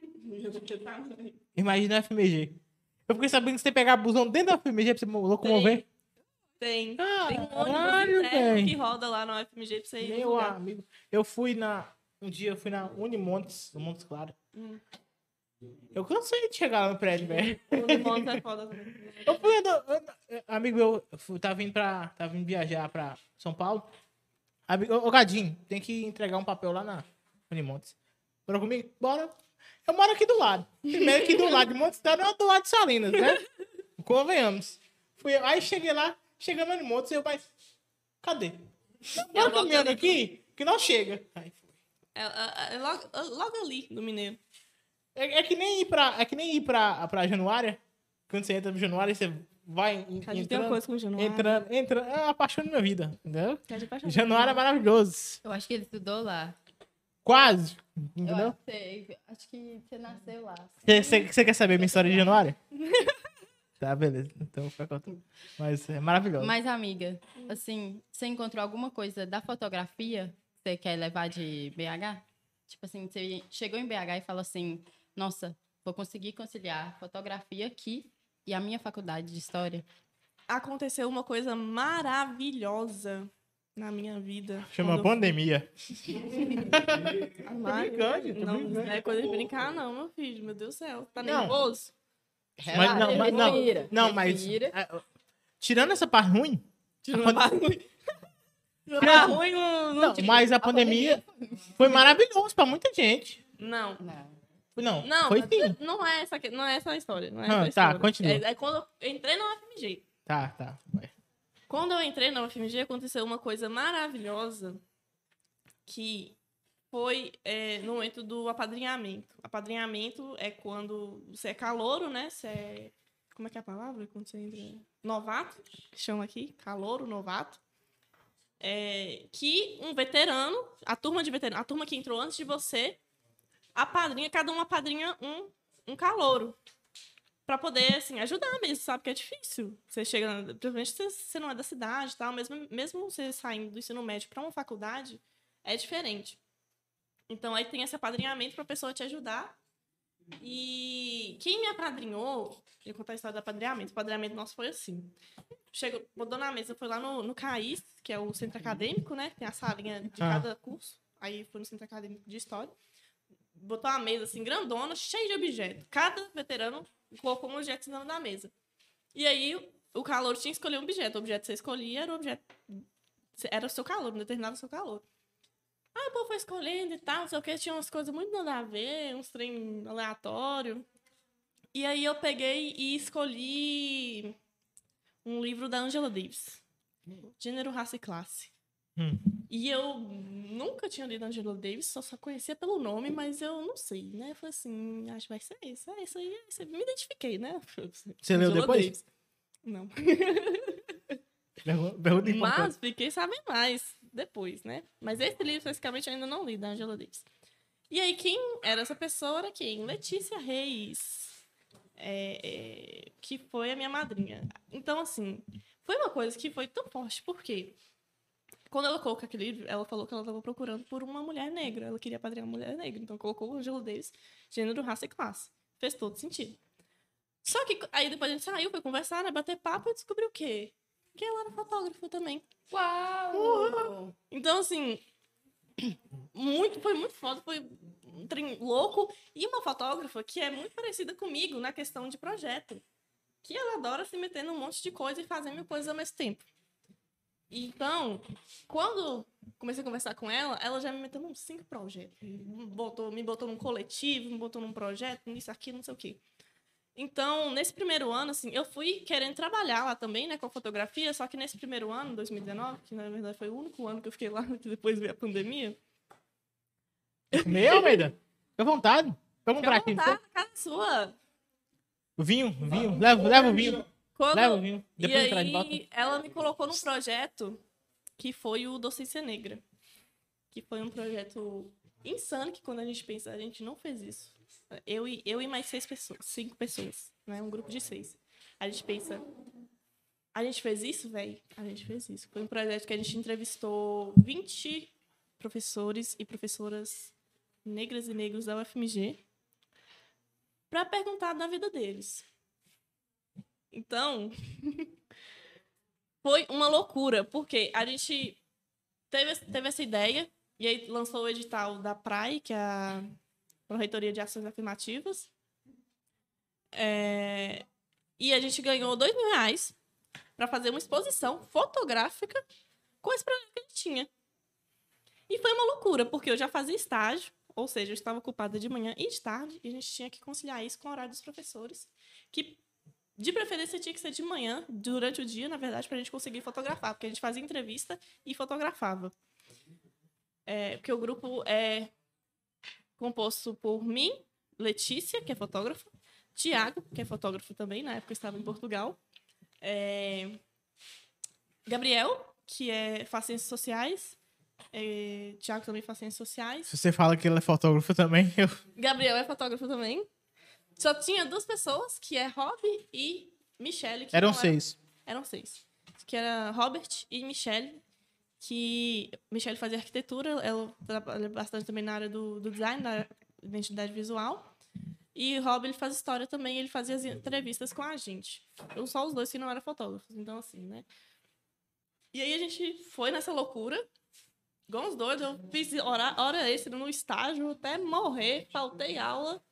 Imagina a FMG. Eu fiquei sabendo que você tem que pegar busão dentro da FMG pra você locomover. Tem. Ah, Tem um ônibus interno que roda lá no UFMG pra você ir Meu amigo. Eu fui na. Um dia eu fui na Unimontes, no Montes Claros. Hum. Eu cansei de chegar lá no prédio, velho. Unimontes é foda também. Eu fui. andando- eu- amigo meu, eu fui, tava vindo pra. Tava vindo viajar pra São Paulo. Amigo, ô, Gadinho, tem que entregar um papel lá na Unimontes. Bora comigo? Bora. Eu moro aqui do lado. Primeiro aqui do lado de Montes Claros, não do lado de Salinas, né? Convenhamos. Fui, aí cheguei lá, chegando no Unimontes, eu, mas. Cadê? Bora caminhando aqui, que não chega. Aí fui. É, é- é logo, é logo ali, do Mineiro. É, é que nem ir pra, é que nem ir pra, pra Januária. Quando você entra pro Januária, você vai en- A gente tem uma entrando, coisa com o Januário. entrando, entrando. É a paixão da minha vida, entendeu? É. Januária é maravilhoso. Eu acho que ele estudou lá. Quase, Eu entendeu? acho, que- acho que você nasceu lá. Você, quer saber a minha história de Januária? tá, beleza. Então, fica contando. Mas é maravilhoso. Mas, amiga, assim, você encontrou alguma coisa da fotografia que você quer levar de BH? Tipo assim, você chegou em BH e falou assim, nossa, vou conseguir conciliar fotografia aqui e a minha faculdade de história. Aconteceu uma coisa maravilhosa na minha vida. Chama pandemia. fui- Mar- brincando, tô Não, brincando. não é coisa de brincar, não, meu filho. Meu Deus do céu. Tá Não. Nervoso? Mas não, mas não. respira, Não, mas. respira. é, tirando essa parte ruim. Tirando A a ruim. Tirando a ruim, não, Não, mas a pandemia foi maravilhoso pra muita gente. não. Não. Não, Não, foi sim. não é essa, não é essa a história. Não é Ah, essa a tá, continua. É, é quando eu entrei na UFMG. Tá, tá. vai. Quando eu entrei na UFMG, aconteceu uma coisa maravilhosa que foi é, no momento do apadrinhamento. Apadrinhamento é quando você é calouro, né? Você é... Como é que é a palavra? Quando você entra... Novato, chama aqui. Calouro, novato. É, que um veterano, a turma de veterano, a turma que entrou antes de você, apadrinha, cada um apadrinha um, um calouro. Pra poder, assim, ajudar mesmo, sabe? Que é difícil. Você chega, principalmente se você não é da cidade e tal, mesmo, mesmo você saindo do ensino médio pra uma faculdade, é diferente. Então aí tem esse apadrinhamento pra pessoa te ajudar. E quem me apadrinhou, eu contar a história do apadrinhamento. O apadrinhamento nosso foi assim. Chegou, botou na mesa, foi lá no, no CAIS, que é o centro acadêmico, né? Tem a salinha de Ah. cada curso. Aí foi no centro acadêmico de história. Botou uma mesa assim, grandona, cheia de objetos. Cada veterano colocou um objeto em cima da mesa. E aí o calor tinha que escolher um objeto. O objeto que você escolhia era o objeto. Era o seu calor, um determinado seu calor. Aí o povo foi escolhendo e tal, não sei o que, tinha umas coisas muito nada a ver, uns trem aleatório. E aí eu peguei e escolhi um livro da Angela Davis. Gênero, raça e classe. Hum. E eu nunca tinha lido Angela Davis, só, só conhecia pelo nome, mas eu não sei, né? Eu falei assim, acho que vai ser isso. É isso aí, é isso me identifiquei, né? Você leu Angela depois? Davis. Não. Pergunta. Mas fiquei sabendo mais depois, né? Mas esse livro, especificamente, eu ainda não li, da Angela Davis. E aí, quem era essa pessoa era quem? Letícia Reis. é, é, que foi a minha madrinha. Então, assim, foi uma coisa que foi tão forte, porque quando ela colocou aquele livro, ela falou que ela estava procurando por uma mulher negra. Ela queria padrinhar uma mulher negra. Então colocou o Ângelo Davis, gênero, raça e classe. Fez todo sentido. Só que aí depois a gente saiu, foi conversar, né? Bater papo e descobriu o quê? Que ela era fotógrafa também. Uau! Então, assim, muito, foi muito foda, foi um trem louco. E uma fotógrafa que é muito parecida comigo na questão de projeto. Que ela adora se meter num monte de coisa e fazer mil coisas ao mesmo tempo. Então, quando comecei a conversar com ela, ela já me meteu num cinco projetos. Botou, me botou num coletivo, me botou num projeto, nisso aqui, não sei o quê. Então, nesse primeiro ano, assim, eu fui querendo trabalhar lá também, né, com a fotografia, só que nesse primeiro ano, 2019, que na verdade foi o único ano que eu fiquei lá, que depois veio a pandemia. Meu, Almeida? Fica à vontade. Vamos comprar aqui. vontade, cara sua. Vinho, vinho. Leva, leva o vinho. Quando, Leva o vinho. e Depois traz de volta. aí, ela me colocou num projeto que foi o Docência Negra. Que foi um projeto insano, que quando a gente pensa, a gente não fez isso. Eu e, eu e mais seis pessoas, cinco pessoas, né? Um grupo de seis. A gente pensa, a gente fez isso, velho? A gente fez isso. Foi um projeto que a gente entrevistou 20 professores e professoras negras e negros da UFMG para perguntar da vida deles. Então, foi uma loucura, porque a gente teve, teve essa ideia e aí lançou o edital da PRAE, que é a Proreitoria de Ações Afirmativas. É, e a gente ganhou dois mil reais para fazer uma exposição fotográfica com esse projeto que a gente tinha. E foi uma loucura, porque eu já fazia estágio, ou seja, eu estava ocupada de manhã e de tarde, e a gente tinha que conciliar isso com o horário dos professores, que de preferência tinha que ser de manhã, durante o dia, na verdade, para a gente conseguir fotografar, porque a gente fazia entrevista e fotografava. É, porque o grupo é composto por mim, Letícia, que é fotógrafa, Tiago, que é fotógrafo também, na época estava em Portugal, é, Gabriel, que é, faz ciências sociais, é, Tiago também faz ciências sociais, Se você fala que ele é fotógrafo também, eu... Gabriel é fotógrafo também. Só tinha duas pessoas, que é Rob e Michelle. que Eram era- seis. Eram seis. Que era Robert e Michelle, que Michelle fazia arquitetura, ela trabalha bastante também na área do, do design, da identidade visual. E Rob, ele faz história também, ele fazia as entrevistas com a gente. Eu só os dois que não eram fotógrafos, então assim, né? E aí a gente foi nessa loucura, igual uns doidos, eu fiz hora, hora extra no estágio até morrer, faltei aula.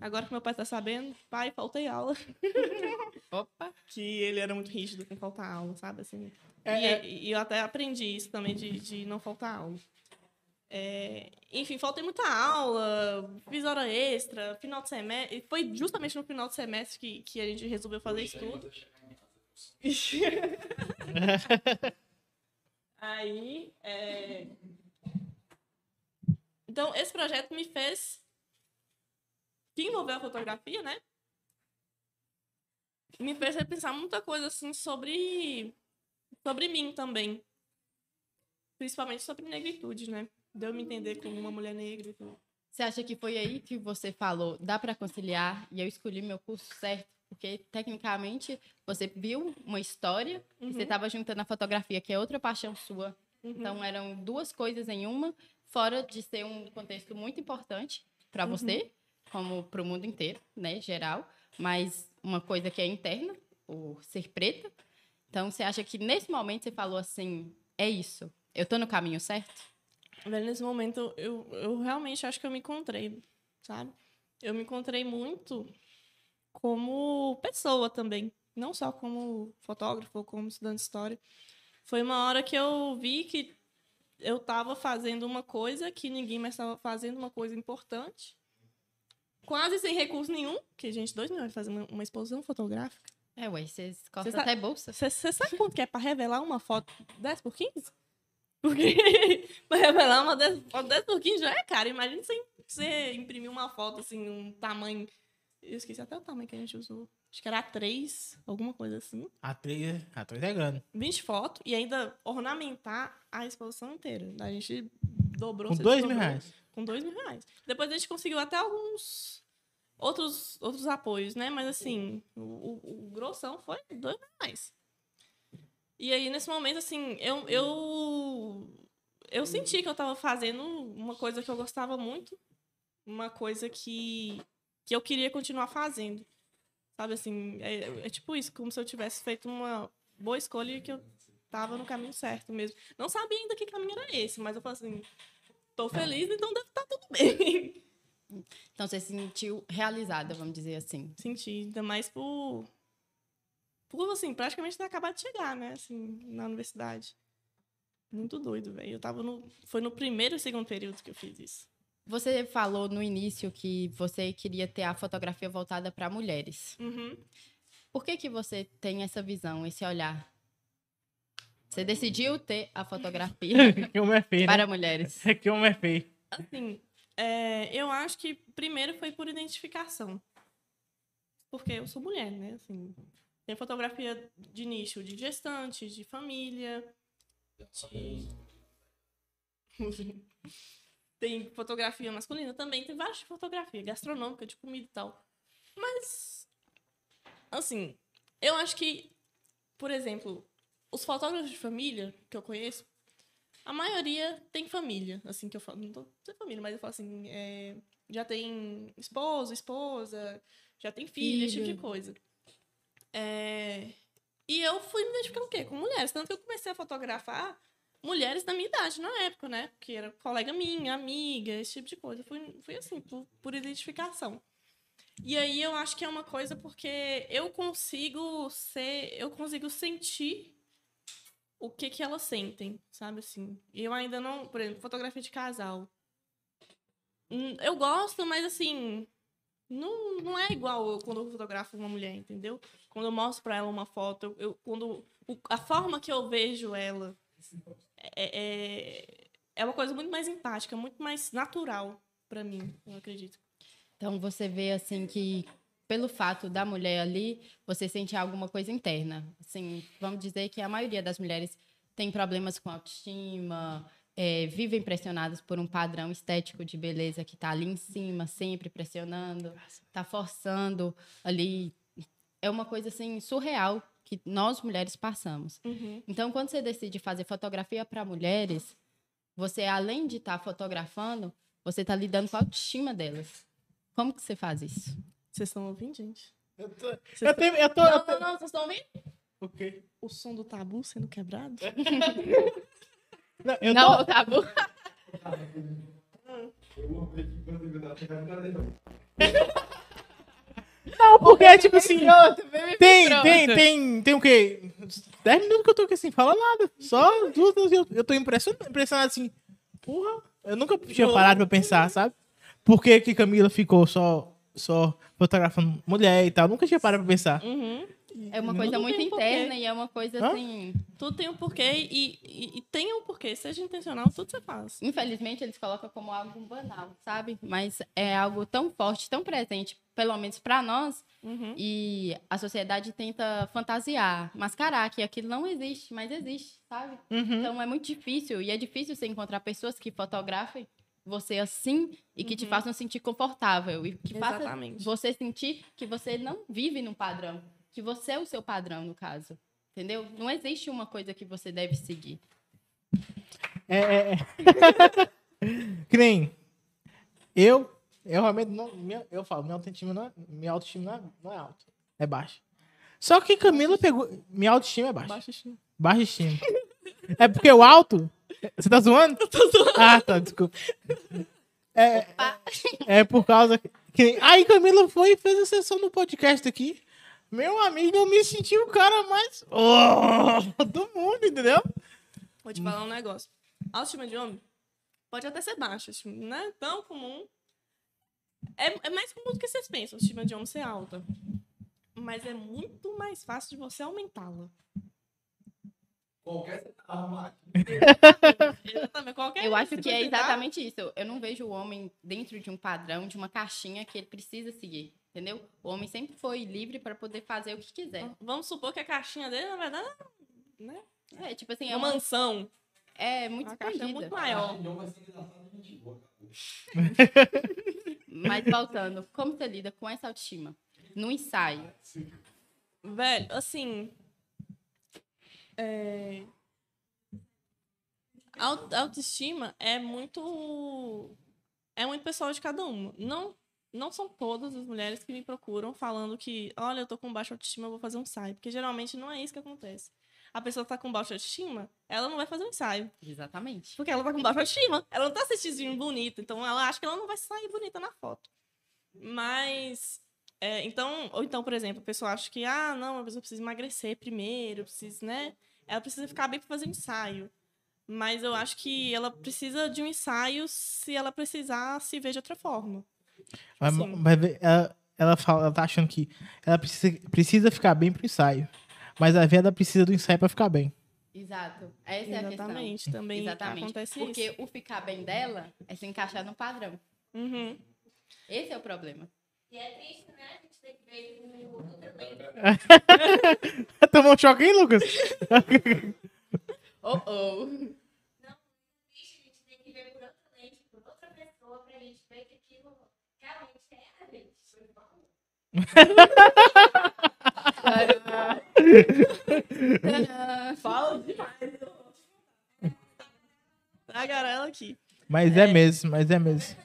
Agora que meu pai tá sabendo, pai, faltei aula. Opa! Que ele era muito rígido com faltar aula, sabe? Assim, É, e, é. e eu até aprendi isso também, de, de não faltar aula. É, enfim, faltei muita aula, fiz hora extra, final de semestre. Foi justamente no final de semestre que, que a gente resolveu fazer isso tudo. Aí, é... Então, esse projeto me fez que envolveu a fotografia, né? Me fez repensar muita coisa, assim, sobre... Sobre mim também. Principalmente sobre negritude, né? Deu me entender como uma mulher negra e tudo. Você acha que foi aí que você falou, dá para conciliar e eu escolhi meu curso certo? Porque, tecnicamente, você viu uma história e você Uhum. estava juntando a fotografia, que é outra paixão sua. Uhum. Então, eram duas coisas em uma, fora de ser um contexto muito importante para Uhum. você, como para o mundo inteiro, né, geral, mas uma coisa que é interna, o ser preta. Então, você acha que nesse momento você falou assim, é isso, eu tô no caminho certo? Nesse momento, eu, eu realmente acho que eu me encontrei, sabe? Eu me encontrei muito como pessoa também. Não só como fotógrafo como estudante de história. Foi uma hora que eu vi que eu estava fazendo uma coisa que ninguém mais estava fazendo, uma coisa importante. Quase sem recurso nenhum, que, gente, dois mil reais fazer uma, uma exposição fotográfica. É, ué, vocês cortam sabe- até bolsa. Você sabe quanto que é para revelar uma foto 10 por 15? Porque para revelar uma 10, foto 10 por 15 já é caro. Imagina você, você imprimir uma foto assim, um tamanho. Eu esqueci até o tamanho que a gente usou. Acho que era A3, alguma coisa assim. A atriz, a atriz é grande. 20 fotos e ainda ornamentar a exposição inteira. A gente dobrou. Com se dois mil desdobrou. reais. Com dois mil reais. Depois a gente conseguiu até alguns outros, outros apoios, né? Mas assim, o, o, grossão foi dois mil reais. E aí, nesse momento, assim, eu, eu, eu senti que eu tava fazendo uma coisa que eu gostava muito, uma coisa que, que eu queria continuar fazendo. Sabe, assim, é, é tipo isso, como se eu tivesse feito uma boa escolha e que eu tava no caminho certo mesmo. Não sabia ainda que caminho era esse, mas eu falei assim, tô feliz, então deve estar tudo bem. Então você se sentiu realizada, vamos dizer assim. Senti, ainda mais por, por assim, praticamente ter acabado de chegar, né, assim, na universidade. Muito doido, velho. Eu tava no. Foi no primeiro e segundo período que eu fiz isso. Você falou no início que você queria ter a fotografia voltada para mulheres. Uhum. Por que que você tem essa visão, esse olhar? Você decidiu ter a fotografia que homem é feio, né? para mulheres. É que homem é feio. Assim, é, eu acho que primeiro foi por identificação. Porque eu sou mulher, né? Assim, tem fotografia de nicho de gestante, de família. de- tem fotografia masculina também, tem várias de fotografia, gastronômica, de comida e tal. Mas, assim, eu acho que, por exemplo, os fotógrafos de família que eu conheço, a maioria tem família, assim, que eu falo, não tô sem família, mas eu falo assim, é, já tem esposo, esposa, já tem filho, esse tipo de coisa. É, e eu fui me identificando o quê? Com mulheres, tanto que eu comecei a fotografar mulheres da minha idade na época, né? Que era colega minha, amiga, esse tipo de coisa. Fui, fui assim, por, por identificação. E aí eu acho que é uma coisa porque eu consigo ser, eu consigo sentir o que que elas sentem, sabe assim. Eu ainda não, por exemplo, fotografia de casal. Hum, Eu gosto, mas assim, não, não é igual eu quando eu fotografo uma mulher, entendeu? Quando eu mostro pra ela uma foto, eu, quando o- a forma que eu vejo ela é, é, é uma coisa muito mais empática, muito mais natural pra mim, eu acredito. Então você vê assim que pelo fato da mulher ali, você sente alguma coisa interna. Assim, vamos dizer que a maioria das mulheres tem problemas com autoestima, é, vivem pressionadas por um padrão estético de beleza que está ali em cima, sempre pressionando, está forçando ali. É uma coisa assim surreal que nós mulheres passamos. Uhum. Então, quando você decide fazer fotografia para mulheres, você além de estar fotografando, você está lidando com a autoestima delas. Como que você faz isso? Vocês estão ouvindo, gente? Eu tô. Eu, tenho, eu tô. eu Não, tô- não, não, vocês estão ouvindo? O quê? O som do tabu sendo quebrado? Não, eu Não, tô. tá bom. Não, porque, tipo assim. Tem, Pronto. tem, tem, tem o quê? 10 minutos que eu tô aqui sem falar nada. Só duas, duas, eu, eu tô impressionado, impressionado assim. Porra, eu nunca tinha parado pra pensar, sabe? Por que, que Camila ficou só, só fotografando mulher e tal? Nunca tinha parado pra pensar. Uhum. É uma coisa Tudo muito tem interna e é uma coisa Hã? assim. Tudo tem um porquê e, e, e tem um porquê. Seja intencional, tudo você faz. Infelizmente, eles colocam como algo banal, sabe? Mas é algo tão forte, tão presente, pelo menos para nós, Uhum. e a sociedade tenta fantasiar, mascarar que aquilo não existe, mas existe, sabe? Uhum. Então é muito difícil, e é difícil você encontrar pessoas que fotografem você assim e que te Uhum. façam sentir confortável e que faça Exatamente. você sentir que você não vive num padrão, que você é o seu padrão no caso. Entendeu? Não existe uma coisa que você deve seguir. É, é, é. que nem eu, eu realmente não, minha, eu falo, minha autoestima não é, minha autoestima não é, não é alta, é baixa. Só que Camila pegou, minha autoestima é baixa, Baixa estima. baixa estima. É porque o alto, você tá zoando? Eu tô zoando. Ah, tá, desculpa. É, é, é por causa que aí Camila foi e fez a sessão do podcast aqui. Meu amigo, eu me senti o cara mais oh, do mundo, entendeu? Vou te falar um negócio. Autoestima de homem pode até ser baixa, assim, não é tão comum. É, é mais comum do que vocês pensam, a autoestima de homem ser alta. Mas é muito mais fácil de você aumentá-la. Qualquer. Qualquer Eu acho que é exatamente isso. Eu não vejo o homem dentro de um padrão, de uma caixinha que ele precisa seguir. Entendeu? O homem sempre foi livre para poder fazer o que quiser. Vamos supor que a caixinha dele, na verdade, né? É, tipo assim, é é, uma uma, mansão. é muito Uma caixa expandida. muito maior. Mas voltando, como você lida com essa autoestima? No ensaio. Velho, assim. É... Au- Autoestima é muito. É muito pessoal de cada uma. Não, não são todas as mulheres que me procuram falando que, olha, eu tô com baixa autoestima, eu vou fazer um ensaio. Porque geralmente não é isso que acontece. A pessoa tá com baixa autoestima, ela não vai fazer um ensaio. Exatamente. Porque ela tá com baixa autoestima. Ela não tá se sentindo bonita. Então ela acha que ela não vai sair bonita na foto. Mas. é, então, ou então, por exemplo, a pessoa acha que, ah, não, mas eu preciso emagrecer primeiro, eu preciso, né? Ela precisa ficar bem para fazer ensaio. Mas eu acho que ela precisa de um ensaio se ela precisar se ver de outra forma. Mas, Sim. mas ela, ela, fala, ela tá achando que ela precisa, precisa ficar bem pro ensaio. Mas a Veda precisa do ensaio pra ficar bem. Exato. Essa é a questão. Exatamente, também Exatamente. acontece Porque isso. o ficar bem dela é se encaixar no padrão. Uhum. Esse é o problema. E é triste, né? A gente tem que ver o outro talento. Tomou um choque, hein, Lucas? Oh, oh. Triste, a gente tem que ver por outro lente, por outra pessoa, pra gente ver que aquilo realmente é a gente. Fala demais. Traga ela aqui. Mas é mesmo, mas é mesmo.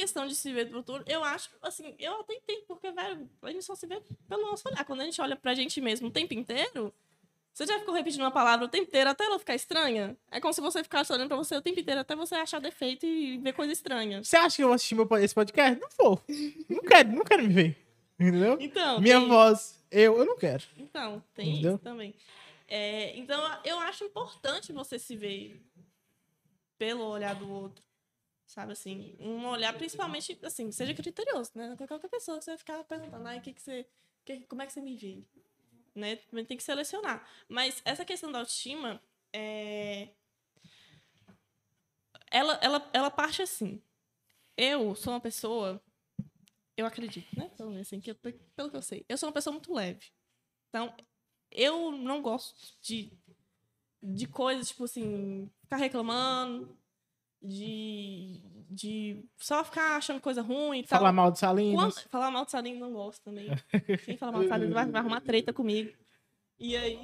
Questão de se ver do futuro, eu acho, assim, eu até entendo, porque, velho, a gente só se vê pelo nosso olhar. Quando a gente olha pra gente mesmo o tempo inteiro, você já ficou repetindo uma palavra o tempo inteiro até ela ficar estranha? É como se você ficasse olhando pra você o tempo inteiro até você achar defeito e ver coisa estranha. Você acha que eu vou assistir meu, esse podcast? Não vou. Não quero, não quero me ver. Entendeu? Então, Minha tem- voz, eu, eu não quero. Então, tem Entendeu? isso também. É, então, eu acho importante você se ver pelo olhar do outro. Sabe assim? Um olhar, principalmente, assim, seja criterioso, né? Qualquer pessoa que você vai ficar perguntando, ai, que que você, que- como é que você me vê? Né? Também Tem que selecionar. Mas essa questão da autoestima, é... ela, ela, ela parte assim. Eu sou uma pessoa, eu acredito, né? Menos assim, que eu- pelo que eu sei. Eu sou uma pessoa muito leve. Então, eu não gosto de, de coisas, tipo assim, ficar reclamando, de, de só ficar achando coisa ruim e tal. Falar mal de Salinas. Quando- falar mal de Salim não gosto também. Quem fala mal de Salim vai, vai arrumar treta comigo. E aí.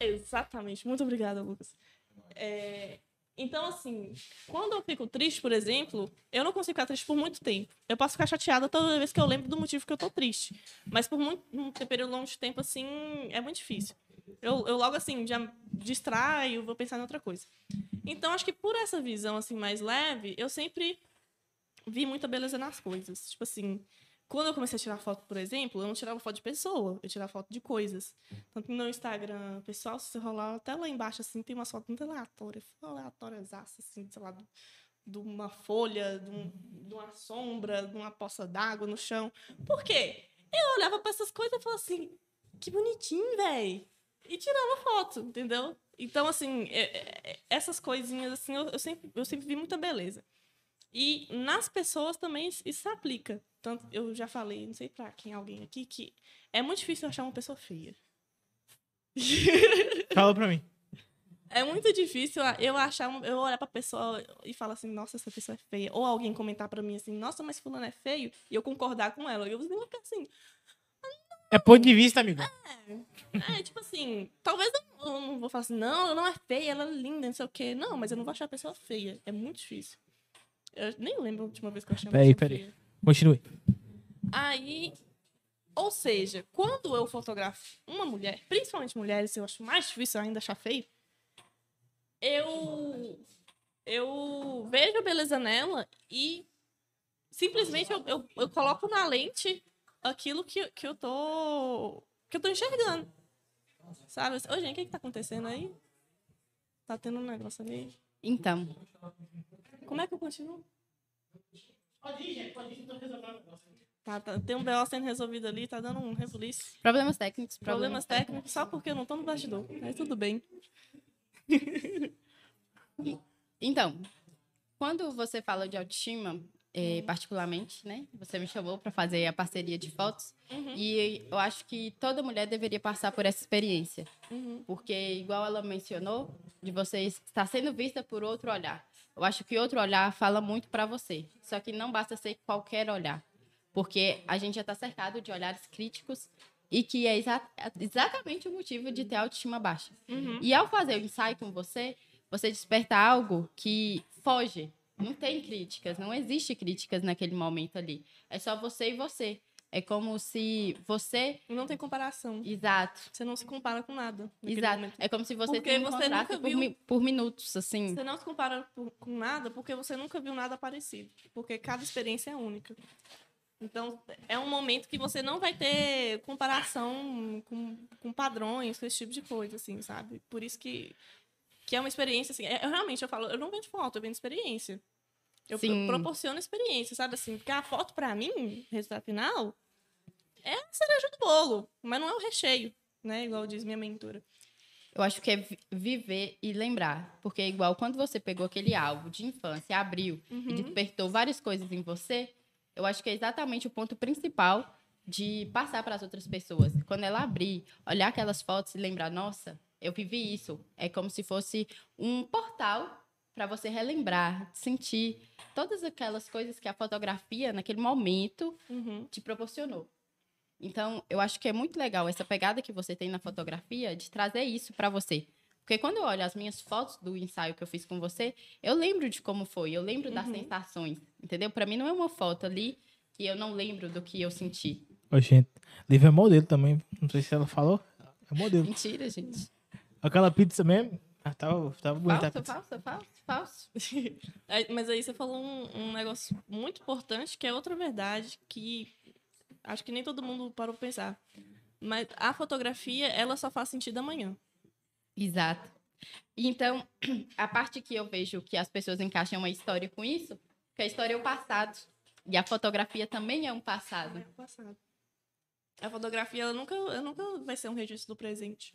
Exatamente. Muito obrigada, Lucas. É, Então, assim, quando eu fico triste, por exemplo, eu não consigo ficar triste por muito tempo. Eu posso ficar chateada toda vez que eu lembro do motivo que eu tô triste. Mas por muito um período longo de tempo, assim, é muito difícil. Eu, eu logo, assim, já distraio, vou pensar em outra coisa. Então, acho que por essa visão, assim, mais leve, eu sempre vi muita beleza nas coisas. Tipo assim, quando eu comecei a tirar foto, por exemplo, eu não tirava foto de pessoa, eu tirava foto de coisas. Tanto que no Instagram, pessoal, se você rolar até lá embaixo, assim, tem umas fotos muito aleatórias, assim, sei lá, de uma folha, de, um- de uma sombra, de uma poça d'água no chão. Por quê? Eu olhava pra essas coisas e falava assim, que bonitinho, véi. E tirava foto, entendeu? Então, assim, é- é- essas coisinhas, assim, eu, eu sempre, eu sempre vi muita beleza. E nas pessoas também isso se aplica. Tanto, eu já falei, não sei pra quem, alguém aqui, que é muito difícil achar uma pessoa feia. Fala pra mim. É muito difícil eu achar, eu olhar pra pessoa e falar assim, nossa, essa pessoa é feia. Ou alguém comentar pra mim assim, nossa, mas fulano é feio, e eu concordar com ela. E eu vou ficar assim, É ponto de vista, amigo. é, tipo assim, talvez eu, eu não vou falar assim, não, ela não é feia, ela é linda, não sei o quê. Não, mas eu não vou achar a pessoa feia. É muito difícil. Eu nem lembro a última vez que eu achei uma Peraí, pessoa peraí. feia. Continue. Aí, ou seja, quando eu fotografo uma mulher, principalmente mulheres, eu acho mais difícil ainda achar feio, eu eu vejo a beleza nela e simplesmente eu, eu, eu coloco na lente aquilo que, que eu tô que eu tô enxergando. Sabe? Ô, gente, o que que tá acontecendo aí? Tá tendo um negócio ali. Então, Como é que eu continuo? Tá, tá, tem um BO sendo resolvido ali, tá dando um rebuliço. problemas técnicos. Problemas técnicos só porque eu não tô no bastidor. Mas tudo bem. Então, quando você fala de autoestima, eh, particularmente, né? Você me chamou para fazer a parceria de fotos. Uhum. E eu acho que toda mulher deveria passar por essa experiência. Uhum. Porque, igual ela mencionou, de você estar sendo vista por outro olhar. Eu acho que outro olhar fala muito para você. Só que não basta ser qualquer olhar. Porque a gente já está cercado de olhares críticos e que é exa- exatamente o motivo de ter autoestima baixa. Uhum. E ao fazer o ensaio com você, você desperta algo que foge. Não tem críticas, não existe críticas naquele momento ali. É só você e você. É como se você. Não tem comparação. Exato. Você não se compara com nada. Exato. momento. É como se você Porque se você nunca por, viu- mi- por minutos, assim. Você não se compara por- com nada porque você nunca viu nada parecido. Porque cada experiência é única. Então, é um momento que você não vai ter comparação com, com padrões, com esse tipo de coisa, assim, sabe? Por isso que, que é uma experiência, assim. é- eu realmente, eu falo, eu não vendo foto, eu vendo experiência. Eu Sim. proporciono experiência, sabe? Assim, porque a foto, pra mim, resultado final, é a cereja do bolo, mas não é o recheio, né? Igual diz minha mentora. Eu acho que é vi- viver e lembrar. Porque é igual quando você pegou aquele álbum de infância, abriu e Uhum. despertou várias coisas em você, eu acho que é exatamente o ponto principal de passar para as outras pessoas. Quando ela abrir, olhar aquelas fotos e lembrar, nossa, eu vivi isso. É como se fosse um portal para você relembrar, sentir todas aquelas coisas que a fotografia, naquele momento, Uhum. te proporcionou. Então, eu acho que é muito legal essa pegada que você tem na fotografia de trazer isso para você. Porque quando eu olho as minhas fotos do ensaio que eu fiz com você, eu lembro de como foi, eu lembro das sensações, entendeu? Para mim não é uma foto ali que eu não lembro do que eu senti. Ô, gente, Lívia é modelo também. Não sei se ela falou. É modelo. Mentira, gente. Aquela pizza mesmo. Ah, tava, tava bonita a Falso, pizza. falso, falso, falso. Mas aí você falou um, um negócio muito importante, que é outra verdade, que acho que nem todo mundo parou pra pensar. Mas a fotografia, ela só faz sentido amanhã. Exato. Então, a parte que eu vejo que as pessoas encaixam uma história com isso, que a história é o passado. E a fotografia também é um passado. É o passado. A fotografia, ela nunca, ela nunca vai ser um registro do presente.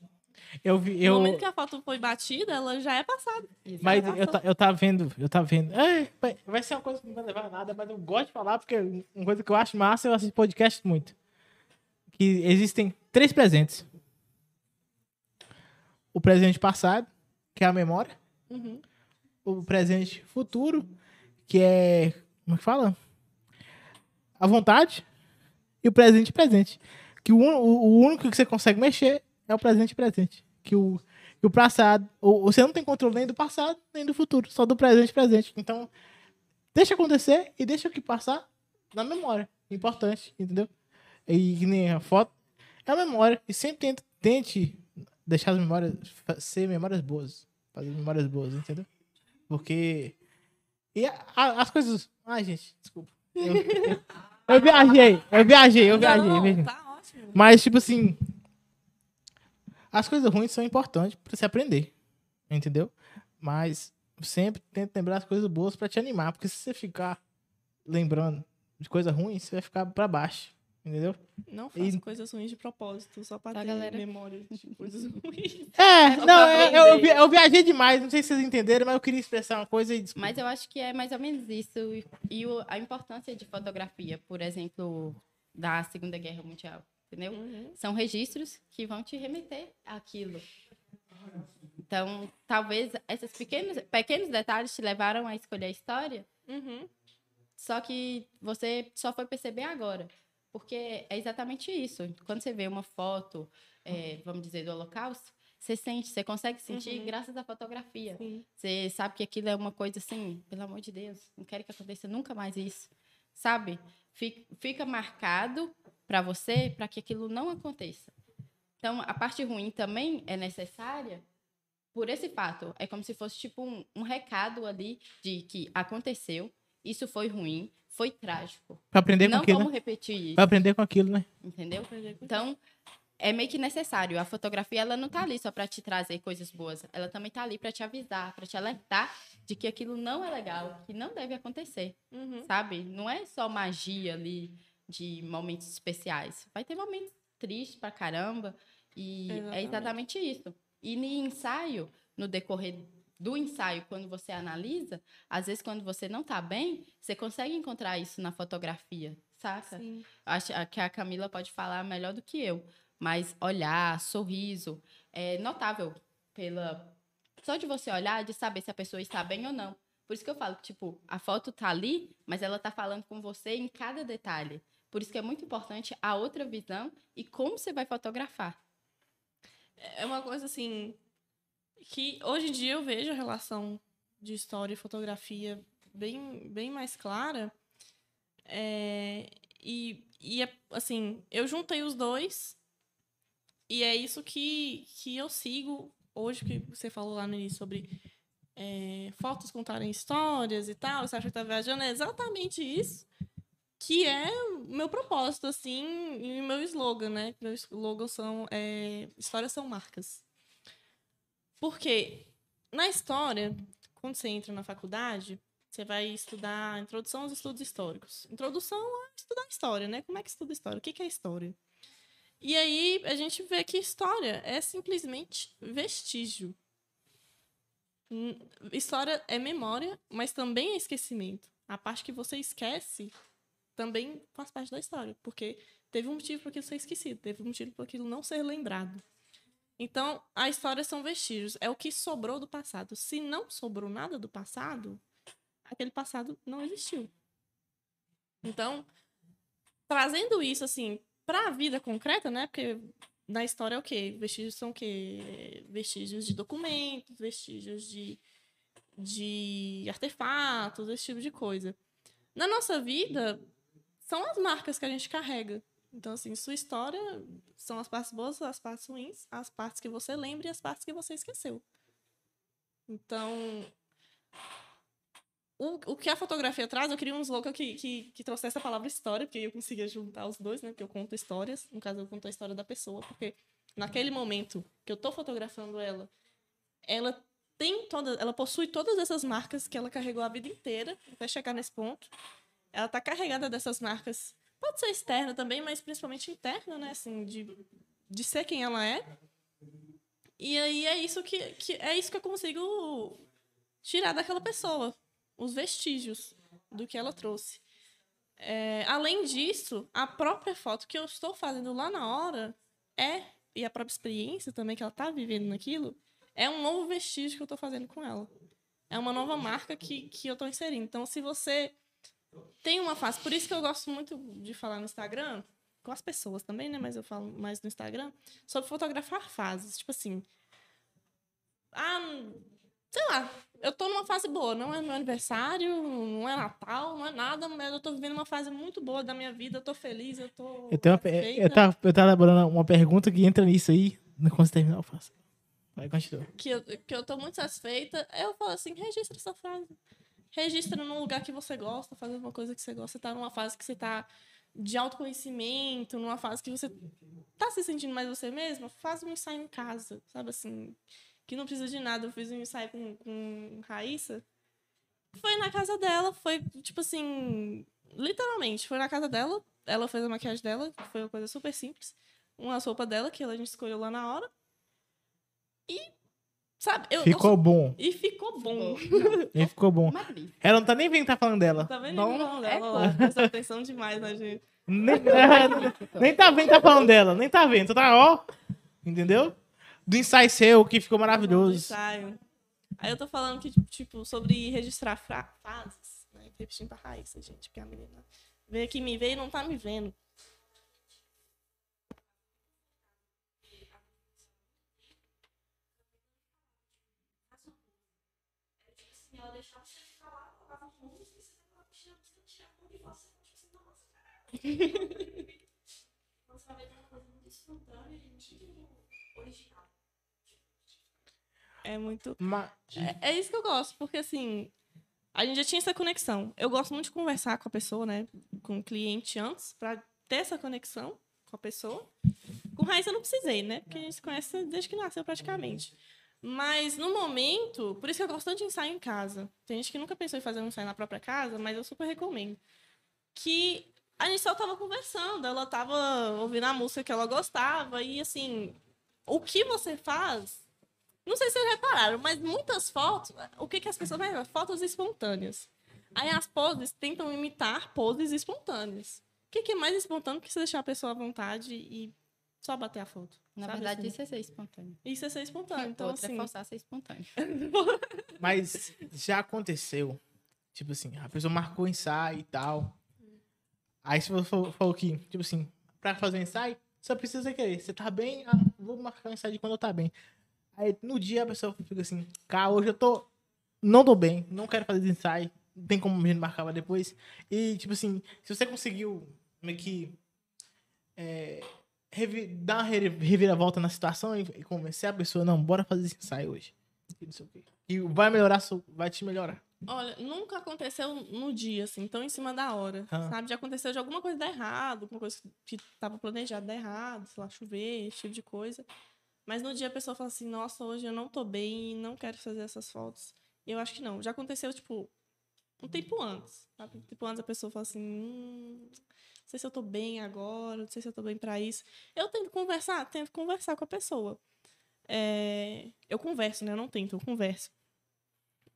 Eu vi, No eu. momento que a foto foi batida, ela já é passado. Mas Exato. eu, eu tava vendo, eu tava vendo. É, vai- ser uma coisa que não vai levar a nada, mas eu gosto de falar porque uma coisa que eu acho massa, eu assisto podcast muito. Que existem três presentes. O presente passado, que é a memória. Uhum. O presente futuro, que é. Como é que fala? A vontade. E o presente presente. Que o, o, o único que você consegue mexer é o presente presente. Que o, que o passado. o- você não tem controle nem do passado, nem do futuro. Só do presente presente. Então, deixa acontecer e deixa o que passar na memória. Importante, entendeu? E nem a foto. É a memória. E sempre tente, tente deixar as memórias. ser memórias boas. Fazer memórias boas, entendeu? Porque. E a- a- as coisas. Ai, gente, desculpa. Eu, eu- eu viajei, eu viajei, eu viajei. Não, tá ótimo. Mas, tipo assim. As coisas ruins são importantes pra você aprender. Entendeu? Mas sempre tenta lembrar as coisas boas pra te animar. Porque se você ficar lembrando de coisa ruim, você vai ficar pra baixo. Entendeu? Não faça E- coisas ruins de propósito, só pra Tá, ter galera? memória de coisas ruins. É, Só não, eu, eu, vi- eu viajei demais. Não sei se vocês entenderam, mas eu queria expressar uma coisa e desculpa. Mas eu acho que é mais ou menos isso. E, e o- a importância de fotografia, por exemplo, da Segunda Guerra Mundial, entendeu? Uhum. São registros que vão te remeter àquilo. Então, talvez esses pequenos, pequenos detalhes te levaram a escolher a história, Uhum. só que você só foi perceber agora. Porque é exatamente isso. Quando você vê uma foto, é, vamos dizer, do Holocausto, você sente, você consegue sentir Uhum. graças à fotografia. Sim. Você sabe que aquilo é uma coisa assim, pelo amor de Deus, não quero que aconteça nunca mais isso. Sabe? Fica, fica marcado para você para que aquilo não aconteça. Então, a parte ruim também é necessária por esse fato. É como se fosse tipo um, um recado ali de que aconteceu, isso foi ruim, foi trágico. Pra aprender com não aquilo, vamos né? repetir isso, Pra aprender com aquilo, né? entendeu? Então, é meio que necessário. A fotografia, ela não tá ali só para te trazer coisas boas. Ela também tá ali para te avisar, para te alertar de que aquilo não é legal, que não deve acontecer, Uhum. sabe? Não é só magia ali de momentos especiais. Vai ter momentos tristes pra caramba. E é Exatamente. exatamente isso. E no ensaio, no decorrer do ensaio, quando você analisa, às vezes quando você não tá bem, você consegue encontrar isso na fotografia, saca? Sim. Acho que a Camila pode falar melhor do que eu. Mas olhar, sorriso, é notável pela. Só de você olhar, de saber se a pessoa está bem ou não. Por isso que eu falo tipo, a foto tá ali, mas ela tá falando com você em cada detalhe. Por isso que é muito importante a outra visão e como você vai fotografar. É uma coisa assim que hoje em dia eu vejo a relação de história e fotografia bem, bem mais clara. É, e, e é, assim, eu juntei os dois e é isso que, que eu sigo hoje, que você falou lá no início sobre é, fotos contarem histórias e tal, você acha que tá viajando, é exatamente isso que é o meu propósito, assim, e meu slogan, né? Meu slogan são é, histórias são marcas. Porque na história, quando você entra na faculdade, você vai estudar introdução aos estudos históricos. Introdução a estudar história, né? Como é que estuda história? O que é história? E aí a gente vê que história é simplesmente vestígio. Hum, História é memória, mas também é esquecimento. A parte que você esquece também faz parte da história, porque teve um motivo para aquilo ser esquecido, teve um motivo para aquilo não ser lembrado. Então, a história são vestígios, é o que sobrou do passado. Se não sobrou nada do passado, aquele passado não existiu. Então, trazendo isso assim para a vida concreta, né? Porque na história é o quê? Vestígios são o quê? Vestígios de documentos, vestígios de, de artefatos, esse tipo de coisa. Na nossa vida, são as marcas que a gente carrega. Então, assim, sua história são as partes boas, as partes ruins, as partes que você lembra e as partes que você esqueceu. Então, o, o que a fotografia traz, eu queria um slogan que, que, que trouxesse a palavra história, porque eu conseguia juntar os dois, né? Porque eu conto histórias, no caso, eu conto a história da pessoa, porque naquele momento que eu tô fotografando ela, ela tem toda, ela possui todas essas marcas que ela carregou a vida inteira até chegar nesse ponto. Ela tá carregada dessas marcas. Pode ser externa também, mas principalmente interna, né? Assim, de, de ser quem ela é. E aí é isso que, que é isso que eu consigo tirar daquela pessoa, os vestígios do que ela trouxe. É, além disso, a própria foto que eu estou fazendo lá na hora é e a própria experiência também que ela tá vivendo naquilo é um novo vestígio que eu estou fazendo com ela. É uma nova marca que, que eu estou inserindo. Então, se você tem uma fase, por isso que eu gosto muito de falar no Instagram, com as pessoas também, né? Mas eu falo mais no Instagram, sobre fotografar fases. Tipo assim. Ah, sei lá, eu tô numa fase boa, não é meu aniversário, não é Natal, não é nada, mas eu tô vivendo uma fase muito boa da minha vida, eu tô feliz, eu tô. Eu, tenho uma, eu, tava, eu tava elaborando uma pergunta que entra nisso aí. Quando você terminar, eu faço. Vai, continua. que eu, que eu tô muito satisfeita, eu falo assim, registra essa frase. Registra num lugar que você gosta, fazendo uma coisa que você gosta. Você tá numa fase que você tá de autoconhecimento, numa fase que você tá se sentindo mais você mesma, faz um ensaio em casa, sabe assim? Que não precisa de nada. Eu fiz um ensaio com, com Raíssa. Foi na casa dela, foi tipo assim, literalmente, foi na casa dela. Ela fez a maquiagem dela, que foi uma coisa super simples. Uma roupa dela, que a gente escolheu lá na hora. E, sabe, eu. eu Ficou bom. e ficou bom. E ficou bom. Ela não tá nem vendo que tá falando dela. Tá vendo? Não, é dela lá. Presta atenção demais na gente. Nem, nem tá vendo que tá falando dela. Nem tá vendo. Tá, ó. Entendeu? Do ensaio seu, que ficou Do maravilhoso. ensaio. Aí eu tô falando que, tipo, sobre registrar fra- fases, né? Repetindo pra Raíssa, gente, porque a menina veio aqui me ver e não tá me vendo. Assim, ela deixava você falar, colocava música e você tava tirando, você tirava a mão de você. Tipo assim, nossa, cara. Nossa, vai ver uma coisa muito espontânea, muito original. É muito. Ma- É, é isso que eu gosto, porque assim, a gente já tinha essa conexão. Eu gosto muito de conversar com a pessoa, né? Com o cliente antes, pra ter essa conexão com a pessoa. Com Raíssa eu não precisei, né? Porque a gente se conhece desde que nasceu praticamente. Mas no momento, por isso que eu gosto tanto de ensaio em casa. Tem gente que nunca pensou em fazer um ensaio na própria casa, mas eu super recomendo. Que a gente só tava conversando, ela tava ouvindo a música que ela gostava, e assim, o que você faz não sei se vocês repararam, mas muitas fotos, o que, que as pessoas vai Fotos espontâneas. Aí as poses tentam imitar poses espontâneas. O que, que é mais espontâneo que você deixar a pessoa à vontade e só bater a foto? Na sabe verdade, assim? isso é ser espontâneo. Isso é ser espontâneo. Então, Outra assim, é forçar a ser espontâneo. Mas já aconteceu. Tipo assim, a pessoa marcou o ensaio e tal. Aí você falou, que, tipo assim, pra fazer um ensaio, só precisa querer. Você tá bem? Ah, vou marcar um ensaio quando eu tá bem. Aí no dia a pessoa fica assim, cara, hoje eu tô. Não tô bem, não quero fazer ensaio. Não tem como a gente marcar depois. E, tipo assim, se você conseguiu meio que. é, dar uma re- reviravolta na situação e, e convencer a pessoa, não, bora fazer esse ensaio hoje. E não sei o quê. E vai melhorar, vai te melhorar. Olha, nunca aconteceu no dia, assim, tão em cima da hora, Ah. sabe? Já aconteceu de alguma coisa dar errado, alguma coisa que tava planejada dar errado, sei lá, chover, esse tipo de coisa. Mas no dia a pessoa fala assim, nossa, hoje eu não tô bem, não quero fazer essas fotos. Eu acho que não. Já aconteceu, tipo, um tempo antes, sabe? Um tempo antes a pessoa fala assim, hum, não sei se eu tô bem agora, não sei se eu tô bem pra isso. Eu tento conversar, tento conversar com a pessoa. É, eu converso, né? Eu não tento, eu converso.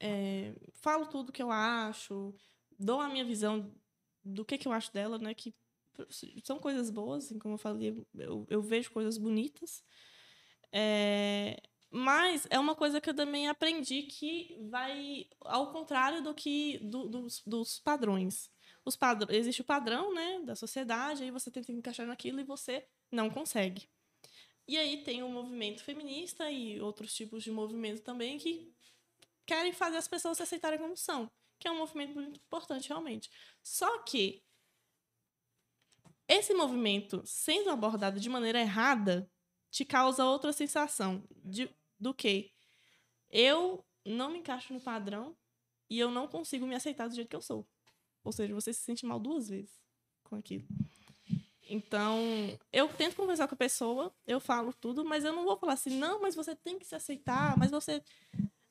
É, falo tudo que eu acho, dou a minha visão do que, que eu acho dela, né? Que são coisas boas, assim, como eu falei, eu, eu vejo coisas bonitas. É, mas é uma coisa que eu também aprendi que vai ao contrário do que do- dos, dos padrões. Os padr existe o padrão, né, da sociedade, aí você tenta encaixar naquilo e você não consegue. E aí tem o movimento feminista e outros tipos de movimento também que querem fazer as pessoas se aceitarem como são, que é um movimento muito importante realmente. Só que esse movimento sendo abordado de maneira errada te causa outra sensação de, do que eu não me encaixo no padrão e eu não consigo me aceitar do jeito que eu sou. Ou seja, você se sente mal duas vezes com aquilo. Então, eu tento conversar com a pessoa, eu falo tudo, mas eu não vou falar assim, não, mas você tem que se aceitar, mas você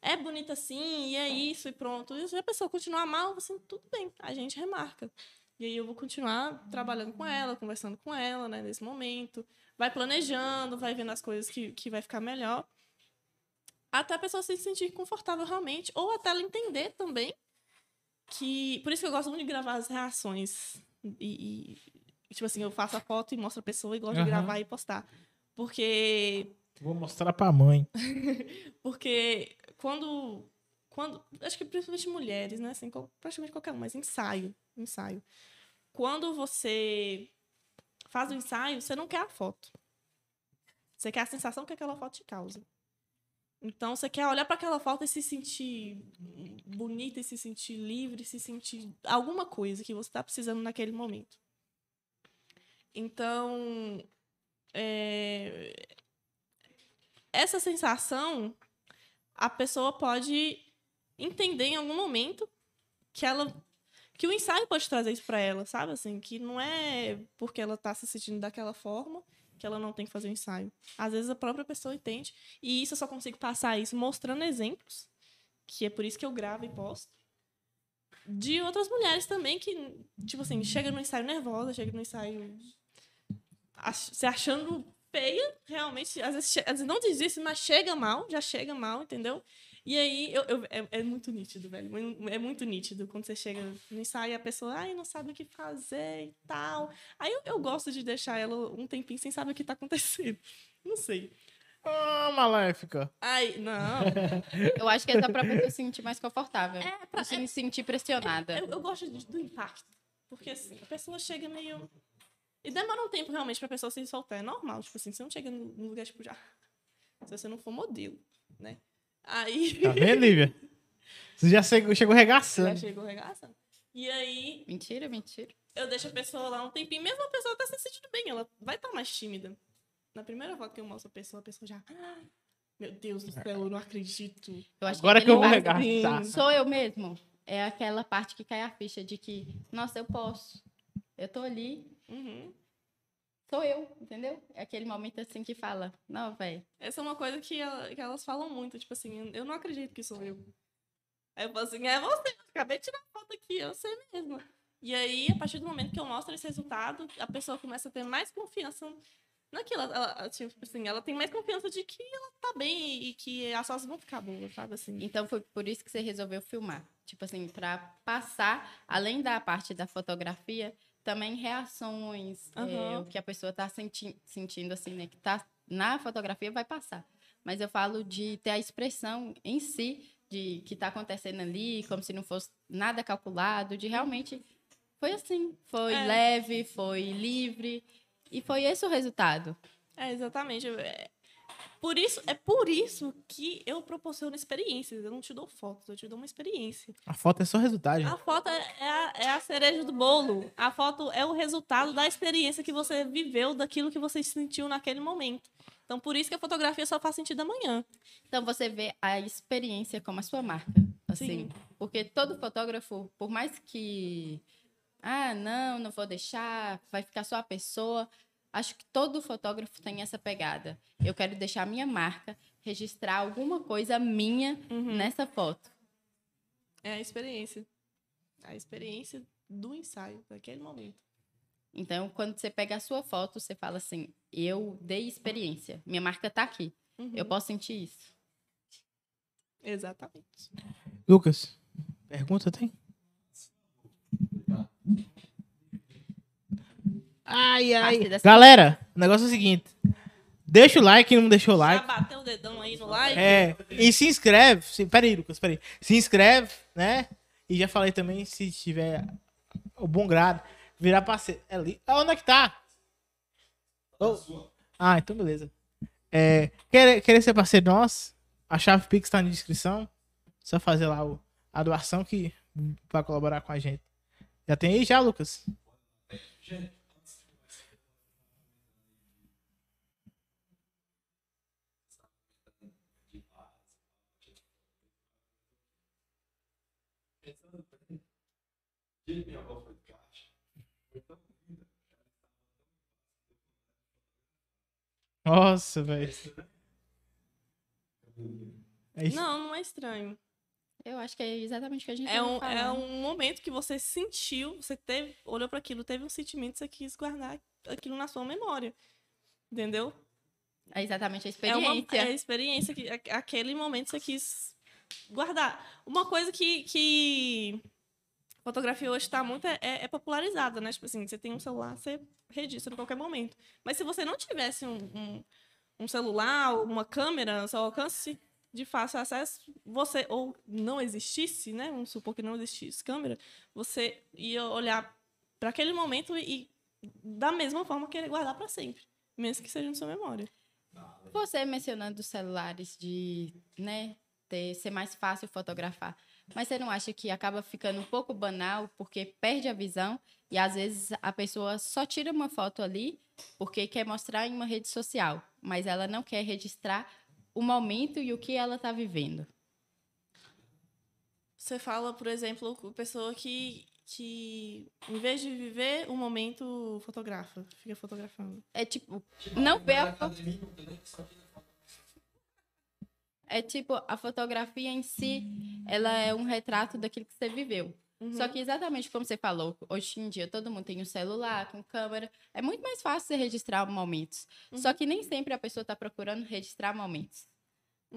é bonita assim, e é isso, e pronto. E se a pessoa continuar mal, assim, tudo bem, a gente remarca. E aí eu vou continuar trabalhando com ela, conversando com ela, né, nesse momento. Vai planejando, vai vendo as coisas que, que vai ficar melhor. Até a pessoa se sentir confortável realmente, ou até ela entender também que. Por isso que eu gosto muito de gravar as reações. E, e, tipo assim, eu faço a foto e mostro a pessoa e gosto Aham. de gravar e postar. Porque Vou mostrar pra mãe. porque quando. quando acho que principalmente mulheres, né? Assim, praticamente qualquer um, mas ensaio. Ensaio. Quando você faz o ensaio, você não quer a foto. Você quer a sensação que aquela foto te causa. Então, você quer olhar para aquela foto e se sentir bonita, e se sentir livre, se sentir alguma coisa que você está precisando naquele momento. Então, é, essa sensação a pessoa pode entender em algum momento que ela que o ensaio pode trazer isso para ela, sabe assim, que não é porque ela tá se sentindo daquela forma que ela não tem que fazer o ensaio. Às vezes a própria pessoa entende, e isso eu só consigo passar isso mostrando exemplos, que é por isso que eu gravo e posto. De outras mulheres também que, tipo assim, chega no ensaio nervosa, chega no ensaio se achando feia, realmente, às vezes, às vezes não desiste, mas chega mal, já chega mal, entendeu? E aí eu, eu- é, é muito nítido, velho. É muito nítido quando você chega no ensaio e a pessoa, ai, não sabe o que fazer e tal. Aí eu, eu gosto de deixar ela um tempinho sem saber o que tá acontecendo. Não sei. Ah, maléfica. Ai, não. Eu acho que é só pra pessoa se sentir mais confortável. É, pra, se sentir pressionada. Eu, eu gosto de- do impacto. Porque assim, a pessoa chega meio. E demora um tempo realmente pra pessoa se soltar. É normal. Tipo assim, você não chega num lugar, tipo, já. Se você não for modelo, né? Aí. Tá vendo, Lívia? Você já chegou, chegou já regaçando. chegou regaçando. E aí, Mentira, mentira. eu deixo a pessoa lá um tempinho, mesmo a pessoa tá se sentindo bem, ela vai estar mais tímida. Na primeira foto que eu mostro a pessoa, a pessoa já. "Ah, Meu Deus do céu, eu não acredito. Eu acho Agora que eu vou regaçar. Sou eu mesmo. É aquela parte que cai a ficha de que, nossa, eu posso. Eu tô ali, Uhum. sou eu, entendeu? É aquele momento assim que fala, não, velho. Essa é uma coisa que, ela- que elas falam muito, tipo assim, eu não acredito que sou eu. Aí eu falo assim, é você, eu acabei de tirar foto aqui, eu sei mesmo. E aí, a partir do momento que eu mostro esse resultado, a pessoa começa a ter mais confiança naquilo. Ela, ela, tipo assim, ela tem mais confiança de que ela tá bem e que as fotos vão ficar boas, sabe assim? Então foi por isso que você resolveu filmar. Tipo assim, pra passar, além da parte da fotografia, também reações, é, Aham. o que a pessoa tá senti sentindo, assim, né? Que tá na fotografia vai passar. Mas eu falo de ter a expressão em si, de que tá acontecendo ali, como se não fosse nada calculado, de realmente Foi assim. Foi É. leve, foi livre. E foi esse o resultado. É, exatamente. É por isso, é por isso que eu proporciono experiências. Eu não te dou fotos, eu te dou uma experiência. A foto é só resultado. A foto é a, é a cereja do bolo. A foto é o resultado da experiência que você viveu, daquilo que você sentiu naquele momento. Então, por isso que a fotografia só faz sentido amanhã. Então você vê a experiência como a sua marca. Assim, Sim. porque todo fotógrafo, por mais que ah, não, não vou deixar, vai ficar só a pessoa. Acho que todo fotógrafo tem essa pegada. Eu quero deixar a minha marca, registrar alguma coisa minha Uhum. nessa foto. É a experiência. A experiência do ensaio, daquele momento. Então, quando você pega a sua foto, você fala assim: eu dei experiência, minha marca tá aqui. Uhum. Eu posso sentir isso. Exatamente. Lucas, pergunta tem? Ai, ai. Galera, o negócio é o seguinte. Deixa o like, não deixou o Já like. bateu o dedão aí no like? É, e se inscreve. Se, peraí, Lucas, peraí. Se inscreve, né? E já falei também, se tiver o bom grado, virar parceiro. É ali. Ah, onde é que tá? Oh. Ah, então beleza. É, querer, querer ser parceiro nosso? A chave Pix tá na descrição. Só fazer lá o, a doação que vai colaborar com a gente. Já tem aí já, Lucas? Dia minha avó foi de caixa, foi tão linda. Nossa, velho. É isso. Não, não é estranho. Eu acho que é exatamente o que a gente É um, é falando. um momento que você sentiu, você teve, olhou para aquilo, teve um sentimento, você quis guardar aquilo na sua memória. Entendeu? É exatamente a É uma experiência. é a experiência que a- aquele momento você quis guardar. Uma coisa que, que fotografia hoje está muito é, é popularizada, né? Tipo assim, você tem um celular, você registra em qualquer momento. Mas se você não tivesse um, um, um celular, uma câmera ao seu alcance de fácil acesso, você, ou não existisse, né? Vamos supor que não existisse câmera, você ia olhar para aquele momento e, da mesma forma, querer guardar para sempre. Mesmo que seja na sua memória. Você mencionando os celulares de, né, ter, ser mais fácil fotografar. Mas você não acha que acaba ficando um pouco banal porque perde a visão e às vezes a pessoa só tira uma foto ali porque quer mostrar em uma rede social, mas ela não quer registrar o momento e o que ela está vivendo. Você fala, por exemplo, com pessoa que, que em vez de viver o momento, fotografa, fica fotografando. É tipo, não vê a fo- academia, não tem nem só que é tipo a fotografia em si, ela é um retrato daquilo que você viveu. Uhum. Só que exatamente como você falou, hoje em dia todo mundo tem um celular com câmera, é muito mais fácil você registrar momentos. Só que nem sempre a pessoa está procurando registrar momentos.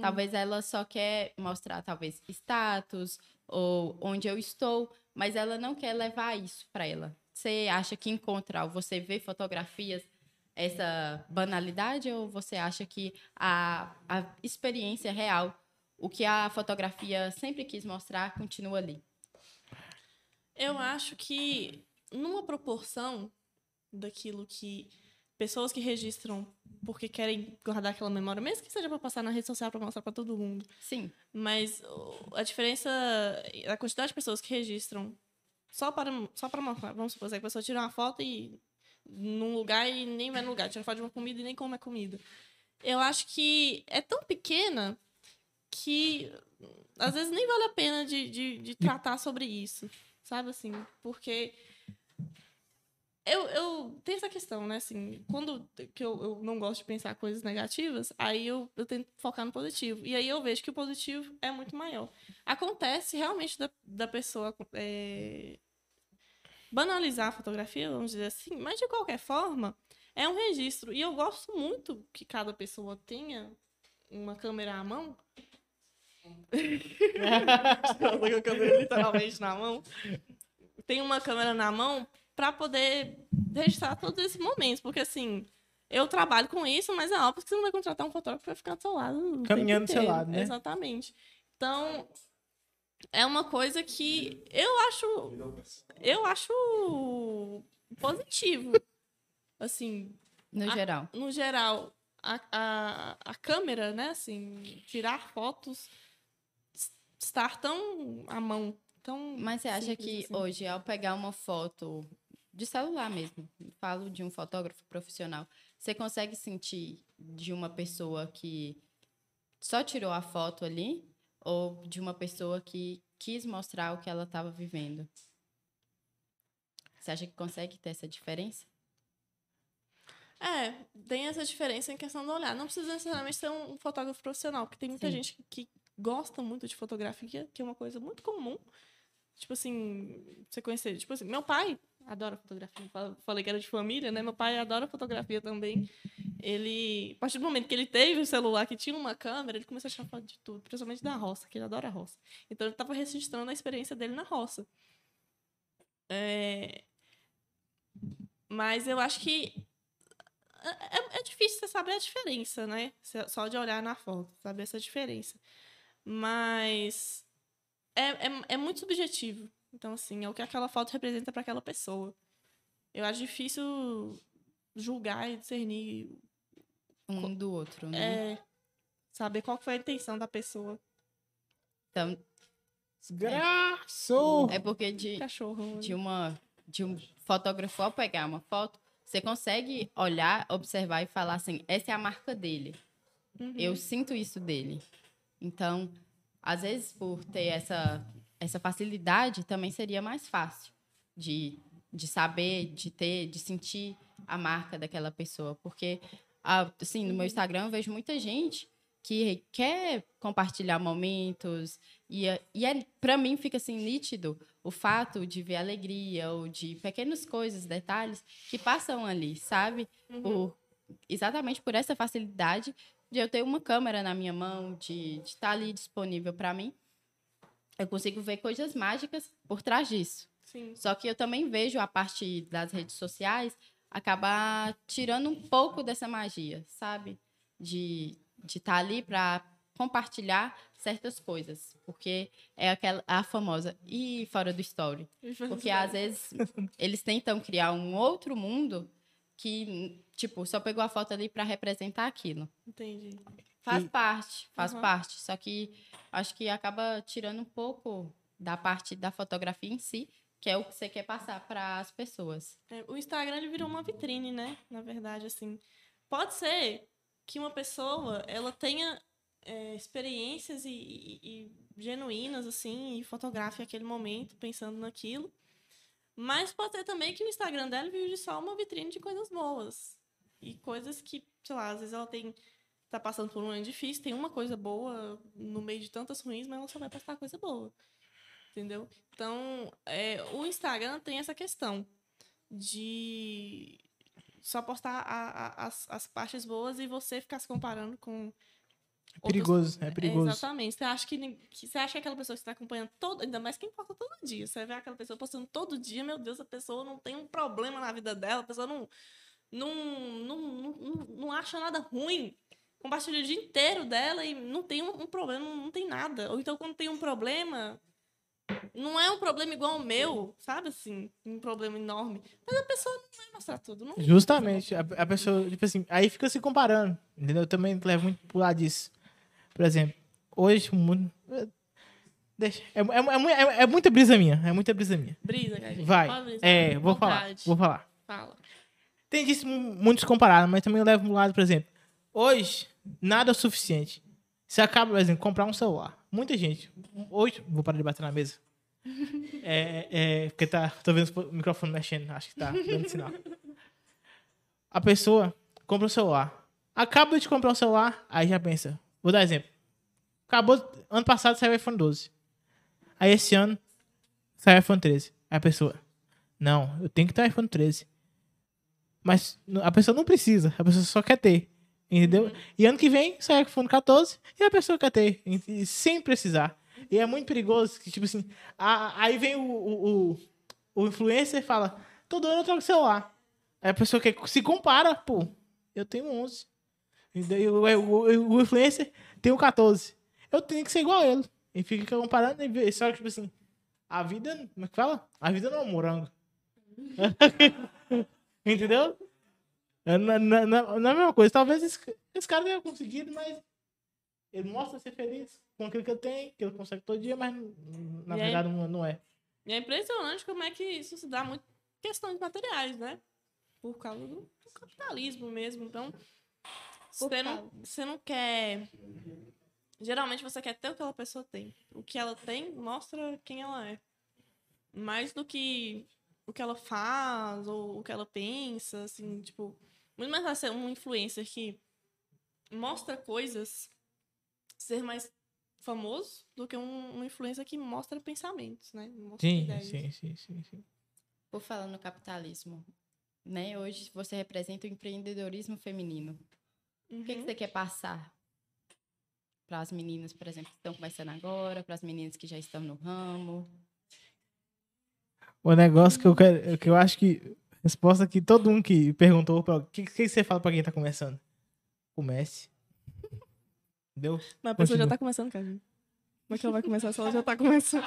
Talvez ela só quer mostrar, talvez, status ou onde eu estou, mas ela não quer levar isso para ela. Você acha que encontra, ao você ver fotografias, essa banalidade ou você acha que a, a experiência real, o que a fotografia sempre quis mostrar, continua ali? Eu acho que numa proporção daquilo que pessoas que registram porque querem guardar aquela memória, mesmo que seja para passar na rede social para mostrar para todo mundo, Sim. mas a diferença, a quantidade de pessoas que registram só para só para mostrar, vamos supor, que a pessoa tira uma foto e num lugar e nem vai no lugar, tira foto de uma comida e nem come a comida. Eu acho que é tão pequena que às vezes nem vale a pena de, de, de tratar sobre isso, sabe assim? Porque eu, eu tenho essa questão, né? Assim, quando que eu, eu não gosto de pensar coisas negativas, aí eu, eu tento focar no positivo. E aí eu vejo que o positivo é muito maior. Acontece realmente da, da pessoa é, banalizar a fotografia, vamos dizer assim, mas de qualquer forma, é um registro. E eu gosto muito que cada pessoa tenha uma câmera à mão. Com a câmera literalmente na mão. Tem uma câmera na mão para poder registrar todos esses momentos. Porque, assim, eu trabalho com isso, mas é óbvio que você não vai contratar um fotógrafo para ficar do seu lado. Caminhando do seu lado, né? Exatamente. Então, é uma coisa que eu acho eu acho positivo. Assim, No Ah, geral. no geral, a, a, a câmera, né, assim, tirar fotos, estar tão à mão, tão Mas você acha que assim. hoje, ao pegar uma foto de celular mesmo, falo de um fotógrafo profissional, você consegue sentir de uma pessoa que só tirou a foto ali ou de uma pessoa que quis mostrar o que ela estava vivendo? Você acha que consegue ter essa diferença? É, tem essa diferença em questão do olhar. Não precisa necessariamente ser um fotógrafo profissional, porque tem muita Sim. gente que gosta muito de fotografia, que é uma coisa muito comum. Tipo assim, você conhecer. Tipo assim, meu pai adora fotografia. Fal- Falei que era de família, né? Meu pai adora fotografia também. Ele, a partir do momento que ele teve o celular que tinha uma câmera, ele começou a tirar foto de tudo, principalmente da roça, que ele adora a roça. Então ele estava registrando a experiência dele na roça. É, Mas eu acho que é, é- é difícil você saber a diferença, né? Só de olhar na foto, saber essa diferença. Mas é, é, é muito subjetivo. Então, assim, é o que aquela foto representa para aquela pessoa. Eu acho difícil julgar e discernir, Um do outro, né? é, saber qual foi a intenção da pessoa. Então, Desgraçou! é porque de, Cachorro. de uma de um fotógrafo ao pegar uma foto, você consegue olhar, observar e falar assim, essa é a marca dele. Uhum. Eu sinto isso dele. Então, às vezes por ter essa essa facilidade, também seria mais fácil de, de saber, de ter, de sentir a marca daquela pessoa, porque assim, no meu Instagram eu vejo muita gente que quer compartilhar momentos e, é- e é, para mim fica assim nítido o fato de ver alegria ou de pequenas coisas, detalhes que passam ali, sabe? Por, exatamente por essa facilidade de eu ter uma câmera na minha mão, de estar ali disponível para mim. Eu consigo ver coisas mágicas por trás disso. Sim. Só que eu também vejo a parte das redes sociais acabar tirando um pouco dessa magia, sabe? De de estar ali para compartilhar certas coisas, porque é aquela a famosa e fora do story, porque às vezes eles tentam criar um outro mundo que tipo só pegou a foto ali para representar aquilo. Entendi. Faz E- parte, faz Uhum. parte. Só que acho que acaba tirando um pouco da parte da fotografia em si, que é o que você quer passar para as pessoas. É, o Instagram ele virou uma vitrine, né? Na verdade, assim. Pode ser que uma pessoa ela tenha é, experiências e, e- e genuínas, assim, e fotografe aquele momento pensando naquilo. Mas pode ser também que o Instagram dela vive só uma vitrine de coisas boas. E coisas que, sei lá, às vezes ela tem. tá passando por um ano difícil, tem uma coisa boa no meio de tantas ruins, mas ela só vai postar coisa boa. Entendeu? Então, é, o Instagram tem essa questão de só postar a- a- as, as partes boas e você ficar se comparando com. É perigoso, é perigoso. exatamente. Você acha que, que- você acha que aquela pessoa que está acompanhando todo, ainda mais quem posta todo dia. Você vê aquela pessoa postando todo dia, meu Deus, a pessoa não tem um problema na vida dela, a pessoa não não, não, não, não, não acha nada ruim. Compartilha o dia inteiro dela e não tem um, um problema, não tem nada. Ou então, quando tem um problema, não é um problema igual ao meu, sabe assim? Um problema enorme. Mas a pessoa não vai mostrar tudo. Não Justamente. A, a pessoa, tipo assim, aí fica se comparando. Entendeu? Eu também levo muito pro lado disso. Por exemplo, hoje o mundo. Deixa, é, é, é, é, é muita brisa minha. É muita brisa minha. Brisa, cara. gente. Vai. Pode brisar. É, vou falar. Vontade. Vou falar. Fala. Tem disso mu- muitos comparados, mas também eu levo pro lado, por exemplo. Hoje, nada é o suficiente. Você acaba, por exemplo, comprar um celular. Muita gente. Hoje, vou parar de bater na mesa. É, é, porque tá, tô vendo o microfone mexendo, acho que tá dando sinal. A pessoa compra um celular. Acaba de comprar um celular, aí já pensa. Vou dar exemplo. Acabou, ano passado saiu o iPhone 12. Aí esse ano saiu o iPhone 13. Aí a pessoa, não, eu tenho que ter o iPhone 13. Mas a pessoa não precisa, a pessoa só quer ter. Entendeu? E ano que vem sai o iPhone 14 e a pessoa quer ter, sem precisar. E é muito perigoso que, tipo assim, a- aí vem o, o, o, o influencer e fala: todo ano eu troco celular. Aí a pessoa que se compara, pô, eu tenho 11. E o, o- o influencer tem o 14. Eu tenho que ser igual a ele. e fica comparando e vê. Só que, tipo assim, a vida. Como é que fala? A vida não é um morango. Entendeu? É, Não, não, não, não é a mesma coisa. Talvez esse, esse cara tenha conseguido, mas ele mostra ser feliz com aquilo que ele tem, que ele consegue todo dia, mas na E verdade não, não é. E é impressionante como é que isso se dá muito em questões materiais, né? Por causa do, do capitalismo mesmo. Então, você não, você não quer. Geralmente você quer ter o que aquela pessoa tem. O que ela tem mostra quem ela é. Mais do que o que ela faz ou o que ela pensa, assim, tipo. Muito mais fácil ser um influencer que mostra coisas ser mais famoso do que um, um influencer que mostra pensamentos, né? Mostra Sim, ideias. sim, sim, sim, sim. Por falar no capitalismo, né? Hoje você representa o empreendedorismo feminino. O que, que Uhum. você quer passar para as meninas, por exemplo, que estão começando agora, para as meninas que já estão no ramo? O negócio que eu quero, que eu acho que resposta que todo mundo que perguntou o que, que você fala pra quem tá começando? Comece. Entendeu? Mas a pessoa já Continua. tá começando, cara. Como é que ela vai começar se ela já tá começando?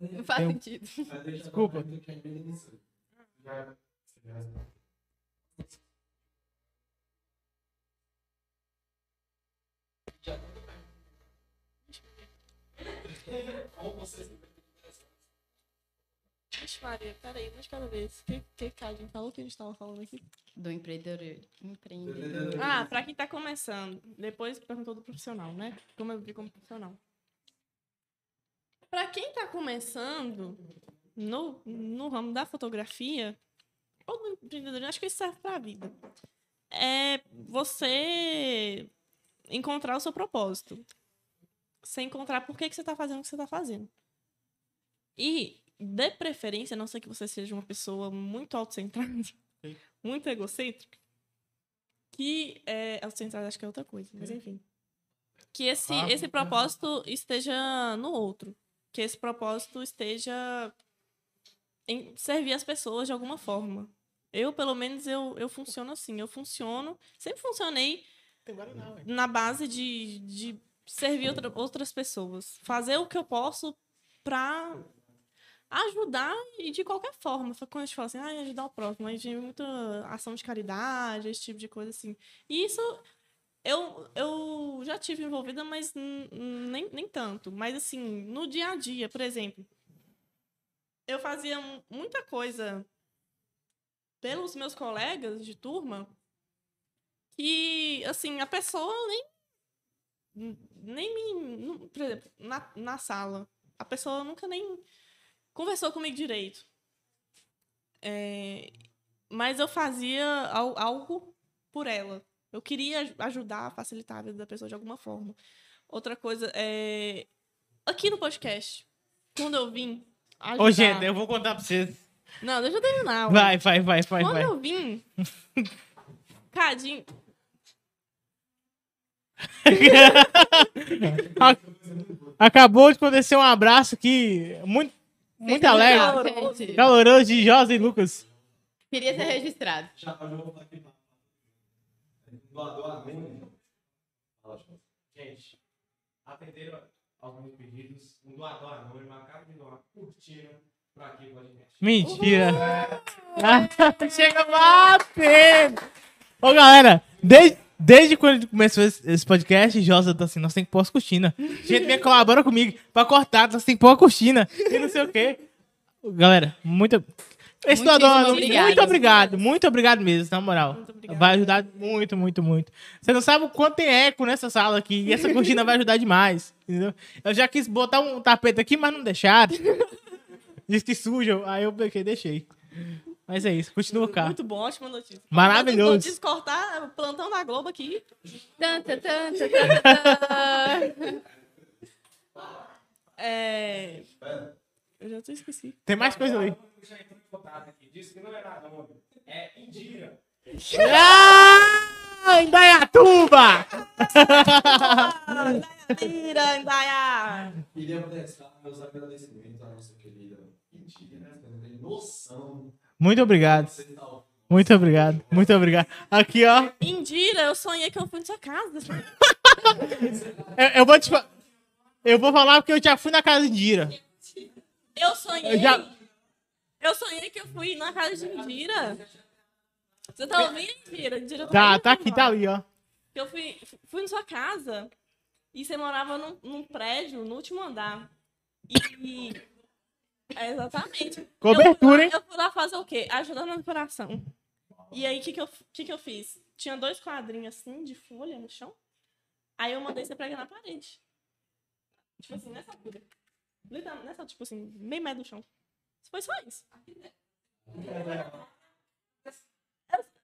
Não faz Eu- sentido. Desculpa. Vixe, Maria, peraí, de cada vez. O que, que, que a gente falou que a gente tava falando aqui? Do empreendedor, empreendedor. Ah, pra quem tá começando. Depois perguntou do profissional, né? Como eu vi como profissional. Pra quem tá começando no, no ramo da fotografia, ou do empreendedorismo, acho que isso serve pra vida. É você encontrar o seu propósito. Você encontrar por que, que você tá fazendo o que você tá fazendo. E, de preferência, a não ser que você seja uma pessoa muito autocentrada, muito egocêntrica, que é autocentrada acho que é outra coisa, mas enfim. Que esse, Ah. esse propósito esteja no outro. Que esse propósito esteja em servir as pessoas de alguma forma. Eu, pelo menos, eu, eu funciono assim. Eu funciono, sempre funcionei na base de, de servir outra- outras pessoas. Fazer o que eu posso pra ajudar e de qualquer forma. Foi Quando a gente fala assim, ah, ajudar o próximo, a gente muita ação de caridade, esse tipo de coisa assim. E isso eu, eu já tive envolvida, mas nem, nem tanto. Mas assim, no dia a dia, por exemplo, eu fazia mu- muita coisa pelos meus colegas de turma que, assim, a pessoa nem. Nem me. Por exemplo, na, na sala, a pessoa nunca nem conversou comigo direito. É, mas eu fazia al- algo por ela. Eu queria aj- ajudar, facilitar a vida da pessoa de alguma forma. Outra coisa é. Aqui no podcast, quando eu vim. Ajudar... Ô, gente, eu vou contar pra vocês. Não, deixa eu terminar. Vai, vai, vai, vai, Quando vai. eu vim. Cadinho. Acabou de acontecer um abraço aqui muito, muito alegre. Caloroso. gente. Caloroso de Josa e Lucas. Queria ser registrado. Já, vou aqui. Doador João. Gente, atenderam alguns pedidos. Um doador anônimo acaba de doar uma cortina para aqui o podcast. Mentira. Chega batendo. Ô, galera, desde, desde quando começou esse, podcast, Josa tá assim, nós tem que pôr as cortinas. Gente, vem colabora comigo. Pra cortar, nós tem que pôr a cortina. E não sei o quê. Galera, muito... Esse anônimo, obrigada. muito obrigado. Muito obrigado mesmo, na moral. Muito. Vai ajudar muito, muito, muito. Você não sabe o quanto tem eco nessa sala aqui. E essa cortina vai ajudar demais. Entendeu? Eu já quis botar um tapete aqui, mas não deixaram. Diz que suja. Aí eu peguei, deixei. Mas é isso, continua cá. Muito bom, ótima notícia. Maravilhoso. Notícia cortar o plantão da Globo aqui. Tan, tan, tan, tan, tan, tan. É. Eu já tô esqueci. Tem mais coisa ali. Já entrou em contato aqui. Disse que não é nada, não. É Indira. Ah, Indaiatuba! Tira, Indaiá! Queria prestar meus agradecimentos à nossa querida Indira, né? Você não tem noção. Muito obrigado. Tá Muito obrigado. Muito obrigado. Aqui, ó. Indira, eu sonhei que eu fui na sua casa. Eu, eu vou te falar. Eu vou falar porque eu já fui na casa de Indira. Eu sonhei. Eu já- Eu sonhei que eu fui na casa de Indira. Você tá ouvindo, Indira? Indira Tá, aí, tá aqui, tá ali, ó. Eu fui, fui na sua casa e você morava num, num prédio no último andar. E. É, exatamente. Cobertura, hein? Eu lá, eu fui lá fazer o quê? Ajudando na decoração. E aí, o que, que, eu, que, que eu fiz? Tinha dois quadrinhos assim de folha no chão. Aí eu mandei você pregar na parede. Tipo assim, nessa altura. Nessa, tipo assim, bem médio do chão. Foi só isso.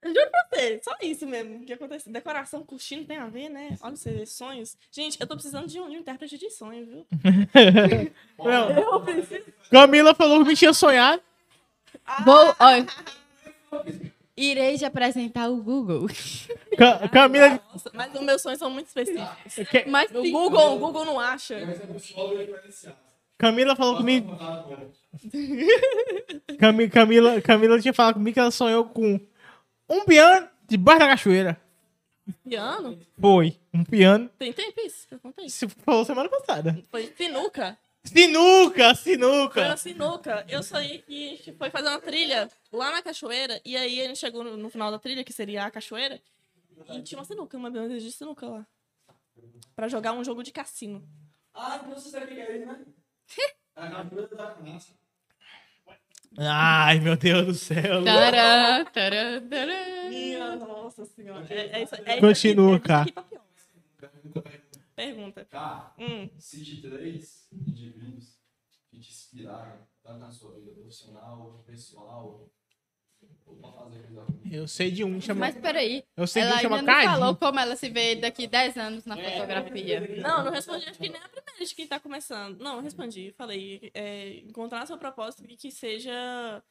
Eu juro pra você, só isso mesmo que aconteceu. Decoração com Chino tem a ver, né? Olha você, sonhos. Gente, eu tô precisando de um, de um intérprete de sonho, viu? Não, Eu preciso. Camila falou que me tinha sonhado. Vou, olha, irei te apresentar o Google. Ca- Camila. Nossa, mas os meus sonhos são muito específicos. que- Mas O Google, o Google não acha. Camila falou comigo. Cami- Camila, Camila tinha falado comigo que ela sonhou com um piano debaixo da cachoeira. Piano? Foi. Um piano. Tem tempo isso que eu contei? Se falou semana passada. Foi sinuca. Sinuca, Foi sinuca. uma sinuca. Eu sonhei que a gente foi fazer uma trilha lá na cachoeira. E aí a gente chegou no, no final da trilha, que seria a cachoeira. E tinha uma sinuca, uma mesa de sinuca lá. Pra jogar um jogo de cassino. Ah, então você sabe o que é isso, né? A captura da canastra. Ai, meu Deus do céu. Tará, tará, tará. Minha nossa senhora. É, é isso, é Continua, cara. Pergunta. Cá, Hum. cite três indivíduos que te inspiraram, tanto na sua vida profissional, pessoal, Eu sei de um, chama. Mas peraí, Eu sei de ela um, chama ainda não falou como ela se vê daqui 10 anos na fotografia. Não, não respondi, acho que nem a primeira de quem tá começando. Não, respondi. Falei, é, encontrar seu propósito e que seja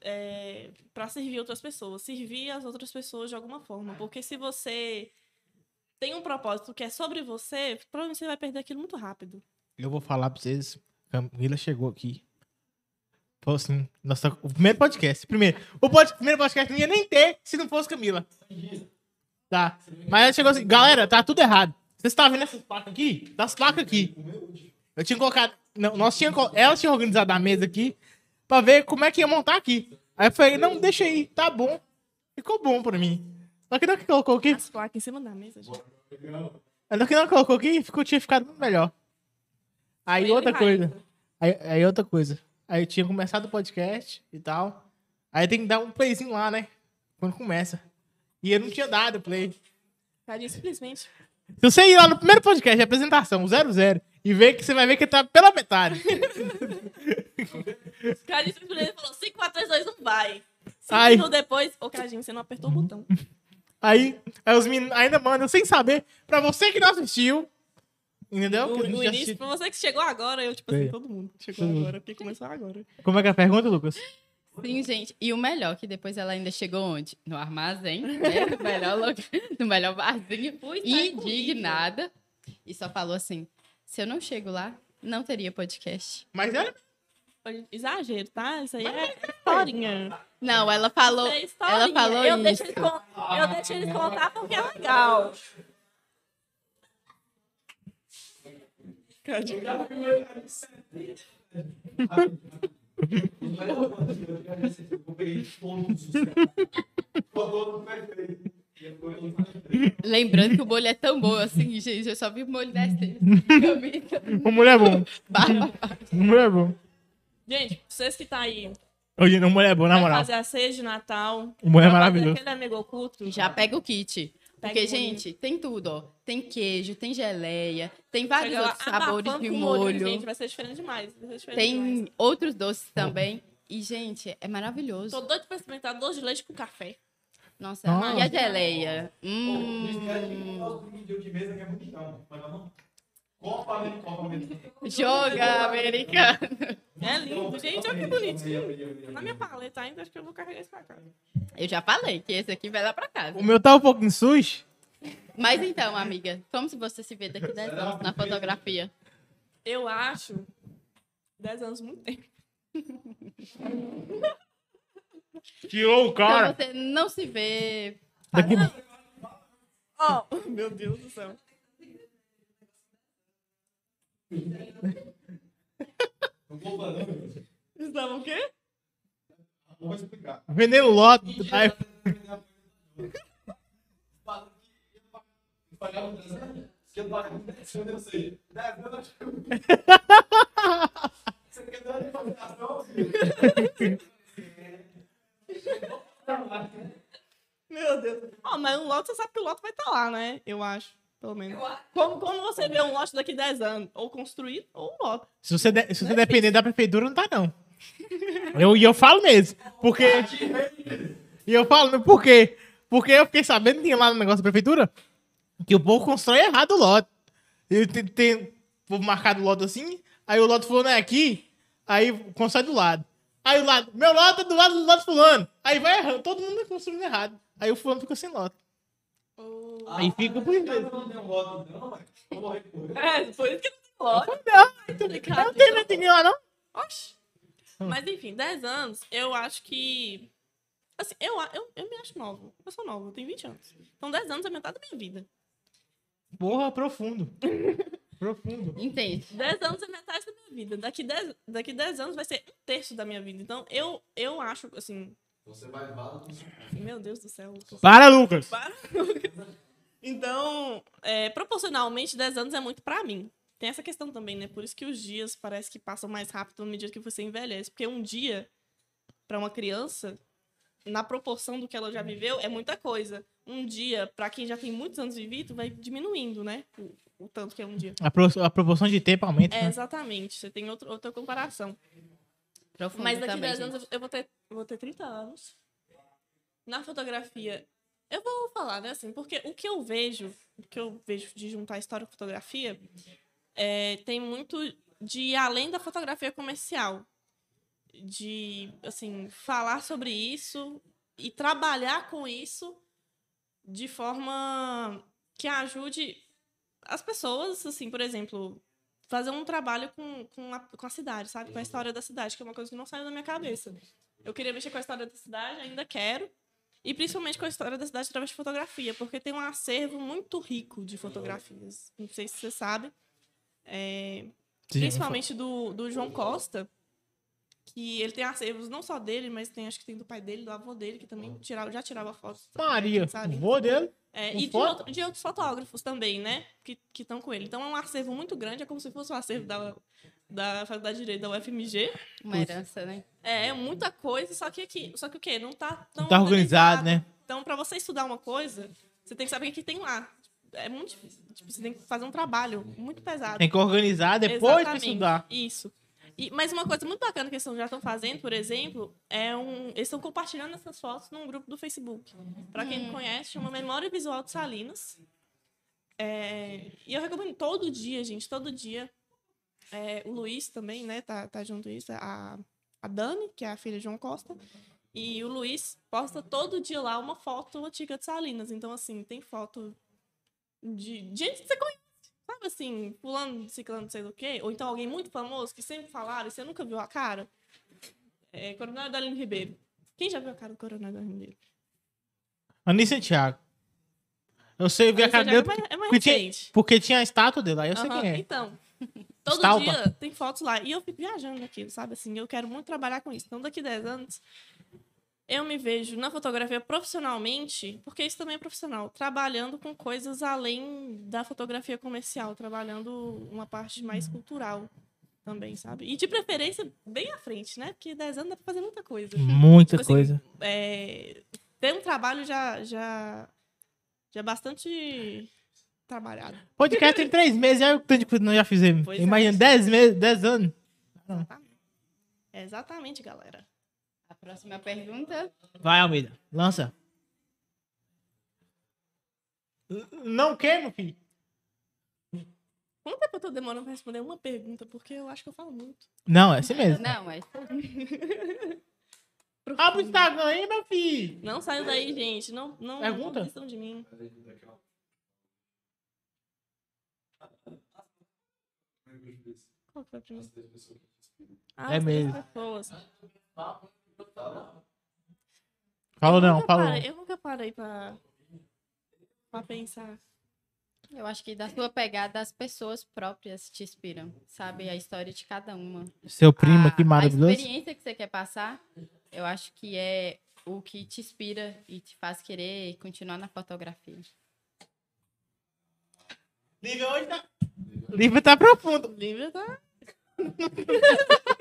é, para servir outras pessoas. Servir as outras pessoas de alguma forma. Porque se você tem um propósito que é sobre você, provavelmente você vai perder aquilo muito rápido. Eu vou falar pra vocês. Camila chegou aqui. Assim, nossa, o primeiro podcast. Primeiro. O pod- primeiro podcast não ia nem ter se não fosse Camila. Tá. Mas ela chegou assim, galera, tá tudo errado. Vocês estão vendo essas placas aqui? Das placas aqui. Eu tinha colocado. Não, nós tinha, ela tinha organizado a mesa aqui pra ver como é que ia montar aqui. Aí eu falei, não, deixa aí, tá bom. Ficou bom pra mim. Só que não que colocou aqui. As placas em cima da mesa, gente. Ainda que não colocou aqui, ficou, tinha ficado muito melhor. Aí outra coisa. Aí, aí outra coisa. Aí eu tinha começado o podcast e tal. Aí tem que dar um playzinho lá, né? Quando começa. E eu não tinha dado play. Tadinho, simplesmente. Se você ir lá no primeiro podcast de apresentação, 00, e ver que você vai ver que tá pela metade. Cadinho simplesmente falou: 5, 4, 3, 2, 1, vai. Cinco Ai. minutos depois, ô Cadinho, você não apertou o botão. Aí, aí os meninos ainda mandam sem saber. Pra você que não assistiu. Entendeu? No já início, assisti- pra você que chegou agora, eu, tipo assim, todo mundo chegou Todo mundo. agora, porque começou agora. Como é que é a pergunta, Lucas? Sim, gente. E o melhor, que depois ela ainda chegou onde? No armazém, né? No melhor, lugar, no melhor barzinho. Com Indignada. E só falou assim, se eu não chego lá, não teria podcast. Mas é. Exagero, tá? Isso aí é historinha. Não, ela falou, é ela falou eu isso. Deixo eles eu deixo eles contar porque é legal. Cadinho. Eu peguei todos os caras. Ficou todo perfeito. E eu fui todo perfeito. Lembrando que o molho é tão bom assim, gente. Eu só vi o molho descendo. O mulher é bom. Barba. O mulher é bom. Gente, vocês que tá aí, Hoje não, mulher é bom, na moral. fazer a ceia de Natal. O mulher é maravilhoso. Aquele amigo oculto. Já pega o kit. Porque, gente, tem tudo, ó. Tem queijo, tem geleia, tem vários lá, outros sabores de molho. Gente, vai ser diferente demais. Vai ser diferente demais. Tem outros doces também. E, gente, é maravilhoso. Tô doido pra experimentar doce de leite com café. Nossa, e a geleia? Eles Hum, Copa americana. Copa americana. joga americano. É lindo, gente. Olha que bonitinho. Na minha paleta ainda, acho que eu vou carregar isso pra cá. Eu já falei que esse aqui vai lá pra casa. O meu tá um pouquinho sujo. Mas então, amiga, como se você se vê daqui 10 anos na fotografia? Eu acho 10 anos muito tempo. Tirou o Então cara. você não se vê. Daqui... Oh, meu Deus do céu. Não vou falar, não. Vocês estavam o quê? Vou explicar. Vendendo lote. Aí, Pagava 10 anos? Que eu pagava 10 anos, eu sei. 10 anos, eu Você quer dar uma informação? Meu Deus. Ó, mas um lote, você sabe que o lote vai estar lá, né? Eu acho, pelo menos. Como, como você vê um lote daqui 10 anos? Ou construído, ou um lote. se você, de- se você depender da prefeitura, não tá, não. Eu, e eu falo mesmo. Porque. E eu falo, por quê? Porque eu fiquei sabendo, tinha lá no negócio da prefeitura, que o povo constrói errado o lote. E tem, tem o povo marcado o lote assim, aí o lote fulano é aqui, aí constrói do lado. Aí o lado, meu lote é do lado do lote fulano. Aí vai errando, todo mundo construindo errado. Aí o fulano fica sem lote. Aí fica por isso. Eu não tenho voto, não, mas vou morrer por ele. É, por isso que não tem lote. Não, não tem netinho lá, não? Oxi. Mas enfim, 10 anos, eu acho que. Assim, eu, eu, eu me acho nova. Eu sou nova, eu tenho 20 anos. Então 10 anos é metade da minha vida. Porra, profundo. profundo. Entende? 10 anos é metade da minha vida. Daqui 10, daqui 10 anos vai ser um terço da minha vida. Então eu, eu acho, assim. Você vai Meu Deus do céu. Lucas. Para, Lucas. Para, Lucas. Então, é, proporcionalmente, 10 anos é muito pra mim. Tem essa questão também, né? Por isso que os dias parece que passam mais rápido à medida que você envelhece. Porque um dia, pra uma criança, na proporção do que ela já viveu, é muita coisa. Um dia, pra quem já tem muitos anos vivido, vai diminuindo, né? O, o tanto que é um dia. A, pro- a proporção de tempo aumenta. É, né? exatamente. Você tem outro, outra comparação. Profundo Mas daqui a também, 10 gente. anos eu- eu vou ter, eu vou ter 30 anos. Na fotografia, eu vou falar, né, assim, porque o que eu vejo, o que eu vejo de juntar história com fotografia, é, tem muito de ir além da fotografia comercial. De, assim, falar sobre isso e trabalhar com isso de forma que ajude as pessoas, assim, por exemplo, fazer um trabalho com, com, a, com a cidade, sabe? Com a história da cidade, que é uma coisa que não saiu da minha cabeça. Eu queria mexer com a história da cidade, ainda quero. E principalmente com a história da cidade através de fotografia, porque tem um acervo muito rico de fotografias. Não sei se você sabe. É, principalmente do, do João Costa, que ele tem acervos não só dele, mas tem acho que tem do pai dele, do avô dele, que também tirava, já tirava fotos. Maria, sabe? o vô dele. É, e de, outro- de outros fotógrafos também, né? Que estão com ele. Então é um acervo muito grande, é como se fosse um acervo da, da Faculdade de Direito da UFMG. Uma herança, né? É, é muita coisa, só que aqui. Só que o quê? Não tá tão. Não tá organizado, né? Então, pra você estudar uma coisa, você tem que saber o que tem lá. É muito difícil. Tipo, você tem que fazer um trabalho muito pesado. Tem que organizar depois pra Exatamente, estudar. Isso. E, mas uma coisa muito bacana que eles já estão fazendo, por exemplo, é um. Eles estão compartilhando essas fotos num grupo do Facebook. Para quem não conhece, chama Memória Visual de Salinas. É, e eu recomendo todo dia, gente, todo dia. É, o Luiz também, né, tá, tá junto isso. A, a Dani, que é a filha de João Costa. E o Luiz posta todo dia lá uma foto antiga de Salinas. Então, assim, tem foto de de gente que você conhece. Sabe assim, fulano, ciclano, não sei do quê? Ou então alguém muito famoso que sempre falaram e você nunca viu a cara? É, Coronel Dalino Ribeiro. Quem já viu a cara do Coronel Dalino Ribeiro? Anísio Thiago. Eu sei, eu vi a cara dele é mais- é mais porque, tinha, porque tinha a estátua dele lá, eu sei Aham, quem é. Então, todo Stalpa. dia tem fotos lá. E eu fico viajando naquilo, sabe? Assim, eu quero muito trabalhar com isso. Então, daqui a 10 anos, eu me vejo na fotografia profissionalmente, porque isso também é profissional, trabalhando com coisas além da fotografia comercial, trabalhando uma parte mais cultural também, sabe? E de preferência, bem à frente, né? Porque 10 anos dá pra fazer muita coisa. Muita Tipo assim, coisa. É, ter um trabalho já, já, já é bastante trabalhado. Podcast tem três meses, olha o tanto de coisa que nós já fizemos. Pois é. Imagina, dez meses, dez anos. Exatamente, galera. Próxima pergunta. Vai, Almeida, lança. Não quer, meu filho? Quanto tempo eu tô demorando pra responder uma pergunta? Porque eu acho que eu falo muito. Não, é assim mesmo. Não, mas Abre o Instagram aí, meu filho. Não saiu daí, gente. Não, não, Pergunta? não de mim. Qual foi a primeira? Ah, É mesmo. pessoas. Falou Eu não, falou. parei- Eu nunca parei pra, pra pensar. Eu acho que da sua pegada, as pessoas próprias te inspiram, sabe? A história de cada uma. Seu primo, a, que maravilhoso. A experiência que você quer passar, eu acho que é o que te inspira e te faz querer continuar na fotografia. Lívia hoje tá... Lívia tá profundo. Lívia tá.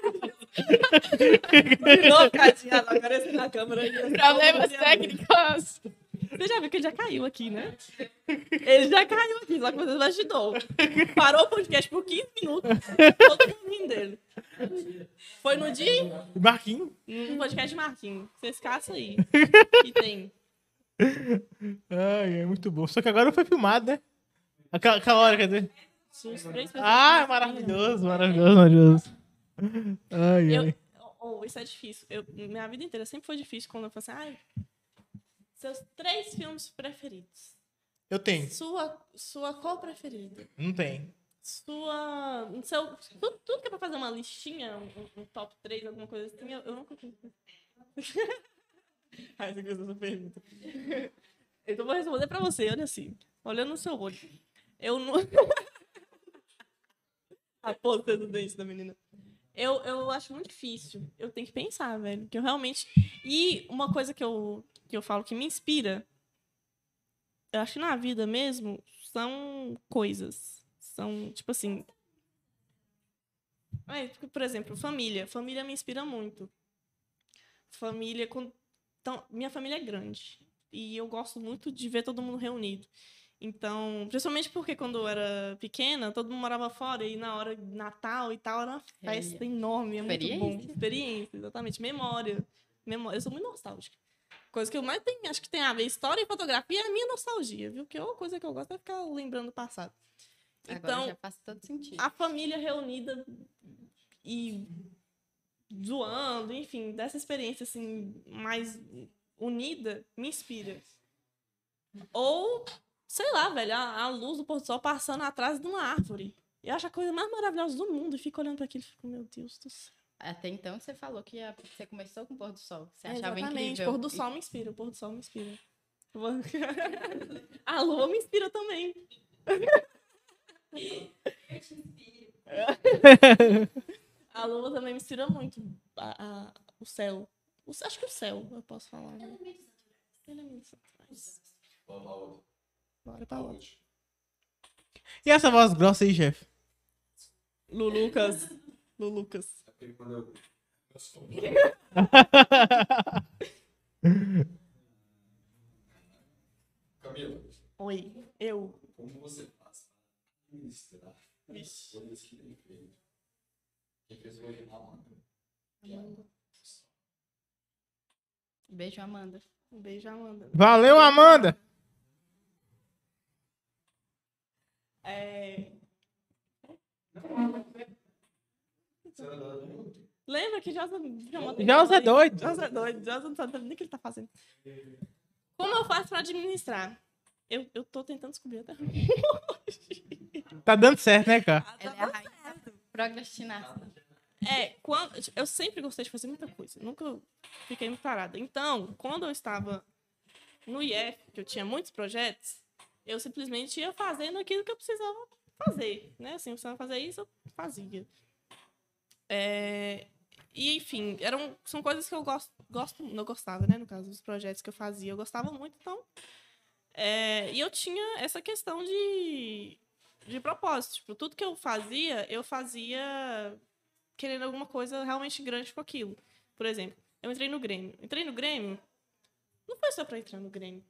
Não aparece na câmera. Problemas técnicos. Você já viu que ele já caiu aqui, né? Ele já caiu aqui, só que você ajudou. Parou o podcast por 15 minutos. Todo mundo rindo dele. Foi no dia, Marquinhos. no podcast de Marquinhos. Vocês caçam aí. Que tem. Ai, é muito bom. Só que agora foi filmado, né? Aquela, aquela hora, quer dizer. Ah, maravilhoso, maravilhoso, maravilhoso. Ai, Eu, ai. oh, isso é difícil. Eu, minha vida inteira sempre foi difícil quando eu falo assim, ai, seus três filmes preferidos. Eu tenho. Sua, sua cor preferida. Não tem. Sua. Seu, tudo, tudo que é pra fazer uma listinha, um, um top 3, alguma coisa assim, eu, eu nunca fiz. Ai, essa coisa pergunta. Então vou responder pra você, olha assim. Olhando no seu olho. Eu não. A pose do dente da menina. Eu, eu acho muito difícil. Eu tenho que pensar, velho. Que eu realmente. E uma coisa que eu, que eu falo que me inspira, eu acho que na vida mesmo, são coisas. São, tipo assim. É, por exemplo, família. Família me inspira muito. Família. Então, minha família é grande. E eu gosto muito de ver todo mundo reunido. Então, principalmente porque quando eu era pequena, todo mundo morava fora e na hora de Natal e tal, era uma festa enorme, é muito bom. Experiência. Experiência, exatamente. Memória. Memória. Eu sou muito nostálgica. Coisa que eu mais tenho, acho que tem a ver história e fotografia é a minha nostalgia, viu? Que é uma coisa que eu gosto é ficar lembrando do passado. Agora Então, já faz todo sentido. a família reunida e zoando, enfim, dessa experiência assim mais unida me inspira. Ou, sei lá, velho, a, a luz do pôr do sol passando atrás de uma árvore. Eu acho a coisa mais maravilhosa do mundo e fico olhando para aquilo e fico, meu Deus do céu. Até então você falou que ia- você começou com o pôr do sol. Você É, achava exatamente, incrível. o pôr do sol me inspira, o pôr do sol me inspira. Eu a lua me inspira também. A lua também me inspira muito. A, a- o céu. O- acho que o céu, eu posso falar. Né? Elementos naturais. Vamos pra outra. Bora pra. Saúde. E essa voz grossa aí, chefe? Lulucas. Lulucas. É porque quando eu. Eu sou. Camila, Oi, eu. como você faz para administrar as coisas que tem feito? Quem fez foi a Amanda. Beijo, Amanda. Um beijo, Amanda. Valeu, Amanda! É. Lembra que Josa Josa é doido. Josa é doido. Josa não sabe nem o que ele tá fazendo. Como eu faço pra administrar? Eu, eu tô tentando descobrir até hoje. Tá dando certo, né, cara? Ela é a rainha. É, quando, eu sempre gostei de fazer muita coisa. Nunca fiquei muito parada. Então, quando eu estava no IF, que eu tinha muitos projetos, eu simplesmente ia fazendo aquilo que eu precisava fazer. Né? Assim, eu precisava fazer isso, eu fazia. É, e, enfim, eram, são coisas que eu gosto, gosto, não gostava, né? No caso, dos projetos que eu fazia, eu gostava muito, então. é, e eu tinha essa questão de, de propósito. Tipo, tudo que eu fazia, eu fazia querendo alguma coisa realmente grande com aquilo. Por exemplo, eu entrei no Grêmio. Entrei no Grêmio, não foi só pra entrar no Grêmio.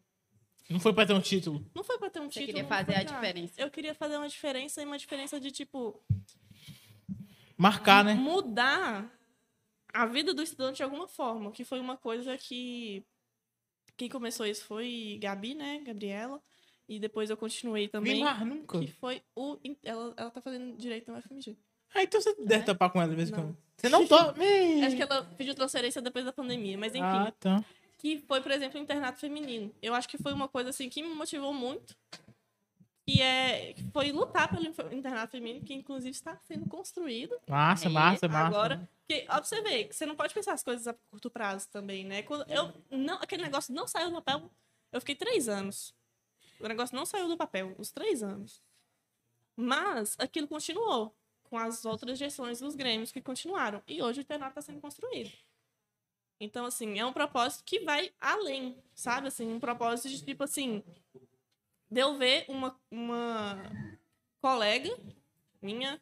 Não foi pra ter um título. Não foi pra ter um Você título. queria fazer a diferença. Eu queria fazer uma diferença e uma diferença de, tipo, Marcar, né? mudar a vida do estudante de alguma forma, que foi uma coisa que quem começou isso foi Gabi, né, Gabriela, e depois eu continuei Vim também, lá, nunca. que foi o ela, ela tá fazendo direito no FMG. Ah, então você deve topar com ela de vez em Não. quando. Você não topa. Acho que ela pediu transferência depois da pandemia, mas enfim, Ah, tá. Que foi, por exemplo, o internato feminino. Eu acho que foi uma coisa assim que me motivou muito. Que é que foi lutar pelo internato feminino, que inclusive está sendo construído Massa, É, massa, massa. agora. Ó, pra você que você não pode pensar as coisas a curto prazo também, né? Quando eu não, aquele negócio não saiu do papel, eu fiquei três anos O negócio não saiu do papel, os três anos. Mas aquilo continuou com as outras gestões dos grêmios que continuaram. E hoje o internato está sendo construído. Então, assim, é um propósito que vai além, sabe? Assim, um propósito de tipo assim. De eu ver uma, uma colega minha,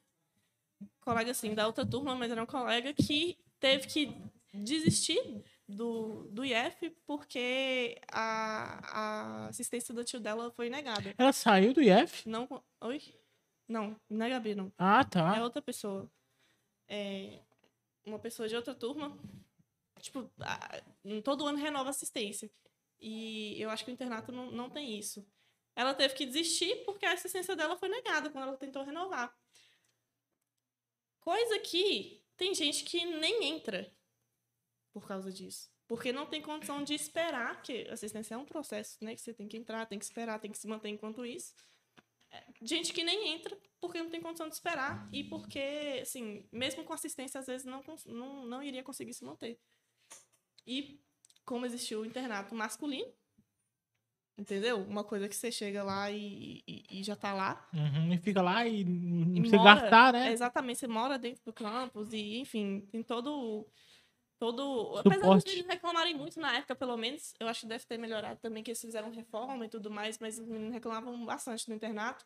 colega assim, da outra turma, mas era uma colega que teve que desistir do, do IF porque a, a assistência do tio dela foi negada. Ela saiu do IF? Não. Oi? Não, não é Gabi, não. Ah, É tá. outra pessoa. É uma pessoa de outra turma. Tipo, todo ano renova assistência. E eu acho que o internato não, não tem isso. Ela teve que desistir porque a assistência dela foi negada quando ela tentou renovar. Coisa que tem gente que nem entra por causa disso. Porque não tem condição de esperar, que assistência é um processo, né? Que você tem que entrar, tem que esperar, tem que se manter enquanto isso. É, Gente que nem entra porque não tem condição de esperar e porque, assim, mesmo com assistência, às vezes não, não, não iria conseguir se manter. E como existiu o internato masculino, entendeu? Uma coisa que você chega lá e, e- e já tá lá. Uhum, e fica lá e não precisa gastar, né? Exatamente, você mora dentro do campus e, enfim, tem todo. todo Apesar Suporte. de eles reclamarem muito na época, pelo menos, eu acho que deve ter melhorado também, que eles fizeram reforma e tudo mais, mas os meninos reclamavam bastante no internato.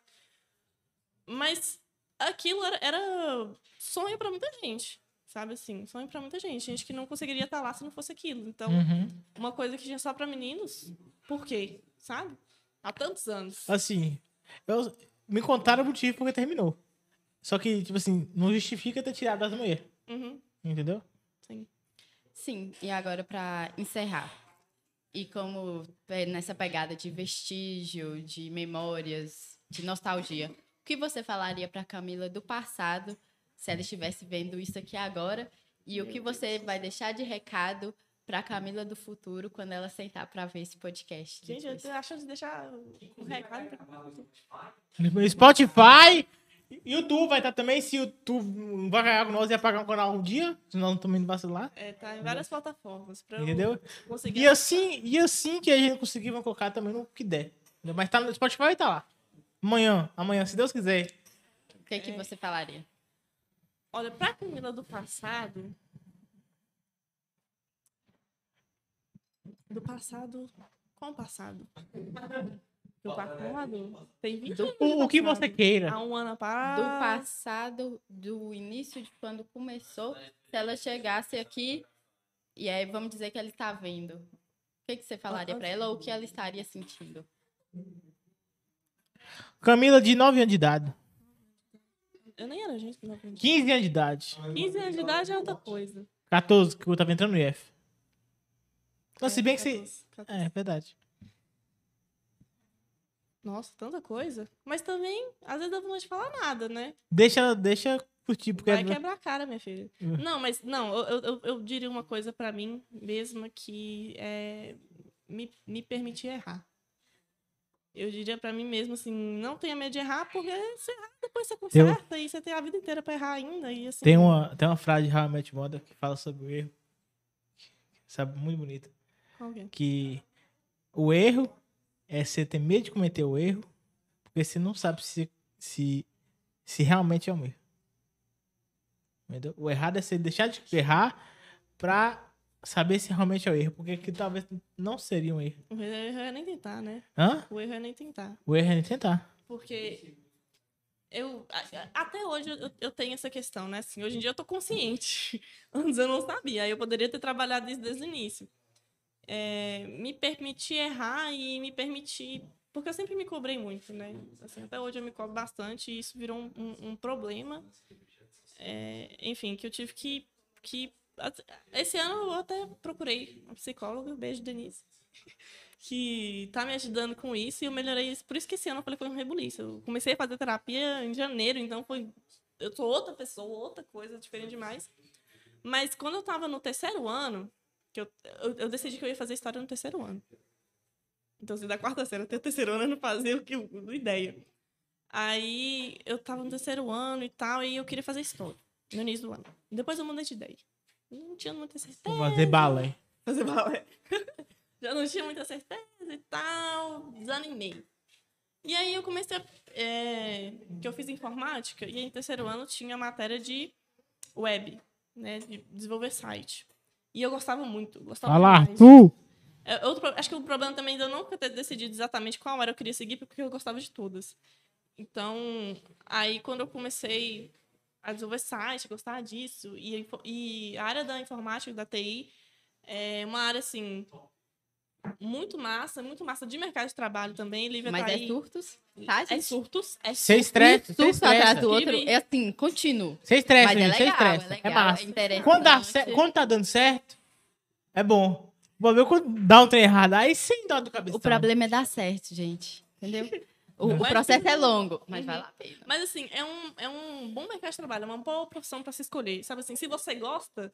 Mas aquilo era, era sonho pra muita gente, sabe assim? Sonho pra muita gente. Gente que não conseguiria estar lá se não fosse aquilo. Então, Uhum. uma coisa que tinha só pra meninos, por quê? Sabe? Há tantos anos. Assim, eu, me contaram o motivo porque terminou. Só que, tipo assim, não justifica ter tirado das mulheres. Uhum, Entendeu? sim. Sim, e agora para encerrar. E como é nessa pegada de vestígio, de memórias, de nostalgia, o que você falaria para Camila do passado, se ela estivesse vendo isso aqui agora? E o que você vai deixar de recado para Camila do futuro quando ela sentar para ver esse podcast? Gente, eu depois? tô achando de deixar o recado pra No Spotify, YouTube vai estar também. Se o YouTube não vai ganhar com nós, ia pagar um canal um dia, senão não também não vacilar. É, tá em várias plataformas. Pra eu Entendeu? conseguir E assim, e assim que a gente conseguir, vai colocar também no que der. Entendeu? Mas tá no Spotify vai tá lá. Amanhã, amanhã, se Deus quiser. O que, que você falaria? Olha, pra Camila do passado. Do passado. Qual passado? Do passado? Tem 20 anos. O, o que você queira. Há um ano para. Do passado, do início de quando começou, se ela chegasse aqui, e aí vamos dizer que ela está vendo. O que, que você falaria para ela ou o que ela estaria sentindo? Camila, de 9 anos de idade. Eu nem era gente que não aprendi. 15 anos de idade. 15 anos de idade é outra coisa. 14, que eu tava entrando no IF. Então, se bem que você. 14, 14. É, verdade. Nossa, tanta coisa. Mas também, às vezes dá vontade de falar nada, né? Deixa, deixa curtir, porque. Vai quebrar a cara, minha filha. Hum. Não, mas não, eu, eu, eu diria uma coisa pra mim mesma que é me, me permitir errar. Eu diria pra mim mesma assim, não tenha medo de errar, porque você errar, depois você conserta e você tem a vida inteira pra errar ainda. E assim, Tem uma, tem uma frase de How I Met Your Mother que fala sobre o erro. Sabe, muito bonita. que é? Que o erro é você ter medo de cometer o erro, porque você não sabe se, se, se realmente é um erro. Entendeu? O errado é você deixar de errar pra saber se realmente é o erro, porque que talvez não seria um erro. O erro é nem tentar, né? Hã? O erro é nem tentar. O erro é nem tentar. Porque eu até hoje eu, eu tenho essa questão, né? Assim, hoje em dia eu tô consciente. Antes eu não sabia. Aí eu poderia ter trabalhado isso desde o início. É, me permitir errar e me permitir. Porque eu sempre me cobrei muito, né? Assim, até hoje eu me cobro bastante e isso virou um, um- um problema. É, enfim, que eu tive que, que. Esse ano eu até procurei uma psicóloga, beijo, Denise que tá me ajudando com isso e eu melhorei isso. Por isso que esse ano eu falei foi um rebuliço. Eu comecei a fazer terapia em janeiro, então foi. Eu sou outra pessoa, outra coisa, diferente demais. Mas quando eu tava no terceiro ano, que eu, eu, eu decidi que eu ia fazer história no terceiro ano. Então, assim, da quarta série até o terceiro ano eu não fazia o que eu, ideia. Aí eu tava no terceiro ano e tal, e eu queria fazer história no início do ano. Depois eu mudei de ideia. Não tinha muita certeza fazer balé. fazer balé. Já não tinha muita certeza e tal, desanimei. E aí eu comecei a. é, que eu fiz informática, e em terceiro ano tinha matéria de web, né? De desenvolver site. E eu gostava muito. Gostava Fala. Arthur! É, outro acho que o problema também de eu nunca ter decidido exatamente qual era eu queria seguir, porque eu gostava de todas. Então, aí quando eu comecei a desenvolver site, gostar disso, e, e a área da informática, da TI, é uma área, assim, muito massa, muito massa de mercado de trabalho também. Lívia Mas tá é aí. surtos, tá, É surtos, é Você surtos. estressa, você surto atrás do outro, é assim, contínuo. Você estressa, Mas é gente, você legal, estressa. é É, massa. é. Quando, dá quando tá dando certo, é bom. Vou ver quando dá um trem errado, aí sem dó do cabeça. O problema é dar certo, gente. Entendeu? O, o Mas- processo é longo, mas Uhum. vale a pena. Mas assim, é um, é um bom mercado de trabalho, é uma boa profissão pra se escolher. Sabe assim, se você gosta,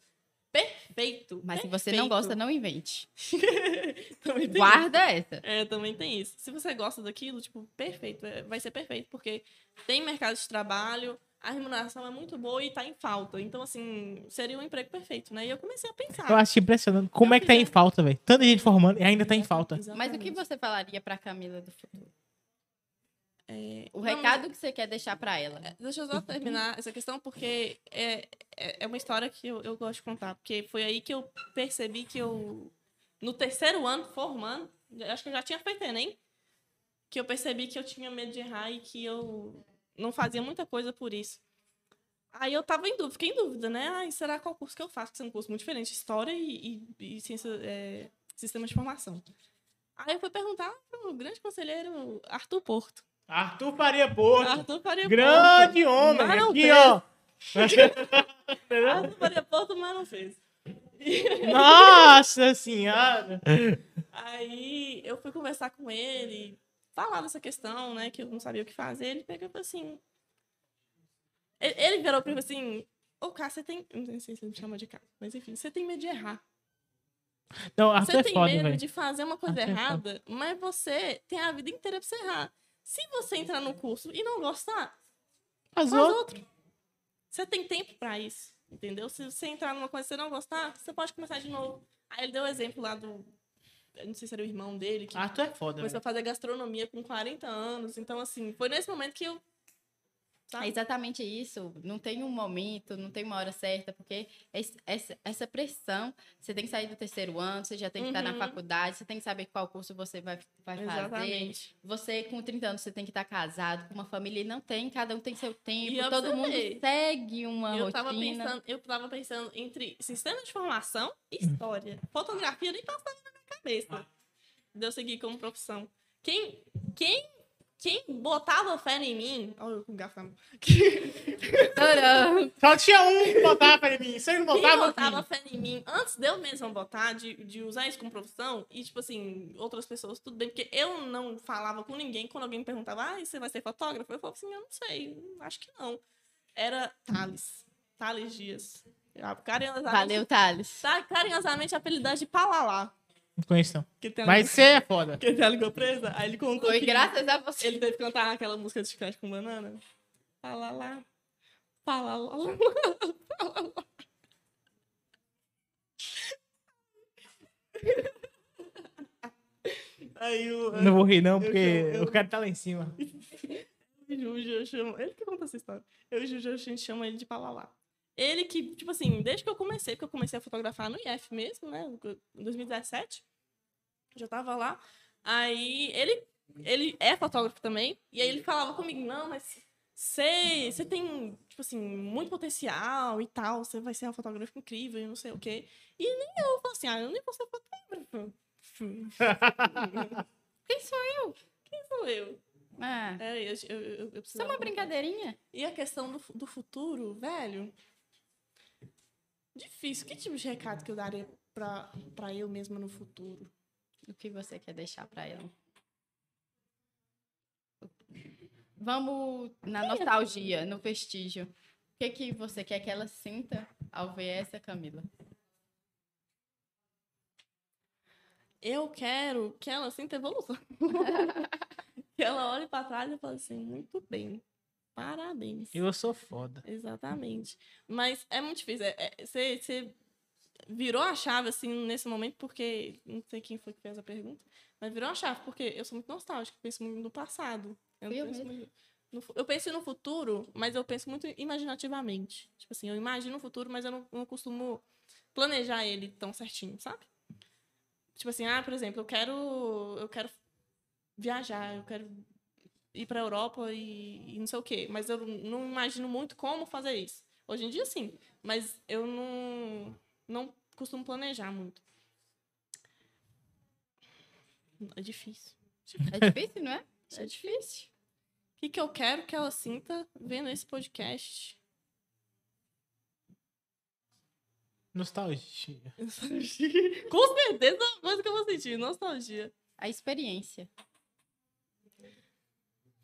perfeito. Mas se você não perfeito. gosta, não invente. Também tem Guarda essa. É, também tem isso. Se você gosta daquilo, tipo, perfeito. é- vai ser perfeito, porque tem mercado de trabalho, a remuneração é muito boa e tá em falta. Então, assim, seria um emprego perfeito, né? E eu comecei a pensar. Eu acho impressionante. Como é que tá em falta, velho? Tanta gente formando e ainda tá em falta. Mas o que Exatamente. você falaria pra Camila do futuro? É, O não, recado que você quer deixar pra ela? É, Deixa eu só terminar essa questão, porque é, é, é uma história que eu, eu gosto de contar. Porque foi aí que eu percebi que eu, no terceiro ano, formando, acho que eu já tinha feito Enem, que eu percebi que eu tinha medo de errar e que eu não fazia muita coisa por isso. Aí eu tava em dúvida, fiquei em dúvida, né? Ai, será qual curso que eu faço? Porque é um curso muito diferente, História e, e, e ciência, é, Sistema de Formação. Aí eu fui perguntar pro grande conselheiro Arthur Porto. Arthur Faria Porto. Arthur Faria Grande Porto. homem. Mas Aqui, ó. Arthur Faria Porto, mas não fez. Nossa senhora. Aí eu fui conversar com ele, falar dessa questão, né, que eu não sabia o que fazer. Ele pegou e assim. Ele, ele virou pra mim assim: Ô, Cá, você tem. Não sei se ele me chama de Cá, mas enfim, você tem medo de errar. Não, Você é tem foda, medo velho. de fazer uma coisa Arthur é errada, mas você tem a vida inteira pra você errar. Se você entrar no curso e não gostar, Faz faz outro. outro. Você tem tempo pra isso, entendeu? Se você entrar numa coisa e você não gostar, você pode começar de novo. Aí ele deu o exemplo lá do. Eu não sei se era o irmão dele, que Arthur é foda, começou velho. a fazer gastronomia com 40 anos. Então, assim, foi nesse momento que eu. É Sabe? exatamente isso. Não tem um momento, não tem uma hora certa, porque es- essa, essa pressão, você tem que sair do terceiro ano, você já tem que estar na Uhum. faculdade, você tem que saber qual curso você vai, vai fazer. Exatamente. Você, com 30 anos, você tem que estar casado com uma família e não tem, cada um tem seu tempo, E todo mundo segue uma Eu tava, rotina. pensando, eu tava pensando entre sistema de formação e história. Fotografia nem passava na minha cabeça. De eu seguir como profissão. Quem, quem, quem botava fé em mim. Olha o garfo na mão. Tcharam! Só tinha um que botava pra mim. Você não Quem botava? botava filho? fé em mim antes de eu mesma botar, de, de usar isso como profissão, e tipo assim, outras pessoas, tudo bem, porque eu não falava com ninguém quando alguém me perguntava, ah, você vai ser fotógrafo? Eu falava assim, eu não sei, acho que não. Era Thales. Thales Dias. Eu, Carinhosamente, Valeu, Thales. Tá carinhosamente apelidado de Palalá. Não conheço, não. A Mas você é foda. que tem a língua presa. Aí ele contou Foi que graças a você. ele teve que cantar aquela música de chiclete com banana. Palalá. Palalá. Palalá. Aí o, Não vou rir, não, Eu porque chamo- eu- eu quero estar lá em cima. o Juju, eu chamo. Ele que conta essa história. Eu e o Juju, a gente chama ele de Palalá. Ele que, tipo assim, desde que eu comecei, porque eu comecei a fotografar no IF mesmo, né? Em 2017. Já tava lá. Aí ele, ele é fotógrafo também. E aí ele falava comigo, não, mas você você tem, tipo assim, muito potencial e tal. Você vai ser uma fotógrafa incrível e não sei o quê. E nem eu falei assim, ah, eu nem vou ser fotógrafa. Quem sou eu? Quem sou eu? Ah, É, eu, eu, eu, eu isso é uma brincadeirinha? E a questão do, do futuro, velho. Difícil. Que tipo de recado que eu daria pra, pra eu mesma no futuro? O que você quer deixar pra ela? Vamos na nostalgia, no vestígio. O que, que você quer que ela sinta ao ver essa Camila? Eu quero que ela sinta evolução. que ela olhe pra trás e fale assim, muito bem. Parabéns. Eu sou foda. Exatamente. Mas é muito difícil. É, é- cê- virou a chave, assim, nesse momento, porque. Não sei quem foi que fez a pergunta, mas virou a chave, porque eu sou muito nostálgica, penso muito no passado. Eu, eu penso muito no eu penso no futuro, mas eu penso muito imaginativamente. Tipo assim, eu imagino o futuro, mas eu não, não costumo planejar ele tão certinho, sabe? Tipo assim, ah, por exemplo, eu quero. Eu quero viajar, eu quero ir pra Europa e, e não sei o quê. Mas eu não imagino muito como fazer isso. Hoje em dia, sim. Mas eu não, não costumo planejar muito. É difícil. É difícil, não é? É difícil. O que, que eu quero que ela sinta vendo esse podcast? Nostalgia. Nostalgia. Com certeza é uma coisa que eu vou sentir. Nostalgia. A experiência.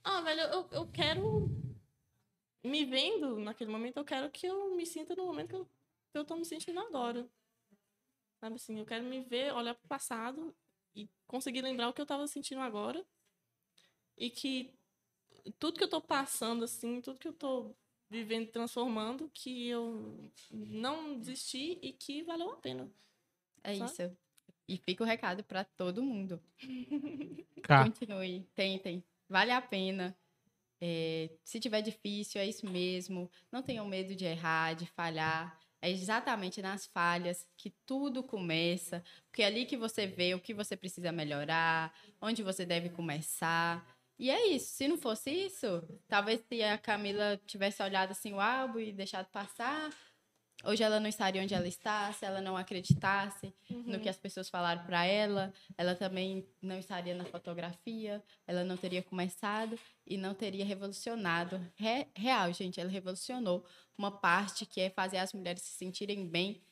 Ah, velho, eu, eu quero. Me vendo naquele momento, eu quero que eu me sinta no momento que eu, que eu tô me sentindo agora. Sabe assim, eu quero me ver, olhar pro passado e conseguir lembrar o que eu tava sentindo agora. E que tudo que eu tô passando, assim, tudo que eu tô vivendo, transformando, que eu não desisti e que valeu a pena. É Sabe? isso. E fica o recado pra todo mundo. Cá. Continue, tentem. Vale a pena. É, se tiver difícil, é isso mesmo. Não tenham medo de errar, de falhar. É exatamente nas falhas que tudo começa. Porque é ali que você vê o que você precisa melhorar, onde você deve começar. E é isso. Se não fosse isso, talvez se a Camila tivesse olhado assim o álbum e deixado passar, hoje ela não estaria onde ela está, se ela não acreditasse no que as pessoas falaram para ela, ela também não estaria na fotografia, ela não teria começado e não teria revolucionado. Re- real, gente, ela revolucionou uma parte que é fazer as mulheres se sentirem bem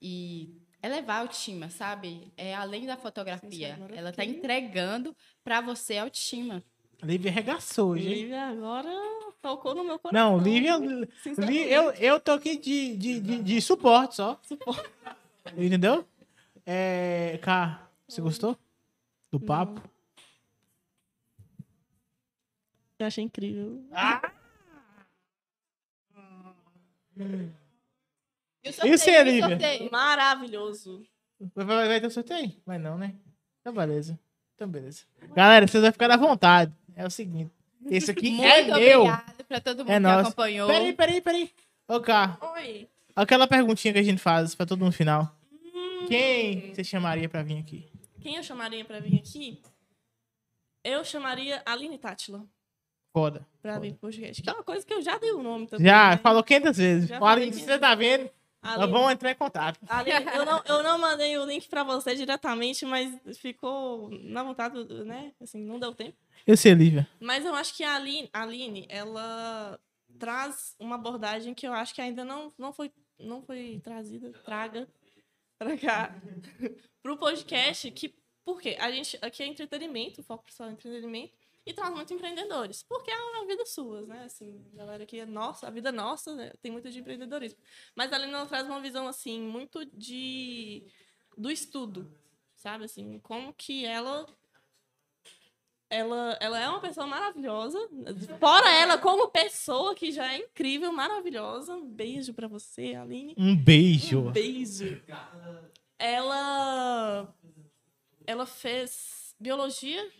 e elevar a autoestima, sabe? É além da fotografia. Ela está entregando para você a autoestima. Lívia arregaçou hein? Lívia agora tocou no meu coração. Não, Lívia. Li- eu, eu tô aqui de, de, de, de suporte só. Entendeu? É. Cá, você gostou? Do papo? Eu achei incrível. E o sorteio, e e o Lívia? sorteio? Maravilhoso. Vai, vai, vai ter sorteio? Vai não, né? Então, beleza. Então, beleza. Galera, vocês vão ficar à vontade. É o seguinte. Esse aqui Muito é meu. Obrigada para todo mundo É que nosso. acompanhou. Peraí, peraí, peraí. Ô, Cá, Oi. aquela perguntinha que a gente faz pra todo mundo no final. Hum, Quem você chamaria pra vir aqui? Quem eu chamaria pra vir aqui? Eu chamaria Aline Tátila Foda. pra Foda. vir pro podcast. Que é uma coisa que eu já dei o nome também. Já, né? falou 500 vezes. Já Aline, você tá vendo, Aline, vamos entrar em contato. Aline, eu, não, eu não mandei o link pra você diretamente, mas ficou na vontade, né? Assim, não deu tempo. Eu sei, Lívia. Mas eu acho que a Aline, a Aline, ela traz uma abordagem que eu acho que ainda não, não, foi, não foi trazida, traga pra cá, pro podcast, que, por quê? A gente, aqui é entretenimento, o foco principal é entretenimento, e traz muito empreendedores, porque é uma vida suas, né, assim, a galera aqui é nossa, a vida nossa, né, tem muito de empreendedorismo. Mas a Aline, ela traz uma visão, assim, muito de, do estudo, sabe, assim, como que ela ela, ela é uma pessoa maravilhosa. Fora ela, como pessoa, que já é incrível, maravilhosa. Um beijo pra você, Aline. Um beijo. Um beijo. Ela, ela fez biologia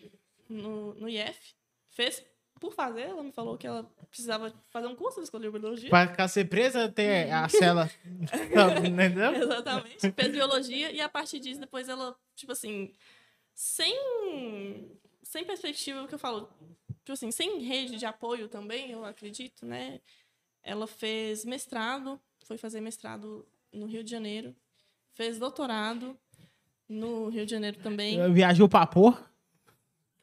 no, no IF. Fez por fazer. Ela me falou que ela precisava fazer um curso, escolheu biologia. Pra ficar ser presa, ter a cela. Entendeu? Exatamente. Fez biologia e a partir disso, depois ela, tipo assim, sem, sem perspectiva, o que eu falo, tipo assim, sem rede de apoio também, eu acredito, né? Ela fez mestrado, foi fazer mestrado no Rio de Janeiro, fez doutorado no Rio de Janeiro também. Viajou pra porra.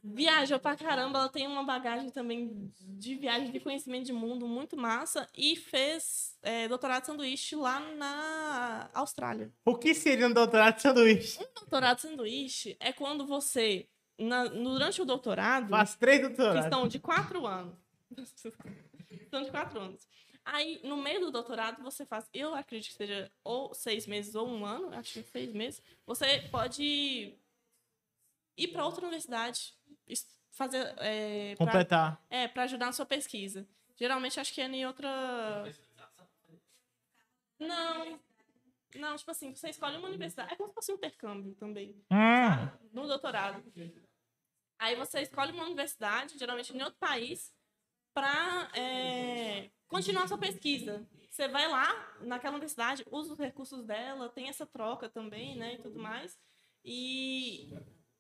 Viajou pra caramba, ela tem uma bagagem também de viagem, de conhecimento de mundo muito massa e fez é, doutorado de sanduíche lá na Austrália. O que seria um doutorado de sanduíche? doutorado de sanduíche é quando você, na- durante o doutorado, Faz três que doutorados. estão de quatro anos. estão de quatro anos. Aí, no meio do doutorado, você faz, eu acredito que seja ou seis meses ou um ano, acho que seis meses, você pode ir para outra universidade, fazer. É, pra- Completar. é, para ajudar na sua pesquisa. Geralmente acho que é em outra. Não. Não, tipo assim, você escolhe uma universidade. É como se fosse um intercâmbio também. Hum. no doutorado. Aí você escolhe uma universidade, geralmente em outro país, para continuar sua pesquisa. Você vai lá naquela universidade, usa os recursos dela, tem essa troca também, né, e tudo mais. E,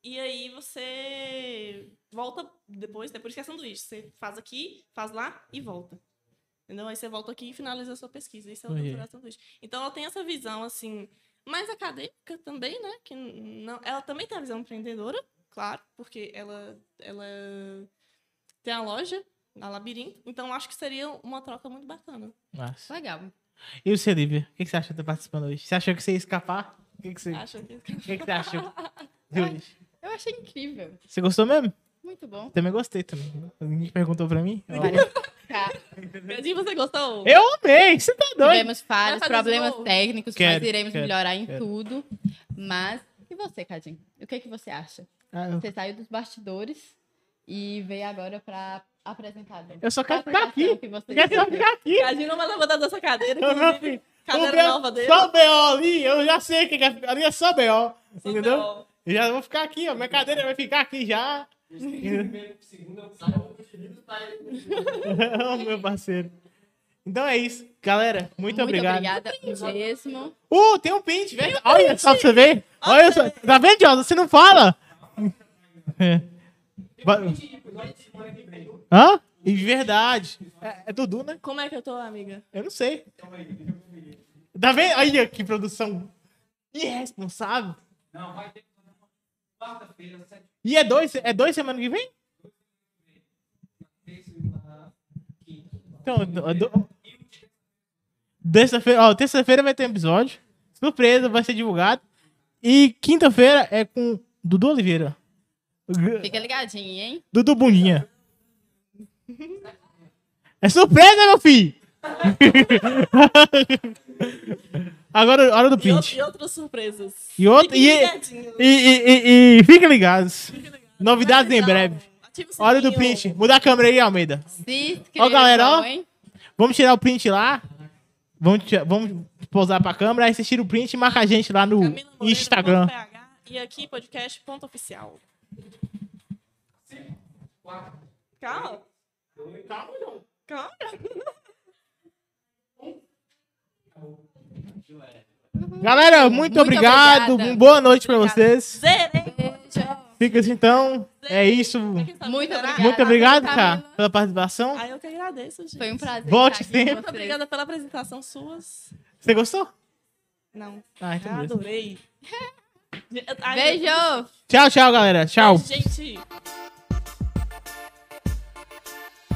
e aí você volta depois, depois que é sanduíche. Você faz aqui, faz lá e volta. Entendeu? Aí você volta aqui e finaliza a sua pesquisa. Isso é o doutorado sanduíche. Então ela tem essa visão, assim, mais acadêmica também, né? Que não, ela também tem a visão empreendedora, claro, porque ela, ela tem a loja na Labirinto. Então acho que seria uma troca muito bacana. Massa. Legal. E você, Lívia? O que você acha de estar participando hoje? Você achou que você ia escapar? O que, que, você... Acho que. o que, que você achou? Eu achei incrível. Você gostou mesmo? Muito bom. Também gostei também. Ninguém perguntou pra mim. Cadinho, você gostou? Eu amei, você tá doido. Tivemos falhas, de problemas novo? técnicos, Quero, mas iremos quero, melhorar em quero. tudo. Mas, e você, Cadinho? O que, que você acha? Ah, eu- Você saiu dos bastidores e veio agora pra apresentar. Eu só quero ficar aqui. que você Eu quero só ficar aqui. Cadinho não vai levantar dessa cadeira, Ô, meu inclusive. filho, Cadeira o nova dele. Só o B.O. ali, eu já sei que é- ali é só B.O. Só Entendeu? Já vou ficar aqui, ó. Minha cadeira vai ficar aqui já. Meu parceiro. Então é isso. Galera, muito, obrigado. obrigada mesmo. Uh, tem um print, velho. Olha só pra você ver. Olha só. Tá vendo, Josa? Você não fala? É. Hã? E verdade. É, é Dudu, né? Como é que eu tô, amiga? Eu não sei. Tá vendo? Olha que produção irresponsável. Não, vai ter quarta-feira, sete E é dois, é dois semana que vem? Então, do- do- terça-feira, ó, terça-feira vai ter episódio. Surpresa, vai ser divulgado. E quinta-feira é com Dudu Oliveira. Fica ligadinho, hein? Dudu Bundinha. É surpresa, meu filho! Agora, hora do E, print. e outras surpresas. E outra- Fiquem e-. E, e, e, e fiquem ligados. Novidades em breve. Hora do print. Muda a câmera aí, Almeida. Se inscrevam, galera, ó. Vamos tirar o print lá. Vamos, vamos pousar pra câmera. Aí você tira o print e marca a gente lá no Moreira, Instagram. PH, E aqui, podcast ponto oficial. Quatro. Calma. Calma. Galera, muito, Muito obrigado. obrigada. Uma boa noite pra Obrigada. vocês. Fica assim então. É isso. Sabe Muito zerar? obrigada. Muito obrigado, Camila. cara, pela participação. Ah, eu que agradeço, gente. Foi um prazer. Volte sempre. Muito obrigada pela apresentação suas. Você gostou? Não. Ah, então beleza. Adorei. Beijo! Tchau, tchau, galera. Tchau. Gente,